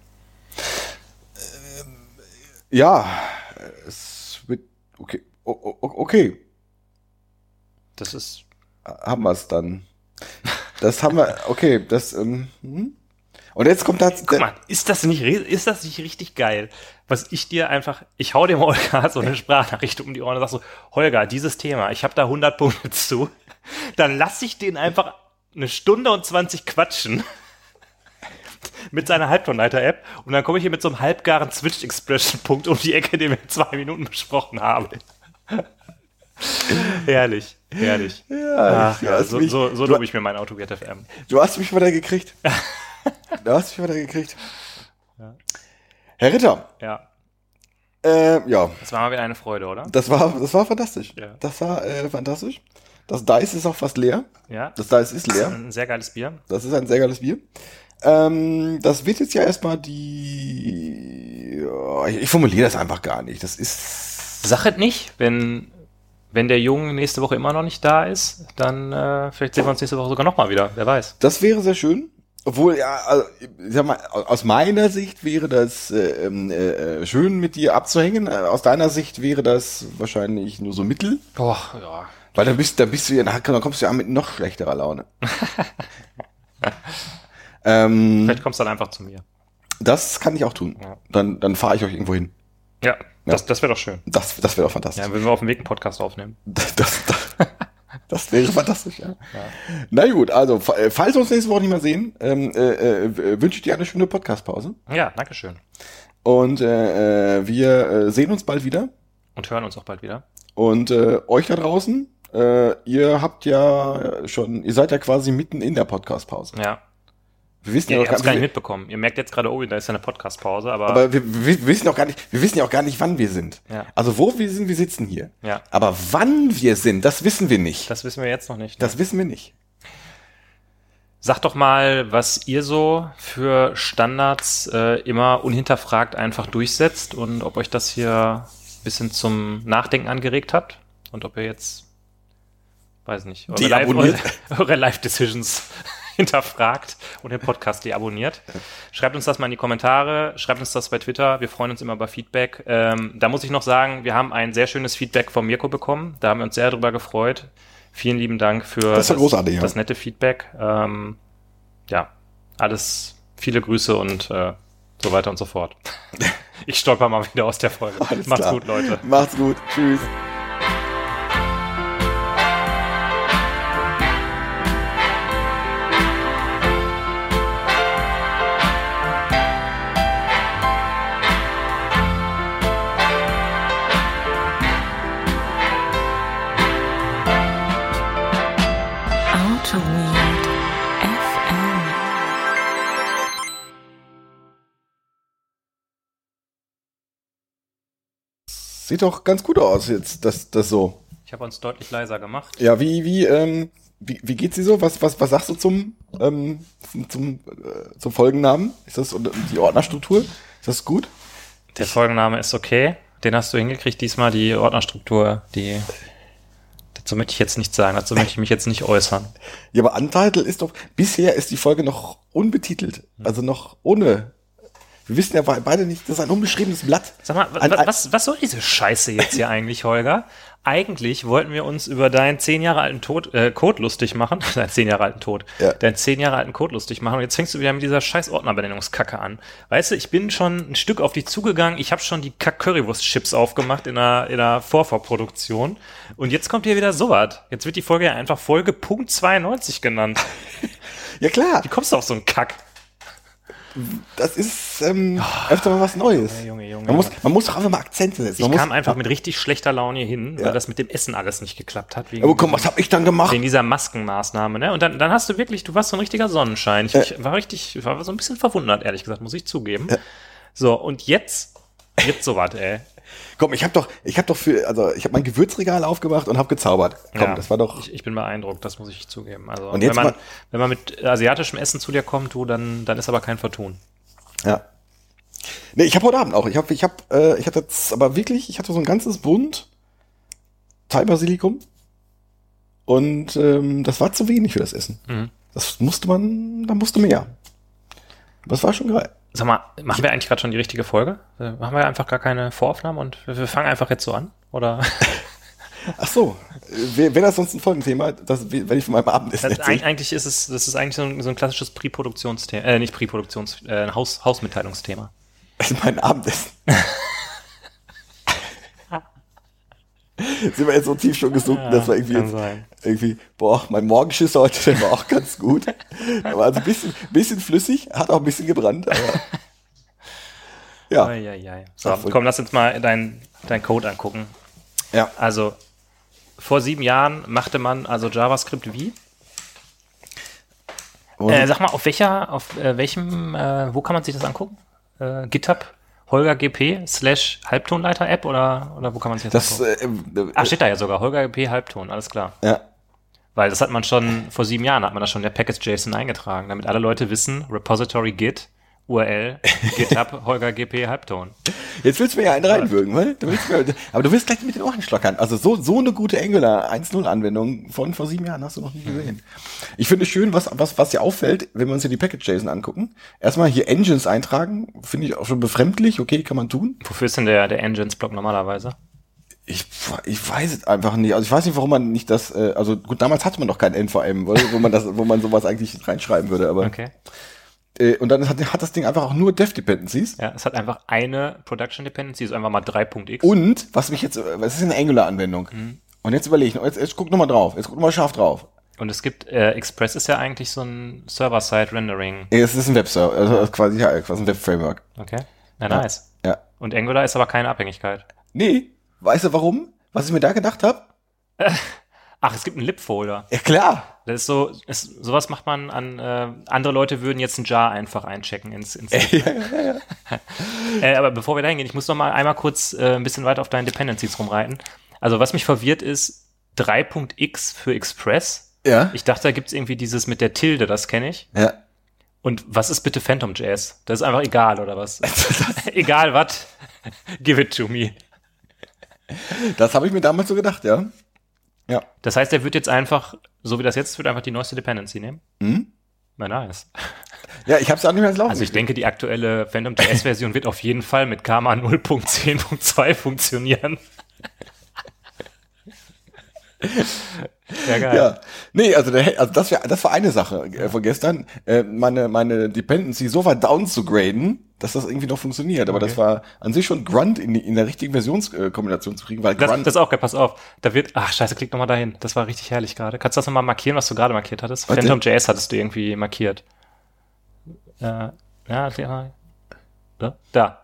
Ähm, ja, es wird, okay, o, okay, Das ist, haben wir es dann. Das haben wir, okay, das, ähm, hm. und jetzt kommt das, Guck mal, ist das nicht, ist das nicht richtig geil? Was ich dir einfach, ich hau dem Holger so eine Sprachnachricht um die Ohren und sag so, Holger, dieses Thema, ich habe da 100 Punkte zu. Dann lass ich den einfach eine Stunde und 20 quatschen mit seiner Halbtonleiter-App und dann komme ich hier mit so einem halbgaren Switch-Expression-Punkt um die Ecke, den wir in zwei Minuten besprochen haben. (laughs) herrlich, herrlich. ja, Ach, du, ja, so, mich, so, so lobe ich mir mein Auto FM. du hast mich wieder gekriegt. (laughs) du hast mich wieder gekriegt. Herr Ritter, Ja, äh, ja, das war mal wieder eine Freude, oder? das war, das war fantastisch. Ja. Das war äh, fantastisch. Das Dice ist auch fast leer. Ja, Das Dice ist leer. ein sehr geiles Bier. Das ist ein sehr geiles Bier. Ähm, das wird jetzt ja erstmal die. Ja, ich, ich formuliere das einfach gar nicht. Das ist. Sachet nicht, wenn, wenn der Junge nächste Woche immer noch nicht da ist, dann äh, vielleicht sehen wir uns nächste Woche sogar nochmal wieder, wer weiß. Das wäre sehr schön. Obwohl, ja, also, ich sag mal, aus meiner Sicht wäre das äh, ähm, äh, schön mit dir abzuhängen. Äh, Aus deiner Sicht wäre das wahrscheinlich nur so mittel. Boah, ja. Weil dann bist, dann bist du ja, dann kommst du ja mit noch schlechterer Laune. (laughs) ähm, Vielleicht kommst du dann einfach zu mir. das kann ich auch tun. Ja. Dann, dann fahre ich euch irgendwo hin. Ja, das, das wäre doch schön. Das, das wäre doch fantastisch. Ja, wenn wir auf dem Weg einen Podcast aufnehmen. Das, das, das (laughs) wäre fantastisch, ja. Na gut, also, äh, falls wir uns nächste Woche nicht mehr sehen, ähm, äh, äh, wünsche ich dir eine schöne Podcast-Pause. Ja, danke schön. Und äh, äh, wir äh, sehen uns bald wieder. Und hören uns auch bald wieder. Und äh, euch da draußen, äh, ihr habt ja schon, ihr seid ja quasi mitten in der Podcast-Pause. Ja. Wir wissen ja ja, habt es gar nicht mitbekommen. Ihr merkt jetzt gerade, oh, da ist ja eine Podcast-Pause, aber, aber wir, wir, wir wissen auch gar nicht, wir wissen ja auch gar nicht, wann wir sind. Ja. Also wo wir sind, wir sitzen hier. ja, Aber wann wir sind, das wissen wir nicht. das wissen wir jetzt noch nicht. Ne? Das wissen wir nicht. Sagt doch mal, was ihr so für Standards äh, immer unhinterfragt einfach durchsetzt und ob euch das hier ein bisschen zum Nachdenken angeregt hat und ob ihr jetzt, weiß nicht, eure Live- Deabonniert. (laughs) eure Live-Decisions hinterfragt und den Podcast deabonniert. Schreibt uns das mal in die Kommentare, schreibt uns das bei Twitter. Wir freuen uns immer über Feedback. Ähm, da muss ich noch sagen, wir haben ein sehr schönes Feedback von Mirko bekommen. Da haben wir uns sehr drüber gefreut. Vielen lieben Dank für Das großartig, ja. das nette Feedback. Ähm, ja, alles, viele Grüße und äh, so weiter und so fort. (laughs) Ich stolper mal wieder aus der Folge. Alles Macht's klar. gut, Leute. Macht's gut. Tschüss. Sieht doch ganz gut aus jetzt, das, das so. Ich habe uns deutlich leiser gemacht. Ja, wie, wie, ähm, wie, wie geht's dir so? Was, was, was sagst du zum, ähm, zum, zum, äh, zum Folgennamen? Ist das und die Ordnerstruktur? Ist das gut? Der Folgenname ist okay. Den hast du hingekriegt diesmal, die Ordnerstruktur, die. Dazu möchte ich jetzt nichts sagen, dazu möchte ich mich jetzt nicht äußern. Ja, aber Untitled ist doch, bisher ist die Folge noch unbetitelt. Also noch ohne. Wir wissen ja be- beide nicht, das ist ein unbeschriebenes Blatt. Sag mal, ein- was, was soll diese Scheiße jetzt hier eigentlich, Holger? Eigentlich wollten wir uns über deinen zehn Jahre alten Tod, äh, Code lustig machen. (laughs) Deinen zehn Jahre alten Tod. Ja. Deinen zehn Jahre alten Code lustig machen. Und jetzt fängst du wieder mit dieser scheiß Ordnerbenennungskacke an. Weißt du, ich bin schon ein Stück auf dich zugegangen. Ich habe schon die Kack-Currywurst-Chips aufgemacht in der, in der Vorvorproduktion. Und jetzt kommt hier wieder sowas. Jetzt wird die Folge ja einfach Folge Punkt 92 genannt. (laughs) Ja klar, Wie kommst du auf so einen Kack? Das ist ähm, öfter mal was Neues. Junge, Junge, Junge. Man muss, man muss doch einfach mal Akzente setzen. Ich Man muss, kam einfach mit richtig schlechter Laune hin, Ja. weil das mit dem Essen alles nicht geklappt hat. Wegen Aber komm, was hab ich dann gemacht? Wegen dieser Maskenmaßnahme, ne? Und dann, dann hast du wirklich, du warst so ein richtiger Sonnenschein. Ich, Äh. ich war richtig, ich war so ein bisschen verwundert, ehrlich gesagt, muss ich zugeben. So, und jetzt, jetzt so was, ey. Komm, ich hab doch, ich hab doch für, also ich habe mein Gewürzregal aufgemacht und hab gezaubert. Komm, Ja, das war doch. Ich, ich bin beeindruckt, das muss ich zugeben. Also, Und jetzt wenn, man, mal- wenn man mit asiatischem Essen zu dir kommt, du, dann, dann ist aber kein Vertun. Ja. Nee, ich habe heute Abend auch. Ich habe, ich habe, äh, ich hatte jetzt aber wirklich, ich hatte so ein ganzes Bund Thai-Basilikum und ähm, das war zu wenig für das Essen. Mhm. Das musste man, da musste mehr. Aber Das war schon geil. Sag mal, machen wir eigentlich gerade schon die richtige Folge? Äh, Machen wir einfach gar keine Voraufnahme und wir, wir fangen einfach jetzt so an? Oder? (laughs) Ach so, wäre wär das sonst ein Folgenthema, das, wenn ich von meinem Abendessen Das, erzähle? eig- eigentlich ist es, das ist eigentlich so ein, so ein klassisches Pre-Produktionsthema, äh, nicht Pre-Produktions, äh, Haus, Hausmitteilungsthema. (laughs) mein Abendessen. (laughs) (laughs) Sind wir jetzt so tief schon gesunken, dass wir irgendwie, jetzt, irgendwie, boah, mein Morgenschiss heute, der war auch ganz gut. Der war also ein bisschen, bisschen flüssig, hat auch ein bisschen gebrannt, aber. (laughs) Ja, Eieiei. So, Ach, komm, lass uns mal deinen dein Code angucken. ja. Also, vor sieben Jahren machte man also JavaScript wie? Äh, sag mal, auf welcher, auf äh, welchem, äh, wo kann man sich das angucken? Äh, GitHub, Holger GP slash Halbtonleiter-App oder, oder wo kann man sich das, das, äh, äh, Ach, steht da ja sogar, Holger GP Halbton, alles klar. ja. Weil das hat man schon, vor sieben Jahren hat man das schon in der Package.json eingetragen, damit alle Leute wissen, Repository Git, URL, GitHub, (laughs) Holger GP Halbton. Jetzt willst du mir ja einen reinwürgen, weil du willst mir, aber du wirst gleich mit den Ohren schlockern. Also so, so eine gute Angular 1.0 Anwendung von vor sieben Jahren hast du noch nie gesehen. Ich finde es schön, was, was, was dir auffällt, wenn wir uns hier die Package.json angucken. Erstmal hier Engines eintragen, finde ich auch schon befremdlich. Okay, kann man tun. Wofür ist denn der, der Engines-Block normalerweise? Ich, ich weiß es einfach nicht. Also ich weiß nicht, warum man nicht das, äh, also gut, damals hatte man doch kein NVM, wo man das, wo man sowas eigentlich reinschreiben würde, aber, Okay. Äh, und dann hat, hat das Ding einfach auch nur Dev-Dependencies. Ja, es hat einfach eine Production Dependency, ist einfach mal 3.x. Und, was mich jetzt, was ist eine Angular-Anwendung? Und jetzt überlege ich, jetzt, jetzt guck noch mal drauf, jetzt guck noch mal scharf drauf. Und es gibt, äh, Express ist ja eigentlich so ein Server-Side-Rendering. Es ist ein Webserver, also quasi, ja, quasi ein Web-Framework. Okay. Na, nice. Ja. Und Angular ist aber keine Abhängigkeit. Nee, weißt du warum? Was ich mir da gedacht habe? (laughs) Ach, es gibt einen Lib-Folder. Ja, klar. Das ist so, ist, sowas macht man an, äh, andere Leute würden jetzt ein Jar einfach einchecken ins, ins (laughs) äh, Aber bevor wir da hingehen, ich muss noch mal einmal kurz äh, ein bisschen weiter auf deinen Dependencies rumreiten. Also was mich verwirrt ist, 3.x für Express Ja. Ich dachte, da gibt's irgendwie dieses mit der Tilde, das kenne ich. Ja. Und was ist bitte Phantom Jazz? Das ist einfach egal, oder was? (laughs) egal was. (laughs) Give it to me. Das habe ich mir damals so gedacht, ja. Ja. Das heißt, er wird jetzt einfach, so wie das jetzt wird einfach die neueste Dependency nehmen. Mhm. Na, nice. Ja, ich habe es auch nicht mehr als laufen. Also ich denke, die aktuelle Phantom JS-Version wird auf jeden Fall mit Karma 0.10.2 funktionieren. Ja, geil. Ja, nee, also, der, also das, wär, das war eine Sache äh, von gestern, äh, meine, meine Dependency so weit down zu graden, dass das irgendwie noch funktioniert. Aber Okay. das war an sich schon Grunt in, in der richtigen Versionskombination zu kriegen, weil Das, Grunt, das ist auch geil, pass auf. Da wird, ach scheiße, klick nochmal dahin. Das war richtig herrlich gerade. Kannst du das nochmal markieren, was du gerade markiert hattest? Warte. Phantom JS hattest du irgendwie markiert. Äh, ja, ja, da. da.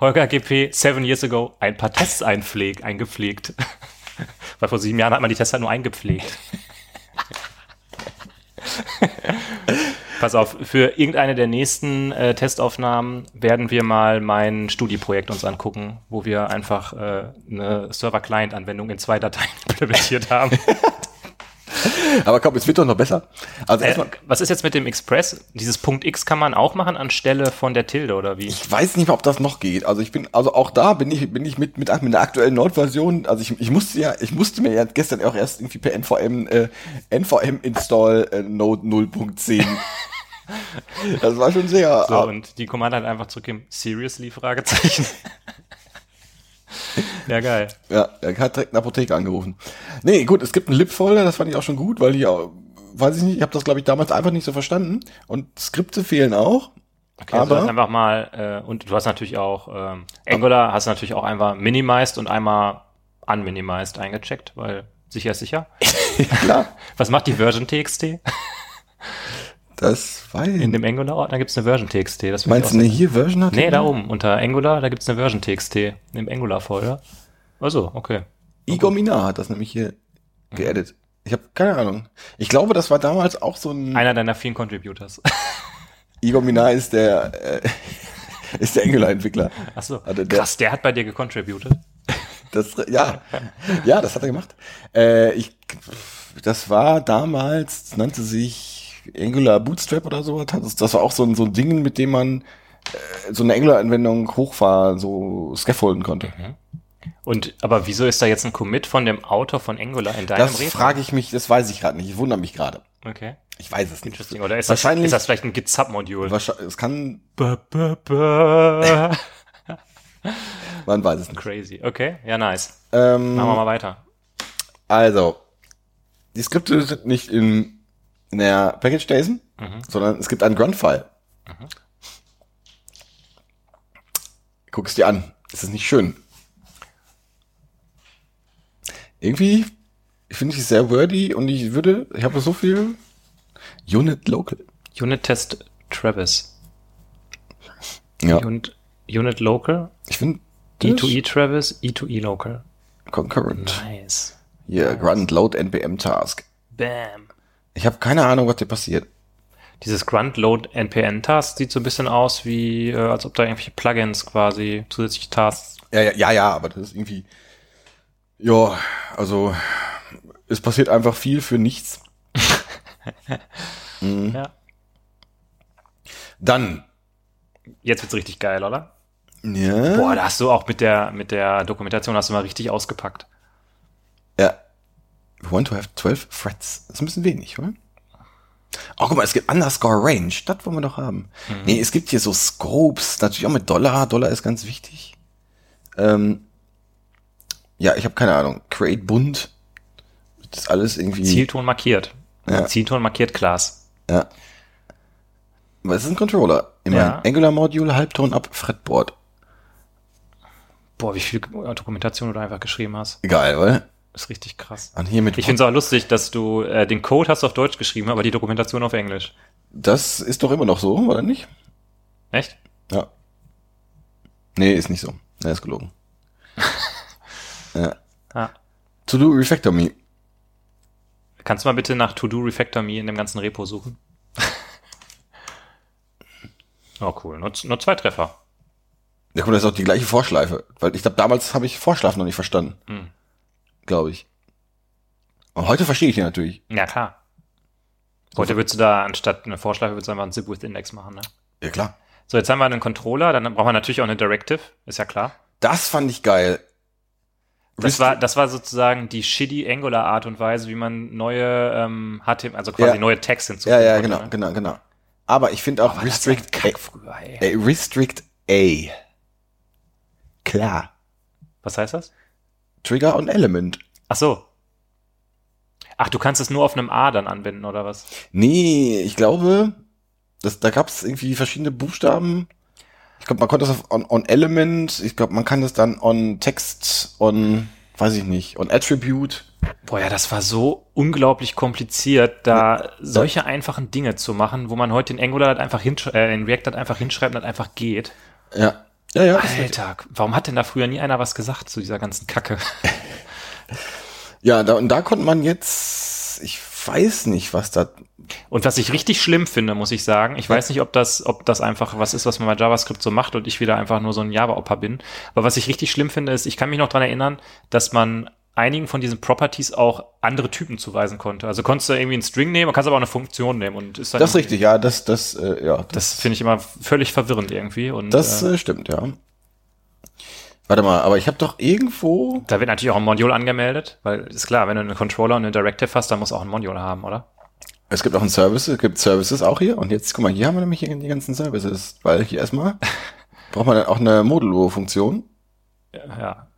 Holger GP, seven years ago, ein paar Tests einpflegt, eingepflegt. (laughs) (laughs) Weil vor sieben Jahren hat man die Tests halt nur eingepflegt. (laughs) Pass auf, für irgendeine der nächsten äh, Testaufnahmen werden wir mal mein Studi-Projekt uns angucken, wo wir einfach äh, eine Server-Client-Anwendung in zwei Dateien (laughs) implementiert haben. (laughs) aber komm, es wird doch noch besser. Also äh, was ist jetzt mit dem Express? Dieses Punkt X kann man auch machen anstelle von der Tilde oder wie? ich weiß nicht mehr, ob das noch geht. Also ich bin, also auch da bin ich, bin ich mit, mit, mit der aktuellen Node-Version, also ich, ich musste ja, ich musste mir ja gestern auch erst irgendwie per NVM, äh, NVM install äh, Node 0.10. (laughs) das war schon sehr, So, und die Kommande hat einfach zurückgegeben, seriously? Fragezeichen. (laughs) ja, geil. Ja, er hat direkt eine Apotheke angerufen. Nee, gut, es gibt einen Lib-Folder, das fand ich auch schon gut, weil ich auch, weiß ich nicht, ich habe das, glaube ich, damals einfach nicht so verstanden. Und Skripte fehlen auch. Okay, also aber das einfach mal, äh, und du hast natürlich auch, ähm, Angular hast natürlich auch einmal minimized und einmal unminimized eingecheckt, weil sicher ist sicher. (laughs) klar, Was macht die Version TXT? (laughs) das war In dem Angular-Ordner gibt es eine Version TXT. Das find Meinst ich du, ne, hier Version hat? Nee, da oben, unter Angular, da gibt es eine Version TXT, im Angular-Folder. Also, okay. Igor Minar hat das nämlich hier geedit. Ich habe keine Ahnung. Ich glaube, das war damals auch so ein. Einer deiner vielen Contributors. (laughs) Igor Minar ist der, äh, (laughs) ist der Angular-Entwickler. Achso, Also der- krass, der hat bei dir gecontributed. Das, ja, ja, das hat er gemacht. Äh, ich, das war damals, nannte sich Angular Bootstrap oder so. Das, das war auch so ein, so ein Ding, mit dem man äh, so eine Angular-Anwendung hochfahren, so scaffolden konnte. Und, aber wieso ist da jetzt ein Commit von dem Autor von Angular in deinem Das frage ich mich, das weiß ich gerade nicht. Ich wundere mich gerade. Okay. Ich weiß es nicht. Interesting. Oder ist das, Wahrscheinlich- ist das vielleicht ein? Wahrscheinlich, es kann, Bäh, bäh, bäh. (laughs) man weiß es nicht. Crazy. Okay, ja, nice. Ähm, Machen wir mal weiter. Also, die Skripte sind nicht in, in der Package-JSON, Mhm. sondern es gibt einen Grunt-File. Guck es dir an. Ist das nicht schön? Irgendwie finde ich es sehr wordy und ich würde, ich habe so viel Unit Local. Unit-Test Travis. Ja, Unit, Unit Local, ich finde E2E Travis, E2E Local. Concurrent. Nice. Hier, Grunt Load NPM Task. Bam. Ich habe keine Ahnung, was dir passiert. Dieses Grunt Load NPN Task sieht so ein bisschen aus wie, äh, als ob da irgendwelche Plugins quasi zusätzliche Tasks. Ja, ja, ja, ja, aber das ist irgendwie. Ja, also es passiert einfach viel für nichts. (laughs) Mhm. Ja. Dann. Jetzt wird's richtig geil, oder? Ja. Boah, da hast du auch mit der, mit der Dokumentation hast du mal richtig ausgepackt. Ja. We want to have 12 threads. Das ist ein bisschen wenig, oder? Oh, guck mal, es gibt Underscore Range. Das wollen wir doch haben. Nee, es gibt hier so Scopes. Natürlich auch mit Dollar. Dollar ist ganz wichtig. Ähm, ja, ich habe keine Ahnung. Create bunt. Das ist alles irgendwie. Zielton markiert. Ja. Zielton markiert Class. Ja. Es ist ein Controller. Immerhin. Ja. Angular Module, Halbton ab, Fretboard. Boah, wie viel Dokumentation du da einfach geschrieben hast. Egal, oder? Ist richtig krass. Und hier mit Ich finde es auch lustig, dass du äh, den Code hast auf Deutsch geschrieben, aber die Dokumentation auf Englisch. Das ist doch immer noch so, oder nicht? Echt? Ja. Nee, ist nicht so. Er ist gelogen. (laughs) ja. Ah. To do Refactor Me. Kannst du mal bitte nach To Do Refactor Me in dem ganzen Repo suchen? (laughs) oh, cool. Nur, nur zwei Treffer. Ja, guck das ist auch die gleiche Vorschleife. Weil ich glaube, damals habe ich Vorschleife noch nicht verstanden. Hm. Glaube ich. Und heute verstehe ich ihn natürlich. Ja, klar. Heute würdest du da anstatt eine Vorschleife, würdest du einfach einen Zip with Index machen, ne? Ja, klar. So, jetzt haben wir einen Controller, dann brauchen wir natürlich auch eine Directive, ist ja klar. Das fand ich geil. Das war, das war sozusagen die shitty Angular Art und Weise, wie man neue ähm, HTML, also quasi Ja. neue Tags hinzufügen Ja, ja, konnte, genau, ne? genau, genau. Aber ich finde auch das Restrict Kack früher, ey. A, Restrict A. Klar. Was heißt das? Trigger und Element. Ach so. Ach, du kannst es nur auf einem A dann anwenden, oder was? Nee, ich glaube, das, da gab es irgendwie verschiedene Buchstaben. Ich glaube, man konnte das auf on, on Element, ich glaube, man kann das dann on Text, on, weiß ich nicht, on Attribute. Boah, ja, das war so unglaublich kompliziert, da solche einfachen Dinge zu machen, wo man heute in Angular halt einfach hinschreibt, äh, in React halt einfach hinschreibt und halt einfach geht. Ja. Ja, ja. Alter, warum hat denn da früher nie einer was gesagt zu dieser ganzen Kacke? (laughs) Ja, da, und da konnte man jetzt, ich weiß nicht, was da, Und was ich richtig schlimm finde, muss ich sagen, ich weiß nicht, ob das, ob das einfach was ist, was man bei JavaScript so macht und ich wieder einfach nur so ein Java-Opfer bin. Aber was ich richtig schlimm finde, ist, ich kann mich noch dran erinnern, dass man einigen von diesen Properties auch andere Typen zuweisen konnte. Also konntest du irgendwie einen String nehmen, kannst aber auch eine Funktion nehmen und ist dann das ist richtig, ja, das, das, äh, ja, das, Das finde ich immer völlig verwirrend irgendwie. Und das äh, äh, stimmt, ja. Warte mal, aber ich habe doch irgendwo, da wird natürlich auch ein Module angemeldet, weil ist klar, wenn du einen Controller und eine Directive hast, dann muss auch ein Module haben, oder? es gibt auch einen Service, es gibt Services auch hier und jetzt, guck mal, hier haben wir nämlich die ganzen Services, weil hier erstmal (laughs) braucht man dann auch eine Modulo-Funktion. Ja.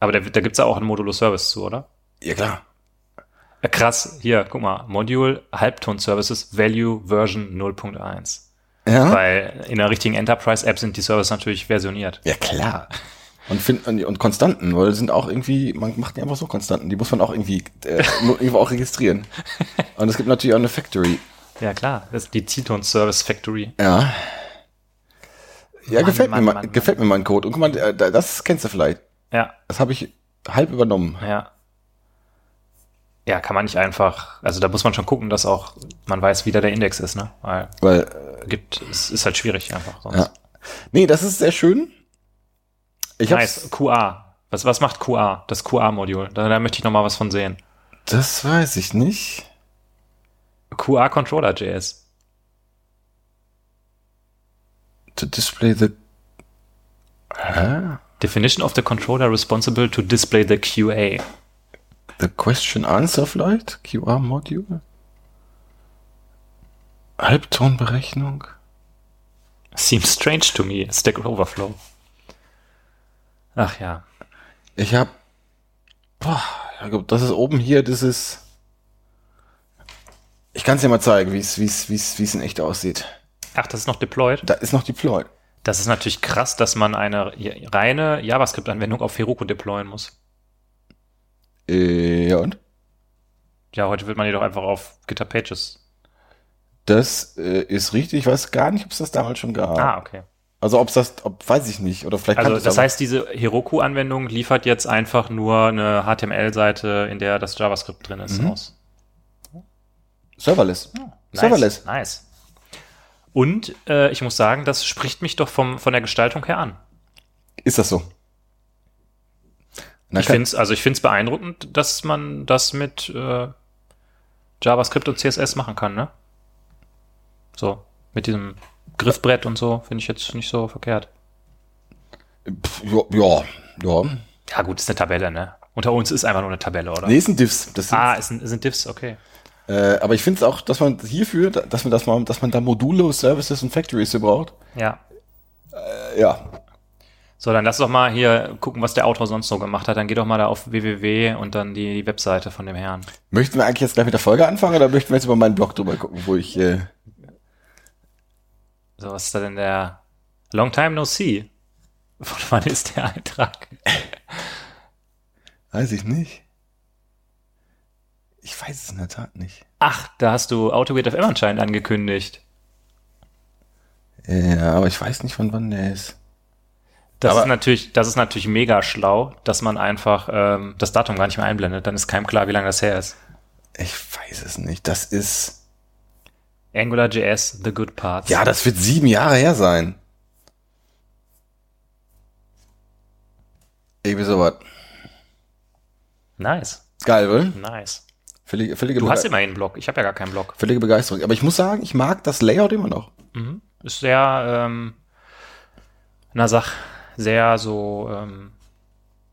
Aber da, da gibt's ja auch einen Modulo-Service zu, oder? Ja, klar. Krass, hier, guck mal, Module Halbton-Services Value Version 0.1. Ja, Weil in der richtigen Enterprise-App sind die Services natürlich versioniert. ja klar. Und, find, und, und Konstanten, weil sind auch irgendwie, man macht die einfach so Konstanten, die muss man auch irgendwie, äh, (laughs) irgendwo auch registrieren. Und es gibt natürlich auch eine Factory. Ja, klar, das ist die Titon Service Factory. Ja. Ja, Mann, gefällt, Mann, mir, Mann, mein, gefällt mir mein Code. Und guck mal, äh, da- das kennst du vielleicht. Ja, Das habe ich halb übernommen. ja. Ja, kann man nicht einfach, also da muss man schon gucken, dass auch man weiß, wie da der Index ist, ne? Weil Weil, äh, gibt, es ist halt schwierig einfach sonst. ja. Nee, das ist sehr schön. Ich nice, QA. Was, was macht QA? Das QA-Modul. Da, da möchte ich noch mal was von sehen. das weiß ich nicht. QA Controller.js. To display the, hä? Definition of the controller responsible to display the QA. The question answer vielleicht? QR Module? Halbtonberechnung? Seems strange to me. Stack Overflow. Ach ja. Ich hab, boah, das ist oben hier, das ist, ich kann es dir mal zeigen, wie es, in echt aussieht. Ach, das ist noch deployed. Da ist noch Deploy. Das ist natürlich krass, dass man eine reine JavaScript-Anwendung auf Heroku deployen muss. Äh, ja und? Ja, heute wird man die doch einfach auf GitHub Pages. Das äh, ist richtig. Ich weiß gar nicht, ob es das damals schon gab. Ah, okay. Also ob es das, ob, weiß ich nicht. Oder vielleicht Also das heißt, diese Heroku-Anwendung liefert jetzt einfach nur eine HTML-Seite, in der das JavaScript drin ist, Mhm. aus. Serverless. Nice, Serverless. Nice. Und äh, ich muss sagen, das spricht mich doch vom, von der Gestaltung her an. Ist das so? Na, Ich finde es also ich find's beeindruckend, dass man das mit äh, JavaScript und CSS machen kann, ne? So, mit diesem Griffbrett und so, finde ich jetzt nicht so verkehrt. ja, ja, ja. Ja, gut, ist eine Tabelle, ne? Unter uns ist einfach nur eine Tabelle, oder? Nee, ist ein Diffs. Das sind, ah, ist ein, sind Diffs, okay. Äh, aber ich finde es auch, dass man hierfür, dass man das mal, dass man da Module, Services und Factories für braucht. Ja. Äh, ja. So, dann lass doch mal hier gucken, was der Autor sonst so gemacht hat. Dann geh doch mal da auf www und dann die, die Webseite von dem Herrn. Möchten wir eigentlich jetzt gleich mit der Folge anfangen oder möchten wir jetzt über meinen Blog drüber gucken, wo ich, äh, So, was ist da denn der Long Time No See? (laughs) Von wann ist der Eintrag? weiß ich nicht. Ich weiß es in der Tat nicht. Ach, da hast du AutoGate FM anscheinend angekündigt. Ja, aber ich weiß nicht, von wann der ist. Das Aber- ist natürlich, das ist natürlich mega schlau, dass man einfach ähm, das Datum gar nicht mehr einblendet. Dann ist keinem klar, wie lange das her ist. Ich weiß es nicht. Das ist, AngularJS, The Good Parts. ja, das wird sieben Jahre her sein. Irgendwie sowas. Nice, Geil, wohl? nice. Völlige, völlige, Du Bege- hast immerhin einen Blog. Ich habe ja gar keinen Blog. völlige Begeisterung. Aber ich muss sagen, ich mag das Layout immer noch. Ist sehr, ähm, na sag, sehr so, ähm,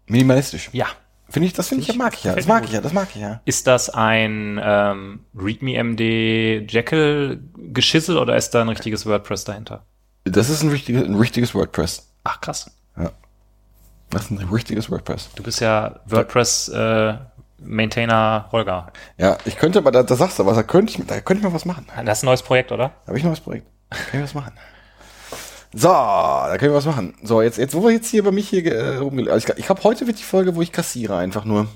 Minimalistisch. ja. Finde ich, das finde ich, ja, mag ich ja. Das mag ich ja, das mag ich ja. Ist das ein ähm, README-MD Jekyll-Geschissel oder ist da ein richtiges WordPress dahinter? Das ist ein richtiges, ein richtiges WordPress. Ach krass. Das ist ein richtiges WordPress. Du bist ja WordPress-Maintainer Holger. Ja, ich könnte, aber da, da sagst du was, da könnte ich, da könnte ich mal was machen. Das ist ein neues Projekt, oder? Da habe ich noch was Projekt. Da kann ich was machen. So, da können wir was machen. So, jetzt, jetzt, wo wir jetzt hier bei mich hier äh, rumgel- also Ich, ich glaube, heute wird die Folge, wo ich kassiere, einfach nur.